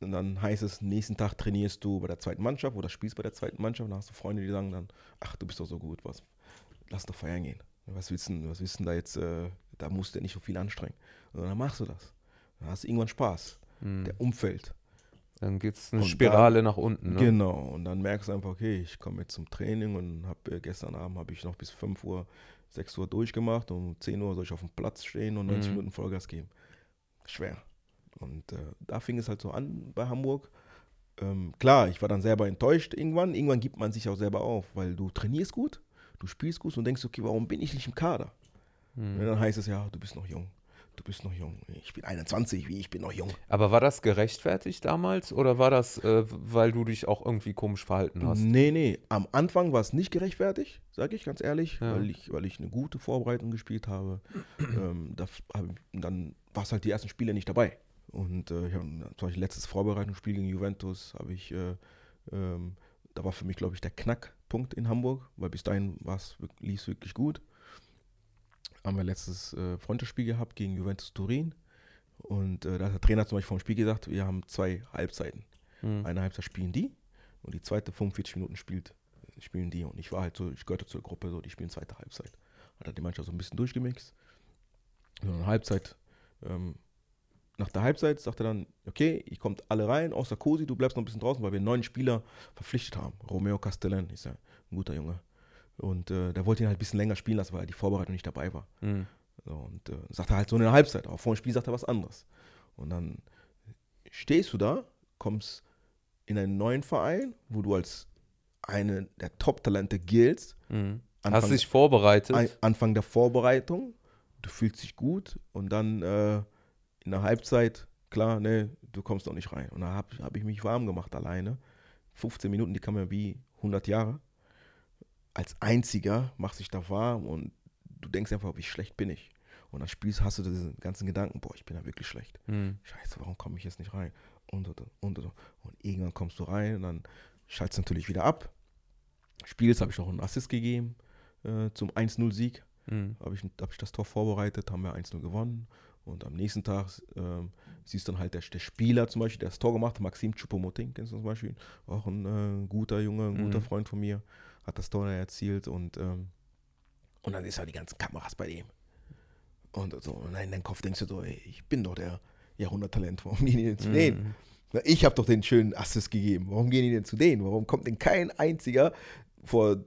Und dann heißt es, nächsten Tag trainierst du bei der zweiten Mannschaft oder spielst bei der zweiten Mannschaft. Dann hast du Freunde, die sagen dann, ach, du bist doch so gut, was, lass doch feiern gehen. Was willst du, denn- was willst da jetzt, äh, da musst du ja nicht so viel anstrengen. Und dann machst du das. Dann hast du irgendwann Spaß. Mhm. Der Umfeld. Dann geht es eine Und Spirale nach unten. Ne? Genau, und dann merkst du einfach, okay, ich komme jetzt zum Training und habe äh, gestern Abend habe ich noch bis 5 Uhr, 6 Uhr durchgemacht und um 10 Uhr soll ich auf dem Platz stehen und 90 Mhm. Minuten Vollgas geben. Schwer. Und äh, da fing es halt so an bei Hamburg. Ähm, klar, ich war dann selber enttäuscht irgendwann. Irgendwann gibt man sich auch selber auf, weil du trainierst gut, du spielst gut und denkst, okay, warum bin ich nicht im Kader? Mhm. Und dann heißt es, ja, du bist noch jung. Du bist noch jung. Ich bin 21, wie ich bin noch jung. Aber war das gerechtfertigt damals oder war das, äh, weil du dich auch irgendwie komisch verhalten hast? Nee, nee. Am Anfang war es nicht gerechtfertigt, sage ich ganz ehrlich, Ja. weil, ich, weil ich eine gute Vorbereitung gespielt habe. ähm, da, dann war es halt die ersten Spiele nicht dabei. Und äh, ich habe zum Beispiel letztes Vorbereitungsspiel gegen Juventus habe ich, äh, ähm, da war für mich, glaube ich, der Knackpunkt in Hamburg, weil bis dahin lief es wirklich gut. Haben wir letztes äh, Freundschaftsspiel gehabt gegen Juventus Turin. Und äh, da hat der Trainer zum Beispiel vom Spiel gesagt, wir haben zwei Halbzeiten. Mhm. Eine Halbzeit spielen die und die zweite 45 Minuten spielt, spielen die. Und ich war halt so, ich gehörte zur Gruppe, so, die spielen zweite Halbzeit. Hat halt die Mannschaft so ein bisschen durchgemixt. Und dann Halbzeit, ähm, nach der Halbzeit sagt er dann, okay, ihr kommt alle rein, außer Cosi, du bleibst noch ein bisschen draußen, weil wir neun Spieler verpflichtet haben. Romeo Castellan ist ja ein guter Junge. Und äh, der wollte ihn halt ein bisschen länger spielen lassen, weil er die Vorbereitung nicht dabei war. Mhm. So, und äh, sagt er halt so in der Halbzeit, aber vor dem Spiel sagt er was anderes. Und dann stehst du da, kommst in einen neuen Verein, wo du als eine der Top-Talente giltst. Mhm. Anfang- Hast dich vorbereitet? Ein, Anfang der Vorbereitung, du fühlst dich gut und dann äh, in der Halbzeit, klar, ne, du kommst doch nicht rein. Und da habe hab ich mich warm gemacht alleine. 15 Minuten, die kamen ja wie 100 Jahre. Als einziger machst dich da warm und du denkst einfach, wie schlecht bin ich. Und dann spielst, hast du diesen ganzen Gedanken, boah, ich bin ja wirklich schlecht. Mhm. Scheiße, warum komme ich jetzt nicht rein? Und, und, und, und, und irgendwann kommst du rein und dann schaltest du natürlich wieder ab. Spielst, habe ich noch einen Assist gegeben äh, zum 1-0-Sieg. Mhm. Habe ich, hab ich das Tor vorbereitet, haben wir 1-0 gewonnen. Und am nächsten Tag ähm, siehst du dann halt der, der Spieler zum Beispiel, der das Tor gemacht hat, Maxim Choupo-Moting, kennst du zum Beispiel? Auch ein äh, guter Junge, ein guter Mhm. Freund von mir, hat das Tor erzielt und, ähm, und dann ist halt die ganzen Kameras bei dem. Und so, und in deinem Kopf denkst du so, ey, ich bin doch der Jahrhunderttalent, warum gehen die denn zu denen? Mhm. Ich habe doch den schönen Assist gegeben. Warum gehen die denn zu denen? Warum kommt denn kein einziger vor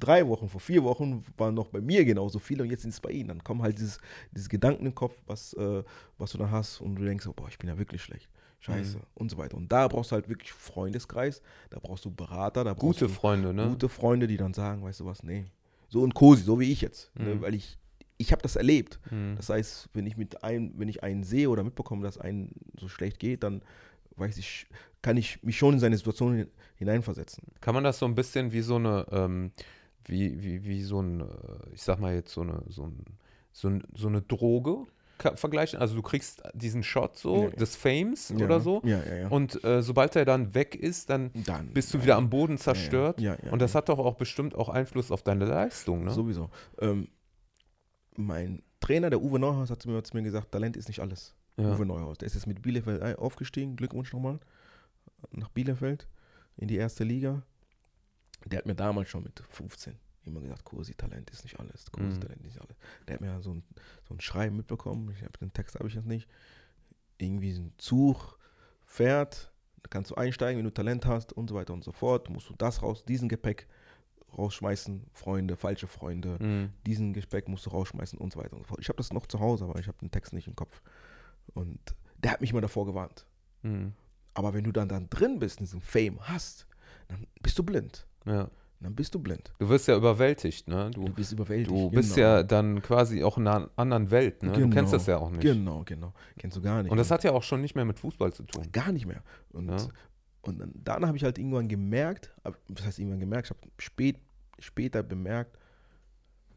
drei Wochen, vor vier Wochen waren noch bei mir genauso viele und jetzt sind es bei ihnen. Dann kommen halt dieses, dieses Gedanken im Kopf, was, äh, was du da hast und du denkst, oh, boah, ich bin ja wirklich schlecht. Scheiße Mhm. und so weiter. Und da brauchst du halt wirklich Freundeskreis, da brauchst du Berater, da brauchst Gute du Freunde, ne? gute Freunde, die dann sagen, weißt du was, nee. So ein Cosi, so wie ich jetzt. Ne? Mhm. Weil ich, ich habe das erlebt. Mhm. Das heißt, wenn ich mit einem, wenn ich einen sehe oder mitbekomme, dass einem so schlecht geht, dann weiß ich, kann ich mich schon in seine Situation hin- hineinversetzen. Kann man das so ein bisschen wie so eine, ähm, wie, wie, wie so ein, äh, ich sag mal jetzt so eine, so, ein, so, ein, so eine Droge vergleichen? Also du kriegst diesen Shot so Ja. des Fames oder so und äh, sobald er dann weg ist, dann dann bist du wieder am Boden zerstört und das hat doch auch bestimmt auch Einfluss auf deine Leistung, ne? Sowieso. Ähm, mein Trainer, der Uwe Neuhaus, hat zu mir, zu mir gesagt, Talent ist nicht alles. Uwe Neuhaus. Der ist jetzt mit Bielefeld ein- aufgestiegen. Glückwunsch nochmal nach Bielefeld in die erste Liga. Der hat mir damals schon mit 15 immer gesagt, Kursi, Talent ist nicht alles. Kursi, Mhm. Talent ist nicht alles. Der hat mir so ein, so ein Schreiben mitbekommen. Ich hab, den Text habe ich jetzt nicht. Irgendwie ein Zug fährt, da kannst du einsteigen, wenn du Talent hast und so weiter und so fort. Musst du das raus, diesen Gepäck rausschmeißen, Freunde, falsche Freunde Mhm. diesen Gepäck musst du rausschmeißen und so weiter und so fort. Ich habe das noch zu Hause, aber ich habe den Text nicht im Kopf. Und der hat mich mal davor gewarnt. Mhm. Aber wenn du dann, dann drin bist, diesen Fame hast, dann bist du blind. Ja. Dann bist du blind. Du wirst ja überwältigt, ne? Du, bist überwältigt. du bist genau. ja dann quasi auch in einer anderen Welt, ne? Du kennst Genau. das ja auch nicht. Genau, genau. Kennst du gar nicht. Und das hat ja auch schon nicht mehr mit Fußball zu tun. gar nicht mehr. Und, Ja. und dann, dann habe ich halt irgendwann gemerkt, was heißt irgendwann gemerkt, ich habe spät, später bemerkt,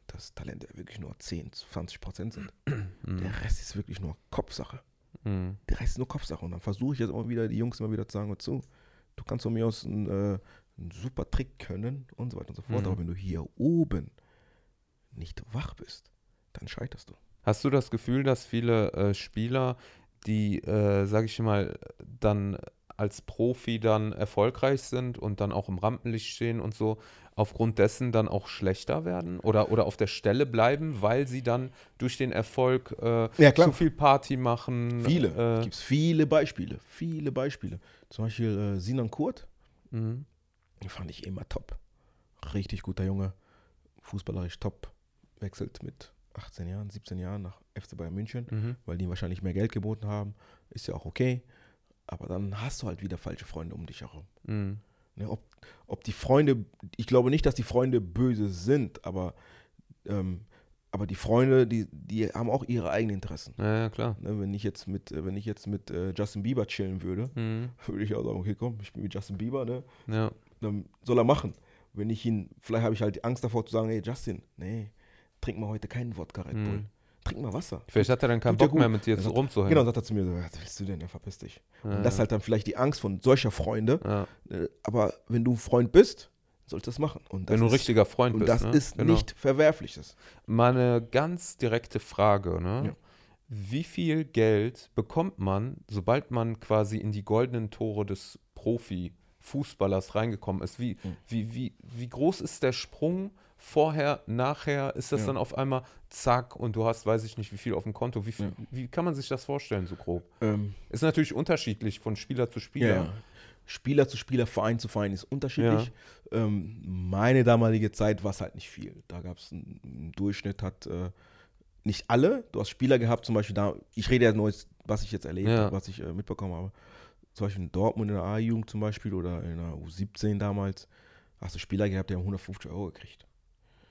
dass Talente wirklich nur 10, 20 Prozent sind. Der Rest ist wirklich nur Kopfsache. Mhm. Der Rest ist nur Kopfsache. Und dann versuche ich jetzt immer wieder, die Jungs immer wieder zu sagen, zu, du kannst von mir aus einen, äh, einen super Trick können und so weiter und so fort. Mhm. Aber wenn du hier oben nicht wach bist, dann scheiterst du. Hast du das Gefühl, dass viele äh, Spieler, die, äh, sag ich mal, dann als Profi dann erfolgreich sind und dann auch im Rampenlicht stehen und so, aufgrund dessen dann auch schlechter werden oder, oder auf der Stelle bleiben, weil sie dann durch den Erfolg äh, Ja, zu viel Party machen? Viele. Äh, Gibt es viele Beispiele. Viele Beispiele. Zum Beispiel äh, Sinan Kurt, mhm. Fand ich immer top. Richtig guter Junge. Fußballerisch top. Wechselt mit 18 Jahren, 17 Jahren nach FC Bayern München, Mhm. weil die wahrscheinlich mehr Geld geboten haben. Ist ja auch okay. Aber dann hast du halt wieder falsche Freunde um dich herum. Mhm. Ne, ob, ob die Freunde, ich glaube nicht, dass die Freunde böse sind, aber, ähm, aber die Freunde, die, die haben auch ihre eigenen Interessen. Ja, ja, klar. Ne, wenn ich jetzt mit, äh, wenn ich jetzt mit äh, Justin Bieber chillen würde, Mhm. würde ich auch sagen, okay, komm, ich bin mit Justin Bieber, ne? Ja. Dann soll er machen. Wenn ich ihn, vielleicht habe ich halt die Angst davor zu sagen, hey Justin, nee, trink mal heute keinen Wodka Red Bull. Mhm. Trink mal Wasser. Vielleicht hat er dann keinen Tut Bock mehr mit dir sagt- rumzuhängen. Genau, sagt er zu mir, so, was willst du denn, ja, verpiss dich. Ja, Und das ist halt dann vielleicht die Angst von solcher Freunde. ja. Äh, Aber wenn du Freund bist, sollst du das machen. Und das Wenn du ein richtiger Freund und bist. das ne? ist Genau. nicht verwerfliches. Mal eine ganz direkte Frage, ne? Wie viel Geld bekommt man, sobald man quasi in die goldenen Tore des Profi-Fußballers reingekommen ist? Wie, Mhm. wie, wie, wie groß ist der Sprung vorher, nachher? Ist das Ja. dann auf einmal zack und du hast, weiß ich nicht, wie viel auf dem Konto? Wie, viel, Ja. wie kann man sich das vorstellen, so grob? Ähm, Ist natürlich unterschiedlich von Spieler zu Spieler. Ja. Spieler zu Spieler, Verein zu Verein ist unterschiedlich. Ähm, meine damalige Zeit war es halt nicht viel. Da gab es einen, Durchschnitt, hat äh, nicht alle. Du hast Spieler gehabt, zum Beispiel da, ich rede ja nur, jetzt, was ich jetzt erlebt habe, was ich äh, mitbekommen habe. Zum Beispiel in Dortmund in der A-Jugend zum Beispiel oder in der U17 damals, hast du Spieler gehabt, die haben 150 Euro gekriegt.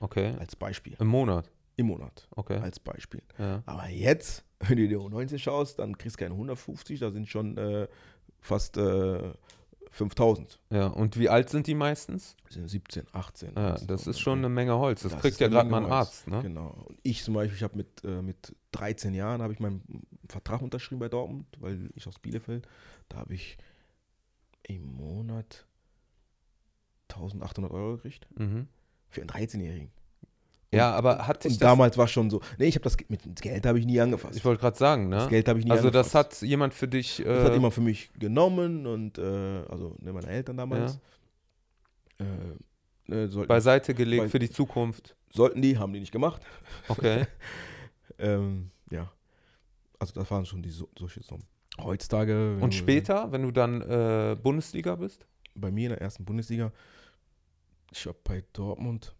Okay. Als Beispiel. Im Monat. Im Monat. Okay. Als Beispiel. Ja. Aber jetzt, wenn du dir U19 schaust, dann kriegst du keine 150, da sind schon äh, fast äh, 5000. ja. Und wie alt sind die meistens? Sind 17, 18. Ja, also das ist schon eine Menge Holz. Das, Das kriegt ja gerade mal ein. Arzt, ne? Genau. Und ich zum Beispiel, ich habe mit, äh, mit 13 Jahren habe ich meinen Vertrag unterschrieben bei Dortmund, weil ich aus Bielefeld, da habe ich im Monat 1800 Euro gekriegt Mhm. für einen 13-Jährigen. Ja, aber hat dich Und das damals war schon so, nee, ich habe das, mit dem Geld habe ich nie angefasst. Ich wollte gerade sagen, das ne? Geld habe ich nie Also das angefasst. hat jemand für dich. Äh, Das hat jemand für mich genommen und, äh, also ne, meine Eltern damals. Äh, ne, sollten, beiseite gelegt Bei- für die Zukunft. sollten die, haben die nicht gemacht. Okay. Ähm, ja. Also das waren schon die so, solche Summen. Heutzutage. Und später, wenn du dann äh, Bundesliga bist? Bei mir in der ersten Bundesliga, ich habe bei Dortmund,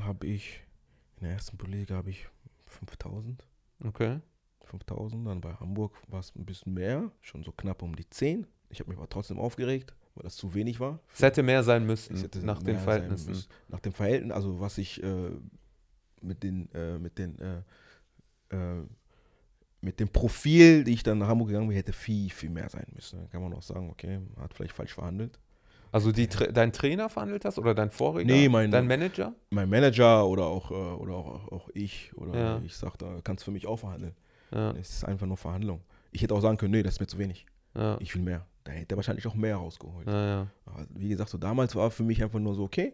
habe ich, in der ersten Bundesliga habe ich 5000. Okay. 5000. Dann bei Hamburg war es ein bisschen mehr, schon so knapp um die 10. Ich habe mich aber trotzdem aufgeregt, weil das zu wenig war. Es hätte mehr sein müssen, nach den Verhältnissen. müssen. Nach dem Verhältnis, also was ich äh, mit den, äh, mit den, äh, äh, mit dem Profil, die ich dann nach Hamburg gegangen bin, hätte viel, viel mehr sein müssen. Dann kann man auch sagen, okay, man hat vielleicht falsch verhandelt. Also die, dein Trainer verhandelt das oder dein Vorredner? Nee, mein- Dein Manager? Mein Manager oder auch, äh, oder auch, auch ich oder Ja. ich sag, da kannst du für mich auch verhandeln. Ja, Es ist einfach nur Verhandlung. Ich hätte auch sagen können, nee, das ist mir zu wenig. ja, Ich will mehr. Da hätte er wahrscheinlich auch mehr rausgeholt. Aber wie gesagt, so damals war für mich einfach nur so, okay,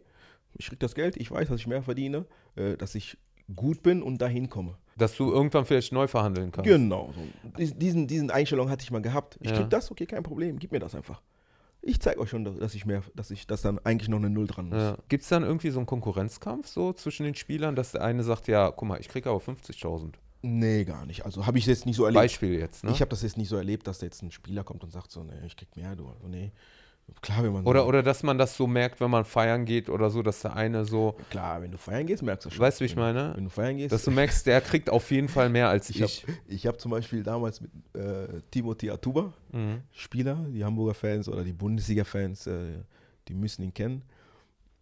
ich krieg das Geld, ich weiß, dass ich mehr verdiene, äh, dass ich gut bin und dahin komme. Dass du irgendwann vielleicht neu verhandeln kannst. Genau. So. Dies- Diesen, diesen Einstellung hatte ich mal gehabt. Ich Ja. krieg das, okay, kein Problem, gib mir das einfach. Ich zeige euch schon, dass- dass ich mehr, dass ich, dass dann eigentlich noch eine Null dran muss. Ja. Gibt es dann irgendwie so einen Konkurrenzkampf so zwischen den Spielern, dass der eine sagt, ja, guck mal, ich kriege aber 50.000. Nee, gar nicht. Also habe ich jetzt nicht so erlebt. Beispiel jetzt, ne? Ich habe das jetzt nicht so erlebt, dass da jetzt ein Spieler kommt und sagt so, nee, ich krieg mehr, du. Also, nee. Klar, wenn man Oder, so, oder dass man das so merkt, wenn man feiern geht oder so, dass der eine so, klar, wenn du feiern gehst, merkst du schon. weißt du, wie ich meine? Wenn du feiern gehst, Dass du merkst, der kriegt auf jeden Fall mehr als Ich ich. habe ich hab zum Beispiel damals mit äh, Timothy Atuba, Mhm. Spieler, die Hamburger Fans oder die Bundesliga-Fans, äh, die müssen ihn kennen.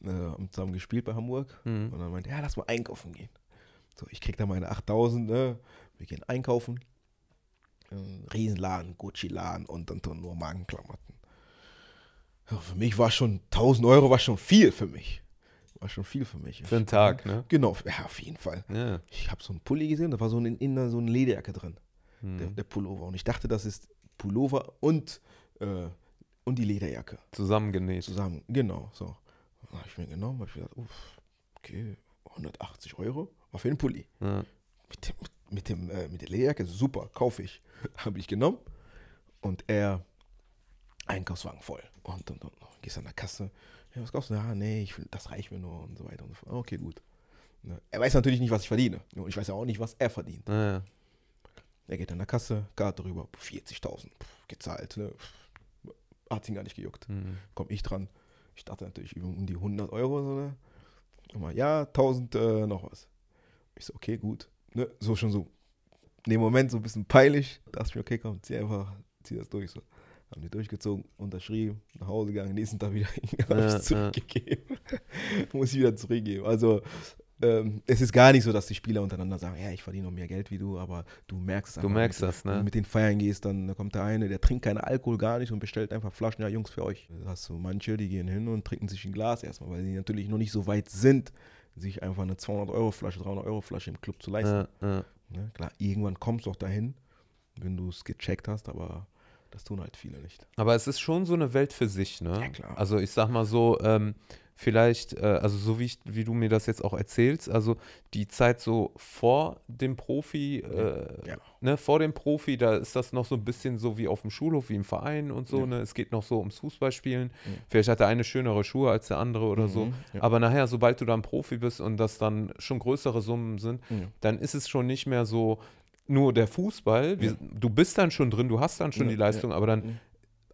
äh, haben zusammen gespielt bei Hamburg. Mhm. Und dann meinte, ja, lass mal einkaufen gehen. So, ich krieg da meine 8000, ne? Wir gehen einkaufen. Ein Riesenladen, Gucci-Laden und dann nur Magenklamotten. Für mich war schon 1000 Euro war schon viel für mich. War schon viel für mich. Für einen Tag, ne? Genau, ja, auf jeden Fall. Ja. Ich habe so einen Pulli gesehen, da war so ein, in, so eine Lederjacke drin, der, Mhm. der Pullover. Und ich dachte, das ist Pullover und, äh, und die Lederjacke Zusammengenäht. zusammen. Genau, so. Dann habe ich mir genommen, habe ich gedacht, uff, okay, 180 Euro war für den Pulli. Ja. Mit, dem, mit, dem, äh, mit der Lederjacke, super, kaufe ich. Habe ich genommen und er, Einkaufswagen voll. Und dann, dann gehst du an der Kasse, ja, was kaufst du? Ja, nee, ich, das reicht mir nur und so weiter und so fort. Okay, gut. Ne? Er weiß natürlich nicht, was ich verdiene. Und ich weiß ja auch nicht, was er verdient. Ja, ja. Er geht an der Kasse, Karte rüber, 40.000, pff, gezahlt. Ne? Pff, Hat ihn gar nicht gejuckt. Mhm. Komm ich dran. Ich dachte natürlich um die 100 Euro. So, ne? Und mal, ja, 1000 äh, noch was. Ich so, okay, gut. Ne? So schon so. In dem Moment so ein bisschen peinlich. Da dachte ich mir, okay, komm, zieh einfach, zieh das durch. So. Haben die durchgezogen, unterschrieben, nach Hause gegangen, nächsten Tag wieder Ja, zurückgegeben. Muss ich wieder zurückgeben. Also ähm, es ist gar nicht so, dass die Spieler untereinander sagen, ja, ich verdiene noch mehr Geld wie du, aber du merkst es Du merkst das, Wenn du ne? mit den Feiern gehst, dann kommt der eine, der trinkt keinen Alkohol gar nicht und bestellt einfach Flaschen, ja Jungs, für euch. Da hast du manche, die gehen hin und trinken sich ein Glas erstmal, weil sie natürlich noch nicht so weit sind, sich einfach eine 200-Euro-Flasche, 300-Euro-Flasche im Club zu leisten. Ja, ja. Ne? Klar, irgendwann kommst du auch dahin, wenn du es gecheckt hast, aber das tun halt viele nicht. Aber es ist schon so eine Welt für sich, ne? Ja, klar. Also ich sag mal so, ähm, vielleicht, äh, also so wie, ich, wie du mir das jetzt auch erzählst, also die Zeit so vor dem Profi, äh, Ja. ne, vor dem Profi, da ist das noch so ein bisschen so wie auf dem Schulhof, wie im Verein und so, Ja. ne? Es geht noch so ums Fußballspielen. Ja. Vielleicht hat der eine schönere Schuhe als der andere oder so. Mhm, ja. Aber nachher, sobald du dann Profi bist und das dann schon größere Summen sind, dann ist es schon nicht mehr so nur der Fußball. Wir. Du bist dann schon drin, du hast dann schon die Leistung, aber dann Ja.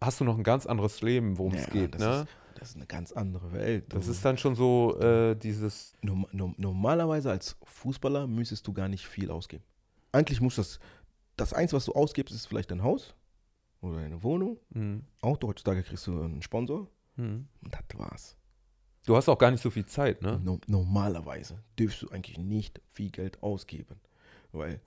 hast du noch ein ganz anderes Leben, worum es geht. das, Ne? ist, das ist eine ganz andere Welt. Das Du- ist dann schon so äh, dieses. Norm norm normalerweise als Fußballer müsstest du gar nicht viel ausgeben. Eigentlich muss das, das Einzige, was du ausgibst, ist vielleicht dein Haus oder deine Wohnung. Hm, Auto, heutzutage kriegst du einen Sponsor hm. und das war's. Du hast auch gar nicht so viel Zeit, ne? No normalerweise dürfst du eigentlich nicht viel Geld ausgeben. Weil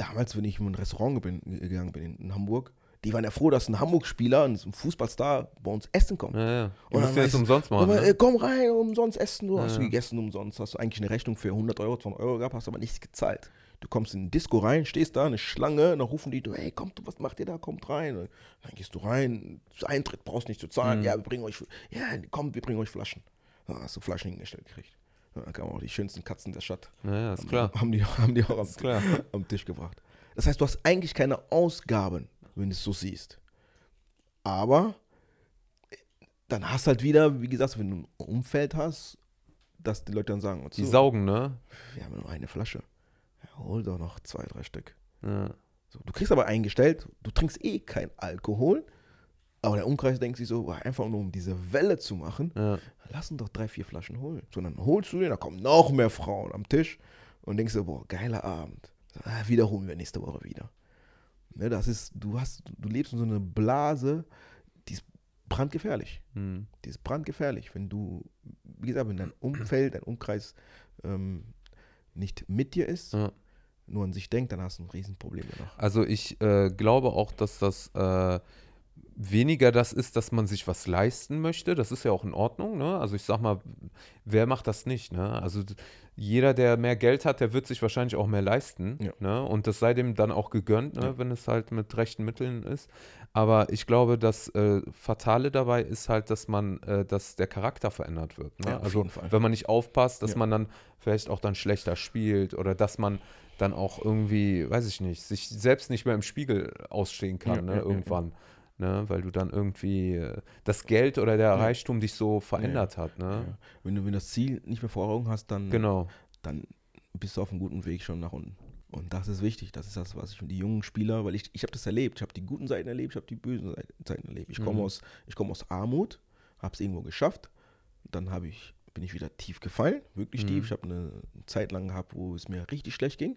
damals, wenn ich in ein Restaurant bin, gegangen bin in, Hamburg, die waren ja froh, dass ein Hamburg-Spieler, ein Fußballstar bei uns essen kommt. Ja, ja. Du Und musst dann jetzt umsonst machen. Aber, Ne? äh, komm rein, umsonst essen. Du hast Ja, du ja. gegessen umsonst. Hast du eigentlich eine Rechnung für 100 Euro, 200 Euro gehabt, hast aber nichts gezahlt. Du kommst in ein Disco rein, stehst da, eine Schlange, dann rufen die, du, hey, kommt, was macht ihr da? Kommt rein. Dann gehst du rein, Eintritt brauchst nicht zu zahlen. Mhm. Ja, wir bringen euch, ja, kommt, wir bringen euch Flaschen. Dann hast du Flaschen hingestellt gekriegt. Dann kamen auch die schönsten Katzen der Stadt. Ja, ist Haben- klar. Haben die, haben die auch am, klar. am Tisch gebracht. Das heißt, du hast eigentlich keine Ausgaben, wenn du es so siehst. Aber äh, dann hast halt wieder, wie gesagt, wenn du ein Umfeld hast, dass die Leute dann sagen, Die so, saugen, ne? wir haben nur eine Flasche. Ja, hol doch noch zwei, drei Stück. Ja. So, du kriegst aber eingestellt, du trinkst eh kein Alkohol, aber der Umkreis denkt sich so, einfach nur um diese Welle zu machen, Ja. lass uns doch drei, vier Flaschen holen. So, dann holst du den, da kommen noch mehr Frauen am Tisch und denkst dir, boah, geiler Abend. So, ah, wiederholen wir nächste Woche wieder. Ne, das ist, du hast, du lebst in so einer Blase, die ist brandgefährlich. Hm. Die ist brandgefährlich, wenn du, wie gesagt, wenn dein Umfeld, dein Umkreis ähm, nicht mit dir ist, Ja. nur an sich denkt, dann hast du ein Riesenproblem danach. Also ich äh, glaube auch, dass das äh, weniger das ist, dass man sich was leisten möchte. Das ist ja auch in Ordnung. Ne? Also ich sag mal, wer macht das nicht? Ne? Also jeder, der mehr Geld hat, der wird sich wahrscheinlich auch mehr leisten. Ja. Ne? Und das sei dem dann auch gegönnt, ne? Ja. wenn es halt mit rechten Mitteln ist. Aber ich glaube, das äh, Fatale dabei ist halt, dass man, äh, dass der Charakter verändert wird. Ne? Ja, also wenn man nicht aufpasst, dass man dann vielleicht auch dann schlechter spielt oder dass man dann auch irgendwie, weiß ich nicht, sich selbst nicht mehr im Spiegel ausstehen kann, ne, irgendwann. Ne, weil du dann irgendwie äh, das Geld oder der Ja. Reichtum dich so verändert hat. Ne? Ja. Wenn du wenn du das Ziel nicht mehr vor Augen hast, dann, Genau. dann bist du auf einem guten Weg schon nach unten. Und das ist wichtig. Das ist das, was ich mit die jungen Spieler, weil ich, ich habe das erlebt. Ich habe die guten Seiten erlebt, ich habe die bösen Seiten- erlebt. Ich komme Mhm. aus, ich komme aus Armut, habe es irgendwo geschafft. Dann habe ich, bin ich wieder tief gefallen, wirklich Mhm. tief. Ich habe eine Zeit lang gehabt, wo es mir richtig schlecht ging.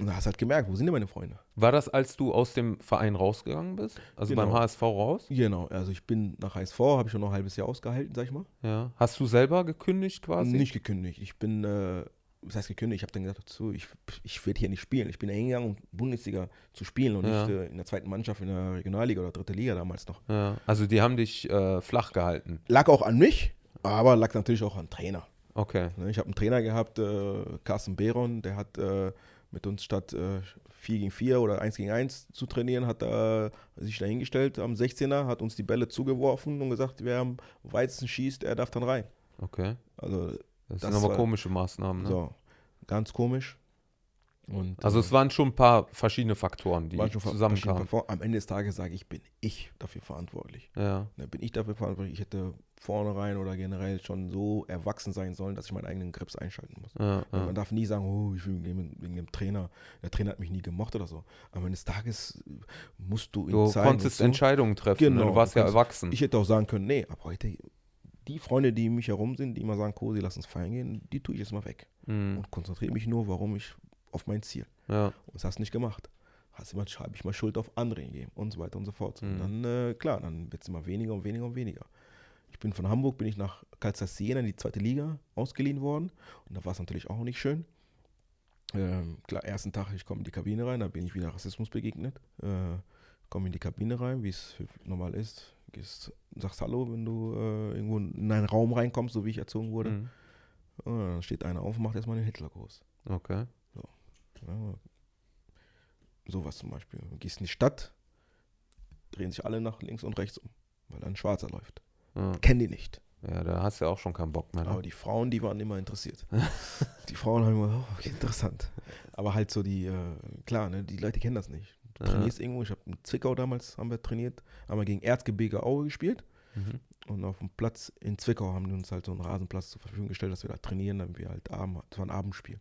Und da hast du halt gemerkt, wo sind denn meine Freunde? War das, als du aus dem Verein rausgegangen bist? Also Genau. beim HSV raus? Genau, also ich bin nach HSV, habe ich schon noch ein halbes Jahr ausgehalten, sag ich mal. Ja. Hast du selber gekündigt quasi? Nicht gekündigt. Ich bin, äh, was heißt gekündigt? Ich habe dann gesagt, dazu, ich, ich werde hier nicht spielen. Ich bin da hingegangen, um Bundesliga zu spielen und Ja. nicht äh, in der zweiten Mannschaft in der Regionalliga oder dritte Liga damals noch. Ja. Also die haben dich äh, flach gehalten. Lag auch an mich, aber lag natürlich auch an Trainer. Okay. Ne, Ich habe einen Trainer gehabt, äh, Carsten Behron, der hat äh, mit uns statt äh, 4 gegen 4 oder 1 gegen 1 zu trainieren, hat er sich dahingestellt am 16er, hat uns die Bälle zugeworfen und gesagt, wer am weitesten schießt, er darf dann rein. Okay. Also, Das, Das sind aber war- komische Maßnahmen. Ne? so, ganz komisch. Und, Also äh, es waren schon ein paar verschiedene Faktoren, die zusammenkamen. Am Ende des Tages sage ich, bin ich dafür verantwortlich. Ja. Ne, bin ich dafür verantwortlich. Ich hätte vornherein oder generell schon so erwachsen sein sollen, dass ich meinen eigenen Grips einschalten muss. Ja, Und ja. Man darf nie sagen, oh, ich will wegen, dem Trainer. Der Trainer hat mich nie gemocht oder so. Am Ende des Tages musst du ihm Du zeigen. konntest wozu. Entscheidungen treffen. ne? Genau, Du warst du ja erwachsen. Ich hätte auch sagen können, nee, aber heute, die Freunde, die um mich herum sind, die immer sagen, Cosi, lass uns feiern gehen, die tue ich jetzt mal weg. Mhm. Und konzentriere mich nur, warum ich auf mein Ziel. Ja. Und das hast du nicht gemacht. Hast immer, habe ich mal Schuld auf andere gegeben und so weiter und so fort. Mhm. Und dann, äh, klar, dann wird es immer weniger und weniger und weniger. Ich bin von Hamburg, bin ich nach Calzas Siena in die zweite Liga ausgeliehen worden. Und da war es natürlich auch nicht schön. Ähm, klar, ersten Tag, ich komme in die Kabine rein, da bin ich wieder Rassismus begegnet. Äh, komme in die Kabine rein, wie es normal ist. Gehst, sagst Hallo, wenn du äh, irgendwo in einen Raum reinkommst, so wie ich erzogen wurde. Mhm. Und dann steht einer auf und macht erstmal den Hitlergruß. Okay. Ja, sowas zum Beispiel. Du gehst in die Stadt, drehen sich alle nach links und rechts um, weil da ein Schwarzer läuft. Ja. Kennen die nicht. ja, da hast du ja auch schon keinen Bock mehr. Aber Ne? die Frauen, die waren immer interessiert. die Frauen haben immer, oh, okay, interessant. Aber halt so die, äh, klar, ne, die Leute kennen das nicht. Du Ja. trainierst irgendwo, ich habe in Zwickau damals, haben wir trainiert, haben wir gegen Erzgebirge Aue gespielt. Mhm. Und auf dem Platz in Zwickau haben die uns halt so einen Rasenplatz zur Verfügung gestellt, dass wir da trainieren, damit wir halt Abend, das war ein Abendspiel.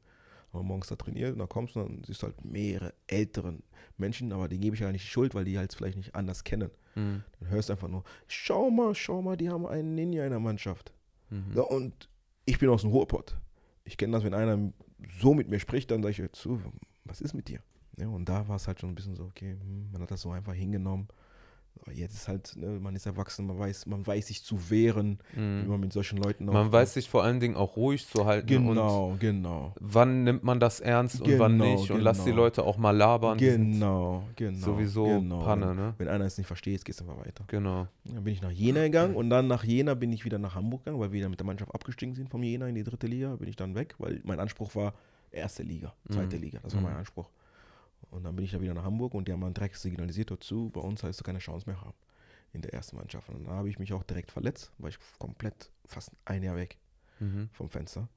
Haben wir morgens da trainiert und da kommst du und dann siehst du halt mehrere älteren Menschen, aber denen gebe ich ja nicht die Schuld, weil die halt vielleicht nicht anders kennen. Mhm. Dann hörst du einfach nur, schau mal, schau mal, die haben einen Ninja in der Mannschaft. Mhm. Ja, und ich bin aus dem Ruhrpott. Ich kenne das, wenn einer so mit mir spricht, dann sage ich, zu, was ist mit dir? Ja, und da war es halt schon ein bisschen so, okay, hm, man hat das so einfach hingenommen. Jetzt ist halt, ne, man ist erwachsen, man weiß, man weiß sich zu wehren, wie Mhm. man mit solchen Leuten Man auch- weiß sich vor allen Dingen auch ruhig zu halten Genau, genau. wann nimmt man das ernst und wann Genau, nicht und lass die genau. Leute auch mal labern. Genau, genau. Sowieso genau. Panne, ne? Wenn einer es nicht versteht, geht es einfach weiter. Genau. Dann bin ich nach Jena gegangen und dann nach Jena bin ich wieder nach Hamburg gegangen, weil wir wieder mit der Mannschaft abgestiegen sind vom Jena in die dritte Liga. Bin ich dann weg, weil mein Anspruch war erste Liga, zweite Mhm. Liga. Das war Mhm. mein Anspruch. Und dann bin ich dann wieder nach Hamburg und die haben dann direkt signalisiert dazu, bei uns heißt du keine Chance mehr haben in der ersten Mannschaft. Und dann habe ich mich auch direkt verletzt, war ich komplett fast ein Jahr weg Mhm. vom Fenster.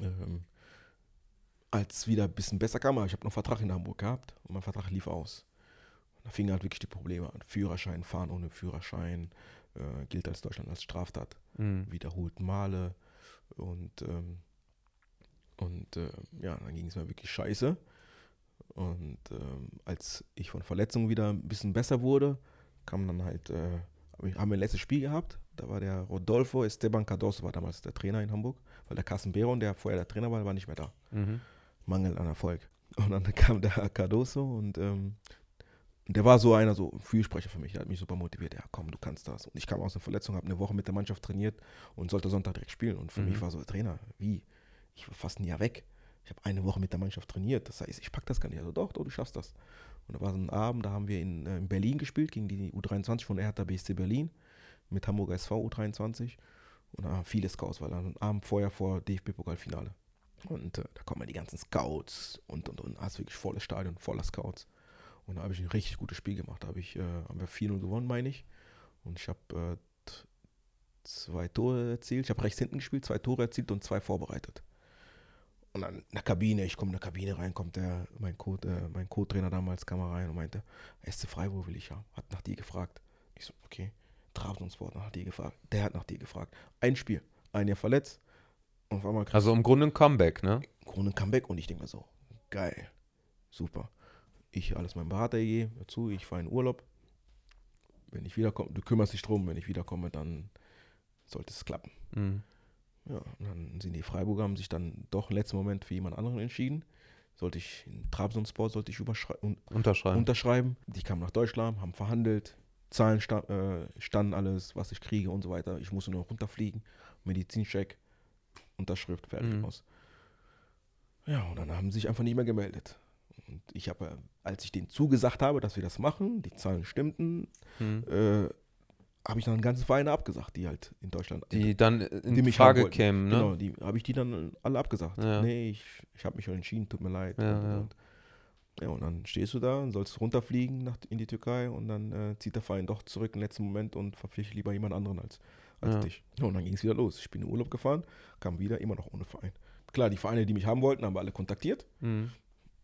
Ähm, als wieder ein bisschen besser kam, aber ich habe noch einen Vertrag in Hamburg gehabt und mein Vertrag lief aus. Und da fingen halt wirklich die Probleme an. Führerschein, fahren ohne Führerschein, äh, gilt als Deutschland als Straftat, Mhm. wiederholten Male. Und, ähm, und äh, ja, dann ging es mir wirklich scheiße. Und ähm, als ich von Verletzungen wieder ein bisschen besser wurde, kam dann halt, äh, haben wir ein letztes Spiel gehabt. Da war der Rodolfo Esteban Cardoso, war damals der Trainer in Hamburg, weil der Carsten Behron, der vorher der Trainer war, war nicht mehr da. Mhm. Mangel an Erfolg. Und dann kam der Cardoso und ähm, der war so einer, so ein Fürsprecher für mich, der hat mich super motiviert. Ja, komm, du kannst das. Und ich kam aus einer Verletzung, habe eine Woche mit der Mannschaft trainiert und sollte Sonntag direkt spielen. Und für Mhm. mich war so, Trainer, wie? Ich war fast ein Jahr weg. Ich habe eine Woche mit der Mannschaft trainiert. Das heißt, ich pack das gar nicht. Also doch, doch, du schaffst das. Und da war so ein Abend, da haben wir in, äh, in Berlin gespielt, gegen die U23 von Hertha BSC Berlin mit Hamburger SV U23. Und da haben viele Scouts, weil dann Abend vorher vor DFB-Pokalfinale. Und äh, da kommen die ganzen Scouts und und und. Hast wirklich volles Stadion, voller Scouts. Und da habe ich ein richtig gutes Spiel gemacht. Da habe ich, äh, haben wir 4-0 gewonnen, meine ich. Und ich habe äh, zwei Tore erzielt. Ich habe rechts hinten gespielt, zwei Tore erzielt und zwei vorbereitet. Und dann in der Kabine, ich komme in der Kabine rein, kommt der, mein Co- äh, mein Co-Trainer damals kam er rein und meinte, SC Freiburg will ich haben. Hat nach dir gefragt. Ich so, okay. Trabzonsport nach dir gefragt. Der hat nach dir gefragt. Ein Spiel, ein Jahr verletzt. Und auf einmal Also im Grunde ein Comeback, ne? Krone Comeback und ich denke mir so, geil, super. Ich alles meinem Berater gegeben, dazu, ich fahre in Urlaub. Wenn ich wiederkomme, du kümmerst dich drum, wenn ich wiederkomme, dann sollte es klappen. Mhm. Ja, und dann sind die Freiburger, haben sich dann doch im letzten Moment für jemand anderen entschieden. sollte ich in Trabzonspor sollte ich un- Unterschreiben. unterschreiben. Die kamen nach Deutschland, haben verhandelt, Zahlen sta äh, standen alles, was ich kriege und so weiter. Ich musste nur runterfliegen, Medizincheck, Unterschrift, fertig Mhm. aus. Ja, und dann haben sie sich einfach nicht mehr gemeldet. Und ich habe, äh, als ich denen zugesagt habe, dass wir das machen, die Zahlen stimmten, Hm. äh, habe ich dann einen ganzen Verein abgesagt, die halt in Deutschland Die dann in die mich Frage kämen, ne? Genau, die habe ich die dann alle abgesagt. Ja. Nee, ich, ich habe mich schon entschieden, tut mir leid. Ja, und, ja. Und, ja, und dann stehst du da und sollst runterfliegen nach, in die Türkei und dann äh, zieht der Verein doch zurück im letzten Moment und verpflichtet lieber jemand anderen als, als Ja. dich. Ja, und dann ging es wieder los. Ich bin in Urlaub gefahren, kam wieder, immer noch ohne Verein. Klar, die Vereine, die mich haben wollten, haben wir alle kontaktiert, Hm.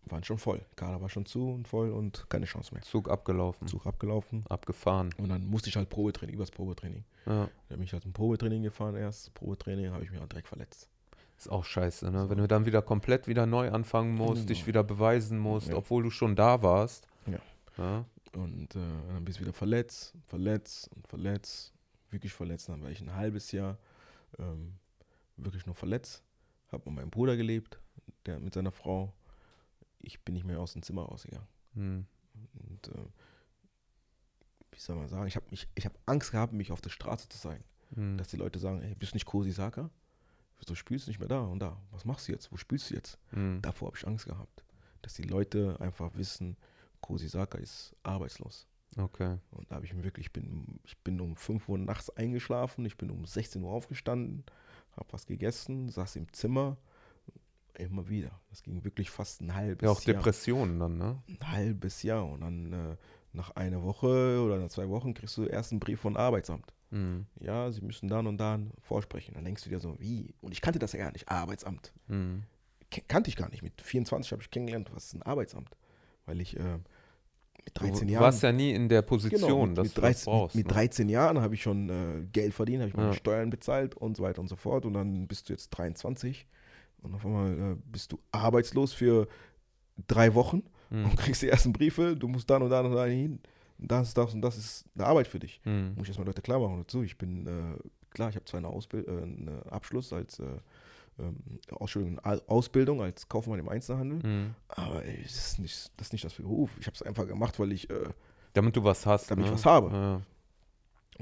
Waren schon voll. Kader war schon zu und voll und keine Chance mehr. Zug abgelaufen, Zug abgelaufen abgefahren. und dann musste ich halt Probetraining, übers Probetraining. Ja. Da bin ich halt zum Probetraining gefahren erst. Probetraining habe ich mich auch direkt verletzt. Ist auch scheiße, ne? Wenn du dann wieder komplett wieder neu anfangen musst, Genau. dich wieder beweisen musst, Ja. obwohl du schon da warst. Ja. Ja. Und äh, dann bist du wieder verletzt, verletzt und verletzt, wirklich verletzt. Dann war ich ein halbes Jahr ähm, wirklich nur verletzt. Habe mit meinem Bruder gelebt, der mit seiner Frau. Ich bin nicht mehr aus dem Zimmer rausgegangen. Hm. Und äh, wie soll man sagen, ich habe ich hab Angst gehabt, mich auf der Straße zu zeigen. Hm. Dass die Leute sagen, ey, bist du nicht Kosi Saka? Du spielst nicht mehr da und da. Was machst du jetzt? Wo spielst du jetzt? Hm. Davor habe ich Angst gehabt. Dass die Leute einfach wissen, Kosi Saka ist arbeitslos. Okay. Und da habe ich mir wirklich, ich bin, ich bin um 5 Uhr nachts eingeschlafen, ich bin um 16 Uhr aufgestanden, habe was gegessen, saß im Zimmer, immer wieder. Das ging wirklich fast ein halbes Ja, auch Jahr. Depressionen dann, ne? Ein halbes Jahr. Und dann äh, nach einer Woche oder nach zwei Wochen kriegst du erst einen Brief von Arbeitsamt. Hm. Ja, sie müssen dann und dann vorsprechen. Dann denkst du dir so, wie? Und ich kannte das ja gar nicht, Arbeitsamt. Hm. Ke- kannte ich gar nicht. Mit 24 habe ich kennengelernt, was ist ein Arbeitsamt. Weil ich äh, mit 13 Du Jahren. warst ja nie in der Position, Genau, mit, dass mit, du 13, das brauchst. mit ne? 13 Jahren habe ich schon äh, Geld verdient, habe ich meine Ja. Steuern bezahlt und so weiter und so fort. Und dann bist du jetzt 23 und auf einmal äh, bist du arbeitslos für drei Wochen Hm. und kriegst die ersten Briefe, du musst dann und dann und dann hin. Und Das, das und das ist eine Arbeit für dich. Hm. Muss ich erstmal Leute klar machen dazu. Ich bin, äh, klar, ich habe zwar eine, Ausbild äh, einen Abschluss als äh, ähm, Ausbildung, als Kaufmann im Einzelhandel, Hm. aber ey, das, ist nicht, das ist nicht das Beruf. Ich habe es einfach gemacht, weil ich äh, Damit du was hast. Damit ich ne? was habe. Ja.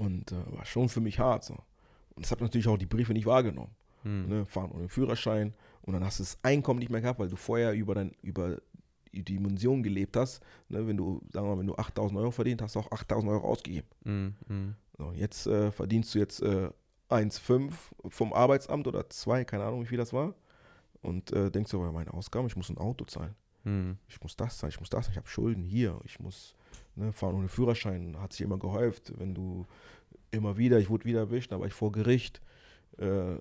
Und äh, war schon für mich hart. So. Und das habe natürlich auch die Briefe nicht wahrgenommen. Hm. Ne? Fahren ohne Führerschein. Und dann hast du das Einkommen nicht mehr gehabt, weil du vorher über, dein, über die Dimension gelebt hast. Ne? Wenn du, sagen wir mal, wenn du 8000 Euro verdient hast, du auch 8000 Euro ausgegeben. Hm. Hm. So, jetzt äh, verdienst du jetzt äh, 1,5 vom Arbeitsamt oder 2, keine Ahnung, wie viel das war. Und äh, denkst du, aber meine Ausgaben, ich muss ein Auto zahlen. Hm. Ich muss das zahlen, ich muss das ich habe Schulden hier, ich muss ne, fahren ohne Führerschein, hat sich immer gehäuft, wenn du immer wieder, ich wurde wieder erwischt, war ich vor Gericht, äh,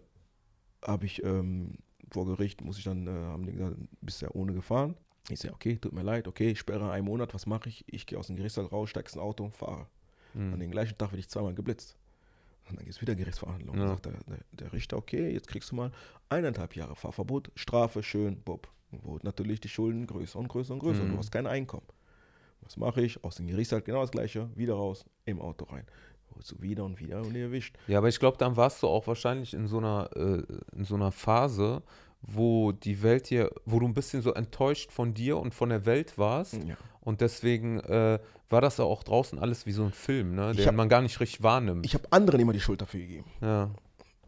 habe ich ähm, vor Gericht, muss ich dann, äh, haben die gesagt, bist ja ohne gefahren. Ich sage, okay, tut mir leid, okay, ich sperre einen Monat, was mache ich? Ich gehe aus dem Gerichtssaal raus, steigst ein Auto und fahre. An Hm. den gleichen Tag werde ich zweimal geblitzt. Und dann gibt es wieder Gerichtsverhandlungen. Ja. Dann sagt der, der, der Richter, okay, jetzt kriegst du mal eineinhalb Jahre Fahrverbot, Strafe, schön, bob. Wurde natürlich die Schulden größer und größer und größer. Mhm. Du hast kein Einkommen. Was mache ich? Aus dem Gerichtssaal genau das gleiche, wieder raus, im Auto rein. Du wieder und wieder und erwischt. Ja, aber ich glaube, dann warst du auch wahrscheinlich in so einer, äh, in so einer Phase, wo die Welt hier, wo du ein bisschen so enttäuscht von dir und von der Welt warst. Ja. Und deswegen äh, war das ja auch draußen alles wie so ein Film, ne? Den hab- man gar nicht richtig wahrnimmt. Ich habe anderen immer die Schuld dafür gegeben, ja,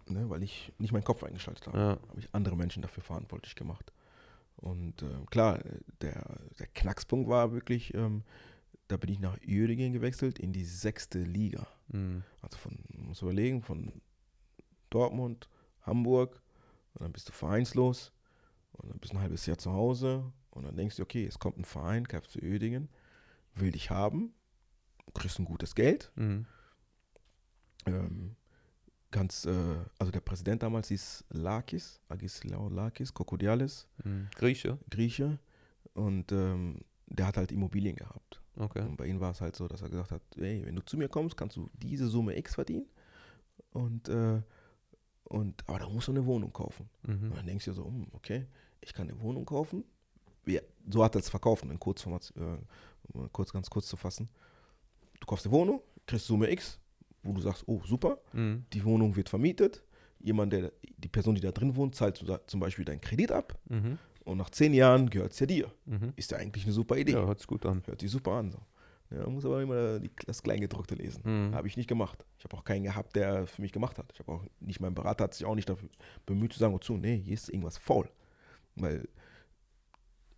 ne, weil ich nicht meinen Kopf eingeschaltet habe. ja. habe ich andere Menschen dafür verantwortlich gemacht. Und äh, klar, der, der Knackspunkt war wirklich, ähm, da bin ich nach Uerdingen gewechselt in die sechste Liga. Hm. Also von, muss überlegen, von Dortmund, Hamburg, und dann bist du vereinslos und dann bist du ein halbes Jahr zu Hause und dann denkst du, okay, es kommt ein Verein, KFC Uerdingen, will dich haben, kriegst ein gutes Geld, Hm. ähm, kannst, äh, also der Präsident damals hieß Lakis, Agislao Lakis, Kokodialis, Hm. Grieche? Grieche und ähm, der hat halt Immobilien gehabt. Okay. Und bei ihm war es halt so, dass er gesagt hat, ey, wenn du zu mir kommst, kannst du diese Summe X verdienen und, äh, und aber da musst du eine Wohnung kaufen. Mhm. Und dann denkst du dir so, hm, okay, ich kann eine Wohnung kaufen. Ja, so hat er es verkauft, in Kurzformat, äh, um kurz, ganz kurz zu fassen. Du kaufst eine Wohnung, kriegst Summe X, wo du sagst, oh, super, Mhm. die Wohnung wird vermietet. Jemand, der, die Person, die da drin wohnt, zahlt zu- zum Beispiel deinen Kredit ab Mhm. Und nach zehn Jahren gehört es ja dir. Mhm. Ist ja eigentlich eine super Idee. Ja, hört sich gut an. Hört sich super an. So. Ja, man muss aber immer die, das Kleingedruckte lesen. Mhm. Habe ich nicht gemacht. Ich habe auch keinen gehabt, der für mich gemacht hat. Ich habe auch nicht, mein Berater hat sich auch nicht dafür bemüht zu sagen, wozu, nee, hier ist irgendwas faul. Weil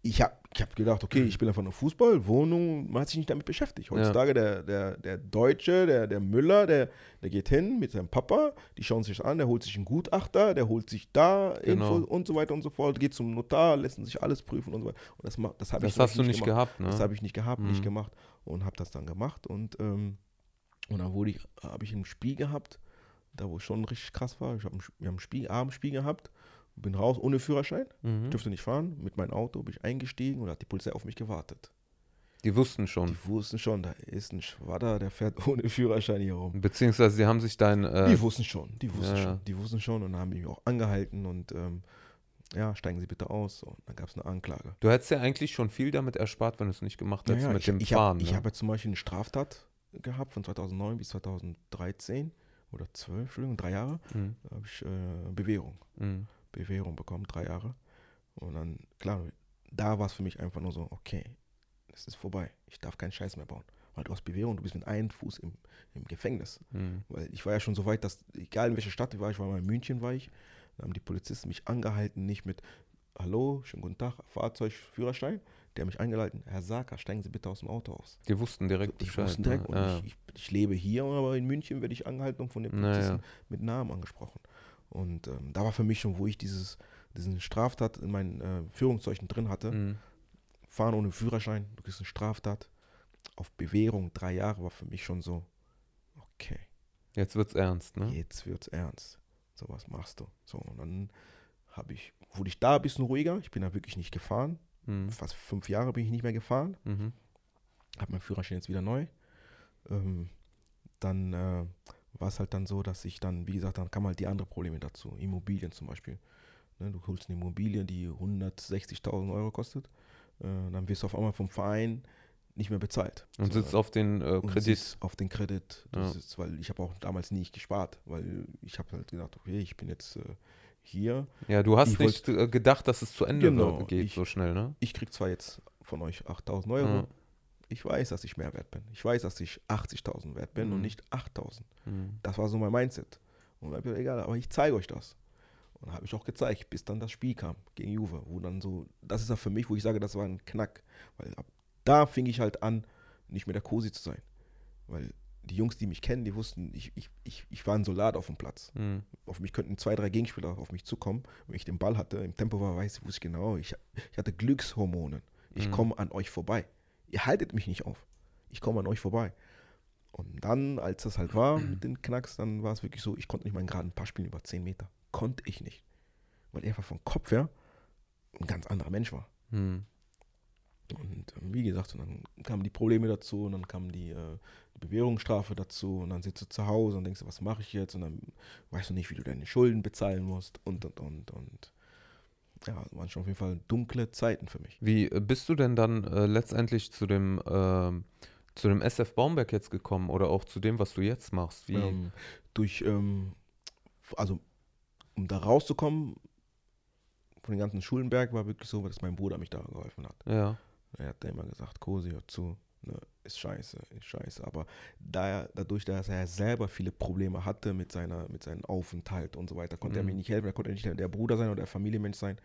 ich habe ich hab gedacht, okay, ich bin einfach nur Fußball, Wohnung, man hat sich nicht damit beschäftigt. Heutzutage der, der, der Deutsche, der, der Müller, der, der geht hin mit seinem Papa, die schauen sich an, der holt sich einen Gutachter, der holt sich da Genau. Info und so weiter und so fort, geht zum Notar, lassen sich alles prüfen und so weiter. Und das, das habe ich hast du nicht gemacht. gehabt, ne? Das habe ich nicht gehabt, Mhm. nicht gemacht und habe das dann gemacht und, ähm, und dann wurde ich, habe ich ein Spiel gehabt, da wo es schon richtig krass war. Ich hab wir haben ein Spiel, Abendspiel gehabt, bin raus ohne Führerschein, Mhm. dürfte nicht fahren. Mit meinem Auto bin ich eingestiegen und hat die Polizei auf mich gewartet. Die wussten schon. Die wussten schon, da ist ein Schwadder, der fährt ohne Führerschein hier rum. Beziehungsweise sie haben sich dein. Äh, Die wussten schon, die wussten ja, schon, die wussten schon und haben mich auch angehalten und ähm, ja, steigen Sie bitte aus. Und dann gab es eine Anklage. du hättest ja eigentlich schon viel damit erspart, wenn du es nicht gemacht hättest Ja, ja, mit ich, dem ich Fahren. Hab, ich ne? habe ja zum Beispiel eine Straftat gehabt von 2009 bis 2013 oder 12, Entschuldigung, drei Jahre. Mhm. Da habe ich äh, Bewährung, Mhm. Bewährung bekommen, drei Jahre. Und dann, klar, da war es für mich einfach nur so, okay, es ist vorbei. Ich darf keinen Scheiß mehr bauen. Weil du hast Bewährung, du bist mit einem Fuß im, im Gefängnis. Mhm. Weil ich war ja schon so weit, dass, egal in welcher Stadt ich war, ich war mal in München, war ich, da haben die Polizisten mich angehalten, nicht mit Hallo, schönen guten Tag, Fahrzeug, Führerschein. Der hat mich angehalten, Herr Saker, steigen Sie bitte aus dem Auto aus. Die wussten direkt Ich Bescheid. wusste direkt, ne? und ja. ich, ich, ich lebe hier, aber in München werde ich angehalten und von den. Polizisten mit Namen angesprochen. Und ähm, da war für mich schon, wo ich dieses, diesen Straftat in meinen äh, Führungszeugen drin hatte, Mhm. fahren ohne Führerschein, du kriegst eine Straftat, auf Bewährung drei Jahre war für mich schon so, okay, Jetzt wird's ernst, ne? jetzt wird's ernst. So was machst du. So, und dann habe ich, wurde ich da ein bisschen ruhiger. Ich bin da wirklich nicht gefahren. Mhm. Fast fünf Jahre bin ich nicht mehr gefahren. Mhm. Habe meinen Führerschein jetzt wieder neu. Ähm, dann äh, war es halt dann so, dass ich dann, wie gesagt, dann kamen halt die anderen Probleme dazu. Immobilien zum Beispiel. Ne, du holst eine Immobilie, die 160.000 Euro kostet. Äh, dann wirst du auf einmal vom Verein nicht mehr bezahlt. Und So, sitzt auf den äh, Kredit. auf den Kredit. Ja. Ist, weil ich habe auch damals nicht gespart, weil ich habe halt gedacht, okay, ich bin jetzt äh, hier. Ja, du hast Ich nicht äh, gedacht, dass es zu Ende Genau, geht ich- so schnell, ne? Ich krieg zwar jetzt von euch 8.000 Euro. Ja. Ich weiß, dass ich mehr wert bin. Ich weiß, dass ich 80.000 wert bin Mhm. und nicht 8.000. Mhm. Das war so mein Mindset. Und dann hab ich egal, aber ich zeige euch das. Und habe ich auch gezeigt, bis dann das Spiel kam gegen Juve, wo dann so, das ist ja für mich, wo ich sage, das war ein Knack. Weil ab da fing ich halt an, nicht mehr der Kosi zu sein. Weil die Jungs, die mich kennen, die wussten, ich, ich, ich, ich war ein Soldat auf dem Platz. Mhm. Auf mich könnten zwei, drei Gegenspieler auf mich zukommen. Wenn ich den Ball hatte, im Tempo war, weiß ich, wusste ich genau, ich, ich hatte Glückshormone. Ich Mhm. komme an euch vorbei. Ihr haltet mich nicht auf. Ich komme an euch vorbei. Und dann, als das halt war mit den Knacks, dann war es wirklich so, ich konnte nicht mal einen geraden Pass spielen über 10 Meter. Konnte ich nicht. Weil er einfach vom Kopf her ein ganz anderer Mensch war. Mhm. Und ähm, wie gesagt, und dann kamen die Probleme dazu und dann kam die, äh, die Bewährungsstrafe dazu und dann sitzt du zu Hause und denkst, du, was mache ich jetzt? Und dann weißt du nicht, wie du deine Schulden bezahlen musst und und und und. Ja, das waren schon auf jeden Fall dunkle Zeiten für mich. Wie äh, bist du denn dann äh, letztendlich zu dem, ähm, zu dem SF Baumberg jetzt gekommen oder auch zu dem, was du jetzt machst? Wie? Ähm, durch, ähm, also um da rauszukommen von den ganzen Schulenberg war wirklich so, dass mein Bruder mich da geholfen hat. ja. Er hat da immer gesagt, Kosi, hör zu, ne, ist scheiße, ist scheiße. Aber da er, dadurch, dass er selber viele Probleme hatte mit, seiner, mit seinem Aufenthalt und so weiter, konnte er Mhm. mir nicht helfen. Er konnte nicht der, der Bruder sein oder der Familienmensch sein,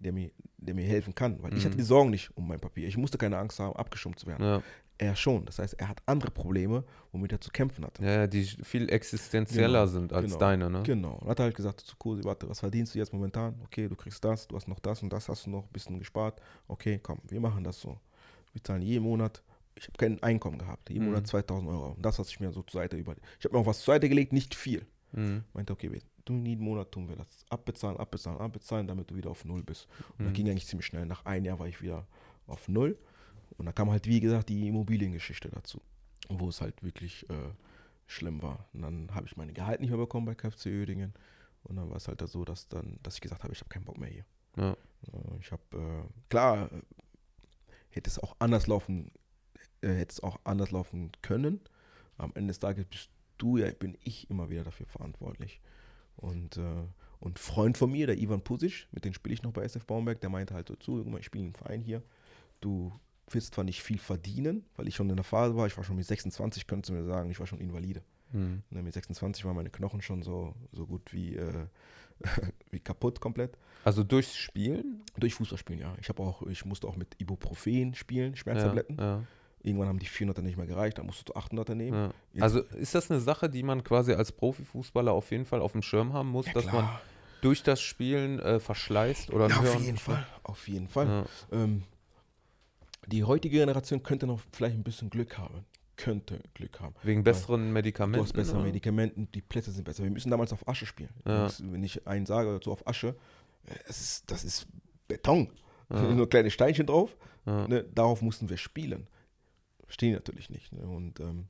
der mir, der mir helfen kann. Weil ich Mhm. hatte die Sorgen nicht um mein Papier. Ich musste keine Angst haben, abgeschoben zu werden. Ja. Er schon. Das heißt, er hat andere Probleme, womit er zu kämpfen hatte. ja, die viel existenzieller Genau, sind als genau, deine, ne? Genau. Und hat er halt gesagt zu Kosi, warte, was verdienst du jetzt momentan? Okay, du kriegst das, du hast noch das und das hast du noch ein bisschen gespart. Okay, komm, wir machen das so. Wir zahlen jeden Monat, ich habe kein Einkommen gehabt, jeden Mhm. Monat 2000 Euro. Und das, was ich mir so zur Seite über. Ich habe mir auch was zur Seite gelegt, nicht viel. Mhm. Meinte, okay, wir tun jeden Monat tun wir das. Abbezahlen, abbezahlen, abbezahlen, damit du wieder auf Null bist. Und Mhm. das ging eigentlich ziemlich schnell. Nach einem Jahr war ich wieder auf Null. Und dann kam halt, wie gesagt, die Immobiliengeschichte dazu, wo es halt wirklich äh, schlimm war. Und dann habe ich mein Gehalt nicht mehr bekommen bei KFC Oedingen. Und dann war es halt da so, dass, dann, dass ich gesagt habe, ich habe keinen Bock mehr hier. Ja. Äh, ich habe, äh, klar, äh, hätte es auch anders laufen, äh, hätte es auch anders laufen können. Am Ende des Tages bist du ja, bin ich immer wieder dafür verantwortlich. Und, äh, Und ein Freund von mir, der Ivan Pusic, mit dem spiele ich noch bei SF Baumberg, der meinte halt dazu, so, ich spiele einen Verein hier, du wirst zwar nicht viel verdienen, weil ich schon in der Phase war, ich war schon mit 26, könntest du mir sagen, ich war schon Invalide. Mhm. mit 26 waren meine Knochen schon so, so gut wie, äh, wie kaputt komplett. Also durchs Spielen? Durch Fußballspielen, ja. Ich auch, ich musste auch mit Ibuprofen spielen, Schmerztabletten. Ja, ja. Irgendwann haben die 400er nicht mehr gereicht, dann musst du 800er nehmen. Ja. Also ist das eine Sache, die man quasi als Profifußballer auf jeden Fall auf dem Schirm haben muss, dass man durch das Spielen äh, verschleißt oder ja, auf jeden Fall, auf jeden Fall. Ähm, die heutige Generation könnte noch vielleicht ein bisschen Glück haben könnte Glück haben. Wegen besseren Medikamenten? Du hast bessere oder? Medikamenten, die Plätze sind besser. Wir müssen damals auf Asche spielen. Ja. Wenn ich einen sage, so auf Asche, es ist, das ist Beton. Ja. Nur kleine Steinchen drauf. Ja. Ne, darauf mussten wir spielen. Verstehen natürlich nicht. Ne? Und ähm,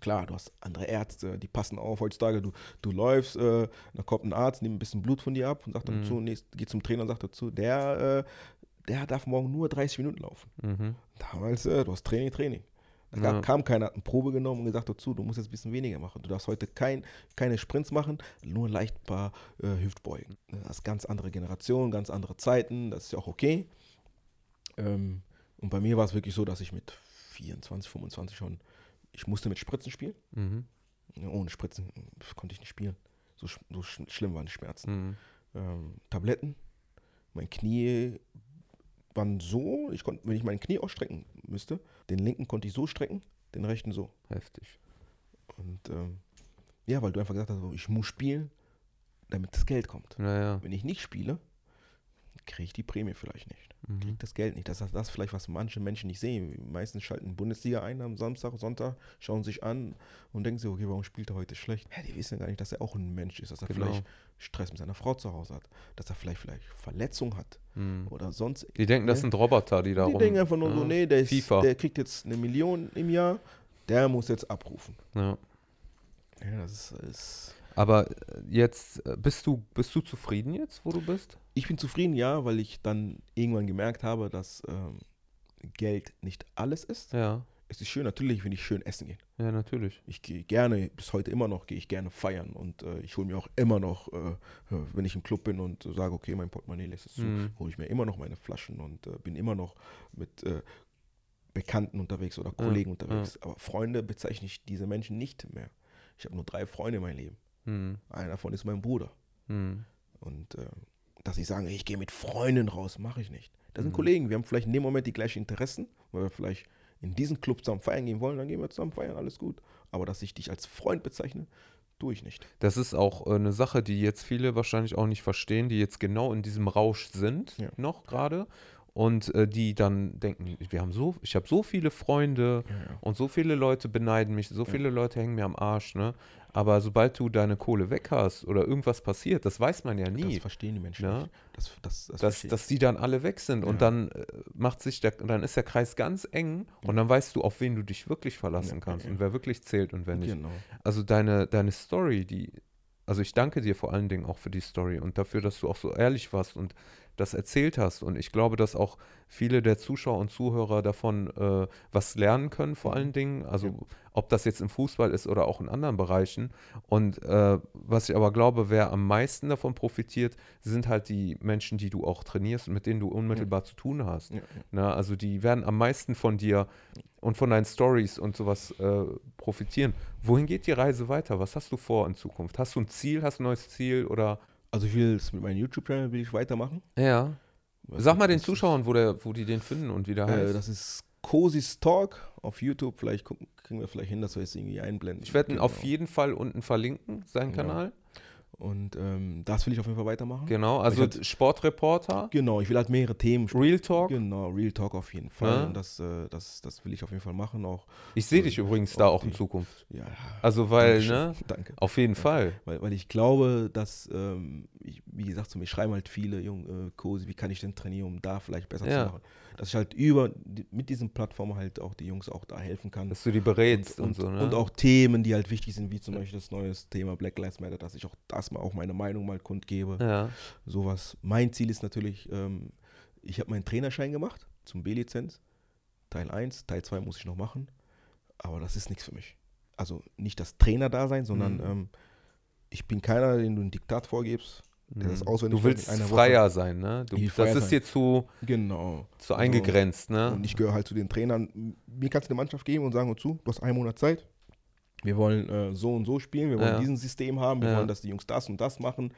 klar, du hast andere Ärzte, die passen auf heutzutage. Du, du läufst, äh, da kommt ein Arzt, nimmt ein bisschen Blut von dir ab und sagt mhm. dazu, nee, geht zum Trainer und sagt dazu, der, äh, der darf morgen nur 30 Minuten laufen. Mhm. Damals, äh, du hast Training, Training. Da ja. kam keiner, hat eine Probe genommen und gesagt dazu, du musst jetzt ein bisschen weniger machen. Du darfst heute kein, keine Sprints machen, nur leicht ein paar äh, Hüftbeugen. Das ist ganz andere Generation, ganz andere Zeiten, das ist ja auch okay. Ähm, und bei mir war es wirklich so, dass ich mit 24, 25 schon, ich musste mit Spritzen spielen. Mhm. Ohne Spritzen konnte ich nicht spielen. So, so schlimm waren die Schmerzen. Mhm. Ähm, Tabletten, mein Knie waren so, ich konnte, wenn ich mein Knie ausstrecken müsste, den linken konnte ich so strecken, den rechten so. Heftig. Und ähm, ja, weil du einfach gesagt hast, ich muss spielen, damit das Geld kommt. Ja, Wenn ich nicht spiele, kriege ich die Prämie vielleicht nicht. Mhm. Kriege das Geld nicht. Das ist das vielleicht, was manche Menschen nicht sehen. Meistens schalten Bundesliga ein am Samstag, Sonntag, schauen sich an und denken sich, okay, warum spielt er heute schlecht? Ja, die wissen gar nicht, dass er auch ein Mensch ist, dass er genau. vielleicht Stress mit seiner Frau zu Hause hat, dass er vielleicht, vielleicht Verletzung hat mhm. oder sonst. Die denken, das sind Roboter, die da Die denken einfach nur ja. so, nee, der, ist, der kriegt jetzt eine Million im Jahr, der muss jetzt abrufen. Ja. Ja, das ist, ist aber äh, jetzt äh, bist du, bist du zufrieden jetzt, wo du bist? Ich bin zufrieden, ja, weil ich dann irgendwann gemerkt habe, dass ähm, Geld nicht alles ist. Ja. Es ist schön, natürlich, wenn ich schön essen gehen. Ja, natürlich. Ich gehe gerne, bis heute immer noch, gehe ich gerne feiern und äh, ich hole mir auch immer noch, äh, wenn ich im Club bin und äh, sage, okay, mein Portemonnaie lässt es zu, mhm. hole ich mir immer noch meine Flaschen und äh, bin immer noch mit Bekannten unterwegs oder Kollegen ja, unterwegs. Ja. Aber Freunde bezeichne ich diese Menschen nicht mehr. Ich habe nur drei Freunde in meinem Leben. Mhm. Einer davon ist mein Bruder. Mhm. Und äh, dass ich sage, ich gehe mit Freunden raus, mache ich nicht. Das sind mhm. Kollegen, wir haben vielleicht in dem Moment die gleichen Interessen, weil wir vielleicht in diesen Club zusammen feiern gehen wollen, dann gehen wir zusammen feiern, alles gut. Aber dass ich dich als Freund bezeichne, tue ich nicht. Das ist auch äh, eine Sache, die jetzt viele wahrscheinlich auch nicht verstehen, die jetzt genau in diesem Rausch sind, ja. noch gerade und äh, die dann denken, wir haben so, ich habe so viele Freunde ja, ja. und so viele Leute beneiden mich, so viele Leute hängen mir am Arsch, ne? Aber sobald du deine Kohle weg hast oder irgendwas passiert, das weiß man ja nie. Das verstehen die Menschen ne? nicht. Das, das, das dass, dass die dann alle weg sind und dann äh, macht sich der, dann ist der Kreis ganz eng und dann weißt du, auf wen du dich wirklich verlassen kannst und wer wirklich zählt und wer nicht. Genau. Also deine, deine Story, die, also ich danke dir vor allen Dingen auch für die Story und dafür, dass du auch so ehrlich warst und das erzählt hast. Und ich glaube, dass auch viele der Zuschauer und Zuhörer davon äh, was lernen können, vor mhm. allen Dingen. Also ja. ob das jetzt im Fußball ist oder auch in anderen Bereichen. Und äh, was ich aber glaube, wer am meisten davon profitiert, sind halt die Menschen, die du auch trainierst und mit denen du unmittelbar ja. zu tun hast. Ja, Na, also die werden am meisten von dir und von deinen Stories und sowas äh, profitieren. Wohin geht die Reise weiter? Was hast du vor in Zukunft? Hast du ein Ziel, hast du ein neues Ziel oder also ich will es mit meinem YouTube-Channel will ich weitermachen. Ja. Sag mal den Zuschauern, wo, der, wo die den finden und wie der äh, heißt. Das ist Cozy's Talk auf YouTube. Vielleicht gucken, kriegen wir vielleicht hin, dass wir es irgendwie einblenden. Ich werde ihn genau. auf jeden Fall unten verlinken, seinen genau. Kanal. Und ähm, das will ich auf jeden Fall weitermachen. Genau, also halt, Sportreporter. Genau, ich will halt mehrere Themen. Real Talk. Genau, Real Talk auf jeden Fall. Ja. Und das, äh, das, das will ich auf jeden Fall machen. Auch, ich sehe dich übrigens da auch in Zukunft. Ja. Also weil, Dankeschön. ne? Danke. Auf jeden ja. Fall. Weil, weil ich glaube, dass, ähm, ich, wie gesagt, zu mir schreiben halt viele, Jung, äh, Cosi, wie kann ich denn trainieren, um da vielleicht besser ja. zu machen dass ich halt über mit diesen Plattformen halt auch die Jungs auch da helfen kann. Dass du die berätst und, und, und so, ne? Und auch Themen, die halt wichtig sind, wie zum Beispiel das neue Thema Black Lives Matter, dass ich auch das mal auch meine Meinung mal kundgebe. Ja. Sowas. Mein Ziel ist natürlich, ähm, ich habe meinen Trainerschein gemacht zum B-Lizenz. Teil 1, Teil 2 muss ich noch machen. Aber das ist nichts für mich. Also nicht das Trainer da sein, sondern mhm. ähm, ich bin keiner, den du ein Diktat vorgibst der das Mhm. auswendig Du willst freier Woche. sein, ne? Du, das ist dir zu, Genau. zu eingegrenzt, ne? Und ich gehöre halt zu den Trainern. Mir kannst du eine Mannschaft geben und sagen, zu, du hast einen Monat Zeit. Wir wollen äh, so und so spielen, wir wollen Ja. diesen System haben, wir Ja. wollen, dass die Jungs das und das machen.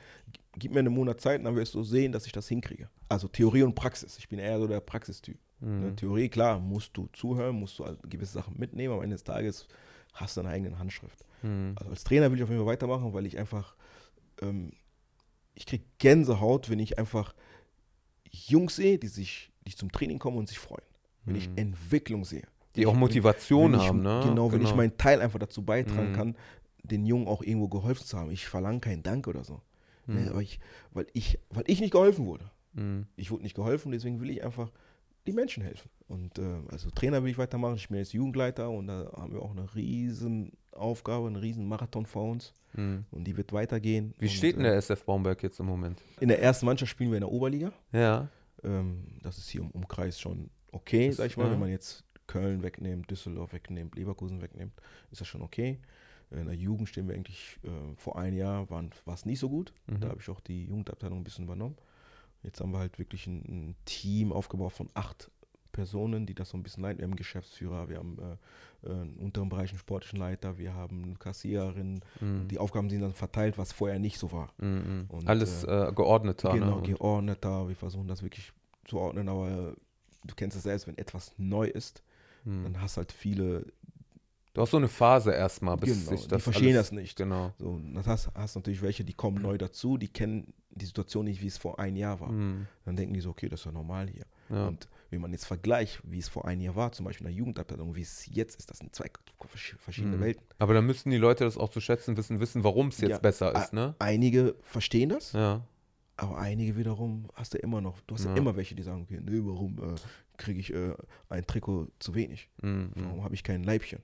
Gib mir einen Monat Zeit und dann wirst du sehen, dass ich das hinkriege. Also Theorie und Praxis. Ich bin eher so der Praxistyp. Mhm. Ne? Theorie, klar, musst du zuhören, musst du halt gewisse Sachen mitnehmen, am Ende des Tages hast du deine eigene Handschrift. Mhm. Also als Trainer will ich auf jeden Fall weitermachen, weil ich einfach, ähm, ich kriege Gänsehaut, wenn ich einfach Jungs sehe, die sich, die zum Training kommen und sich freuen. Wenn ich Mhm. Entwicklung sehe. Die auch ich- Motivation ich, haben, ne? Genau, wenn ich meinen Teil einfach dazu beitragen Mhm. kann, den Jungen auch irgendwo geholfen zu haben. Ich verlange keinen Dank oder so. Ne, Mhm. aber ich, weil, ich, weil ich nicht geholfen wurde. Mhm. Ich wurde nicht geholfen, deswegen will ich einfach die Menschen helfen. Und äh, also Trainer will ich weitermachen. Ich bin jetzt Jugendleiter und da haben wir auch eine riesen Aufgabe, einen riesen Marathon vor uns. Mhm. Und die wird weitergehen. Wie und, steht denn äh, der SF Baumberg jetzt im Moment? In der ersten Mannschaft spielen wir in der Oberliga. Ja. Ähm, das ist hier im Umkreis schon okay, Das- sag ich mal. ja. Wenn man jetzt Köln wegnimmt, Düsseldorf wegnimmt, Leverkusen wegnimmt, ist das schon okay. In der Jugend stehen wir eigentlich, äh, vor einem Jahr war es nicht so gut. Mhm. Da habe ich auch die Jugendabteilung ein bisschen übernommen. Jetzt haben wir halt wirklich ein, ein Team aufgebaut von acht Personen, die das so ein bisschen leiten. Wir haben einen Geschäftsführer, wir haben äh, äh, unteren Bereich einen sportlichen Leiter, wir haben eine Kassiererin. Mhm. Die Aufgaben sind dann verteilt, was vorher nicht so war. Mhm. Und, Alles äh, geordneter, Genau, ne? Geordneter. Wir versuchen das wirklich zu ordnen, aber äh, du kennst es selbst, wenn etwas neu ist, Mhm. dann hast halt viele, Du hast so eine Phase erstmal, bis Genau, sich die das verstehen alles, das nicht. Genau. so, das hast, hast natürlich welche, die kommen neu dazu, die kennen die Situation nicht, wie es vor einem Jahr war. Mhm. Dann denken die so, okay, das ist ja normal hier. Ja. Und wenn man jetzt vergleicht, wie es vor einem Jahr war, zum Beispiel in der Jugendabteilung, wie es jetzt ist, das sind zwei versch- verschiedene Mhm. Welten. Aber dann müssten die Leute das auch zu schätzen wissen, wissen, warum es jetzt Ja. besser ist, ne? Einige verstehen das, Ja. aber einige wiederum hast du immer noch, du hast ja, Ja. immer welche, die sagen, okay, nee, warum äh, kriege ich äh, ein Trikot zu wenig? Mhm. Warum habe ich kein Leibchen?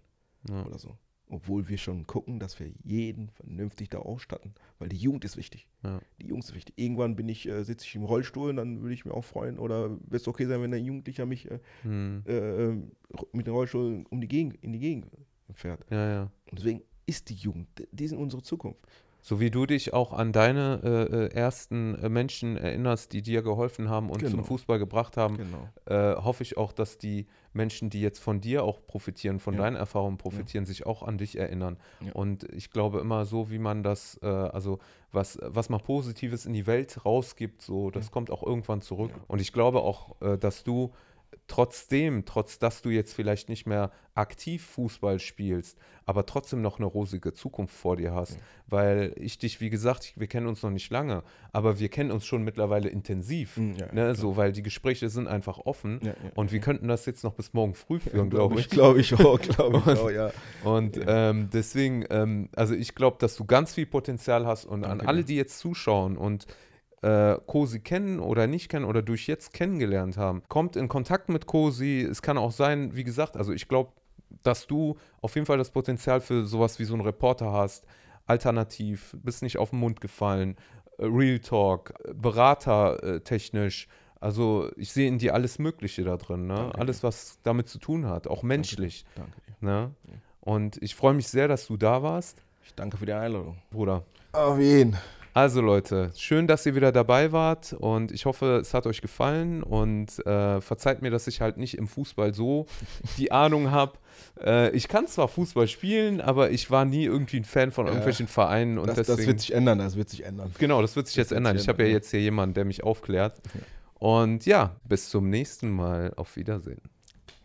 ja. oder so. Obwohl wir schon gucken, dass wir jeden vernünftig da ausstatten, weil die Jugend ist wichtig. Ja. Die Jugend ist wichtig. Irgendwann bin ich, äh, sitze ich im Rollstuhl, dann würde ich mir auch freuen, oder wird es okay sein, wenn ein Jugendlicher mich äh, Mhm. äh, ähm, mit dem Rollstuhl um die Gegend, in die Gegend fährt. ja, ja. Und deswegen ist die Jugend, die sind unsere Zukunft. So wie du dich auch an deine äh, äh, ersten äh, Menschen erinnerst, die dir geholfen haben und Genau. zum Fußball gebracht haben, Genau. äh, hoffe ich auch, dass die Menschen, die jetzt von dir auch profitieren, von Ja. deinen Erfahrungen profitieren, sich auch an dich erinnern. Ja. Und ich glaube immer so, wie man das, äh, also was, was man Positives in die Welt rausgibt, so, das Ja. kommt auch irgendwann zurück. Ja. Und ich glaube auch, äh, dass du trotzdem, trotz dass du jetzt vielleicht nicht mehr aktiv Fußball spielst, aber trotzdem noch eine rosige Zukunft vor dir hast. Ja. Weil ich dich, wie gesagt, ich, wir kennen uns noch nicht lange, aber wir kennen uns schon mittlerweile intensiv. Mhm, ja, ne, klar. so, weil die Gespräche sind einfach offen. Ja, ja, Und wir könnten das jetzt noch bis morgen früh führen, glaube ich. Glaube ich auch, glaube ich Und- auch, ja. Und ähm, deswegen, ähm, also ich glaube, dass du ganz viel Potenzial hast und an Danke alle, dir. die jetzt zuschauen und äh, Cosi kennen oder nicht kennen oder durch jetzt kennengelernt haben, kommt in Kontakt mit Cosi. Es kann auch sein, wie gesagt, also ich glaube, dass du auf jeden Fall das Potenzial für sowas wie so einen Reporter hast. Alternativ, bist nicht auf den Mund gefallen, äh, Real Talk, äh, Berater äh, technisch. Also ich sehe in dir alles Mögliche da drin, ne? Danke Alles, was damit zu tun hat, auch menschlich. Danke dir. Ne? Ja. Und ich freue mich sehr, dass du da warst, Ich danke für die Einladung. Bruder. Auf jeden. Also Leute, schön, dass ihr wieder dabei wart und ich hoffe, es hat euch gefallen und äh, verzeiht mir, dass ich halt nicht im Fußball so die Ahnung habe. Äh, ich kann zwar Fußball spielen, aber ich war nie irgendwie ein Fan von irgendwelchen Vereinen und Das, deswegen. das wird sich ändern, das wird sich ändern. genau, das wird sich das jetzt wird ändern. sich Ich habe ja. jetzt hier jemanden, der mich aufklärt. Ja. Und ja, bis zum nächsten Mal. Auf Wiedersehen.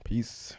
Peace.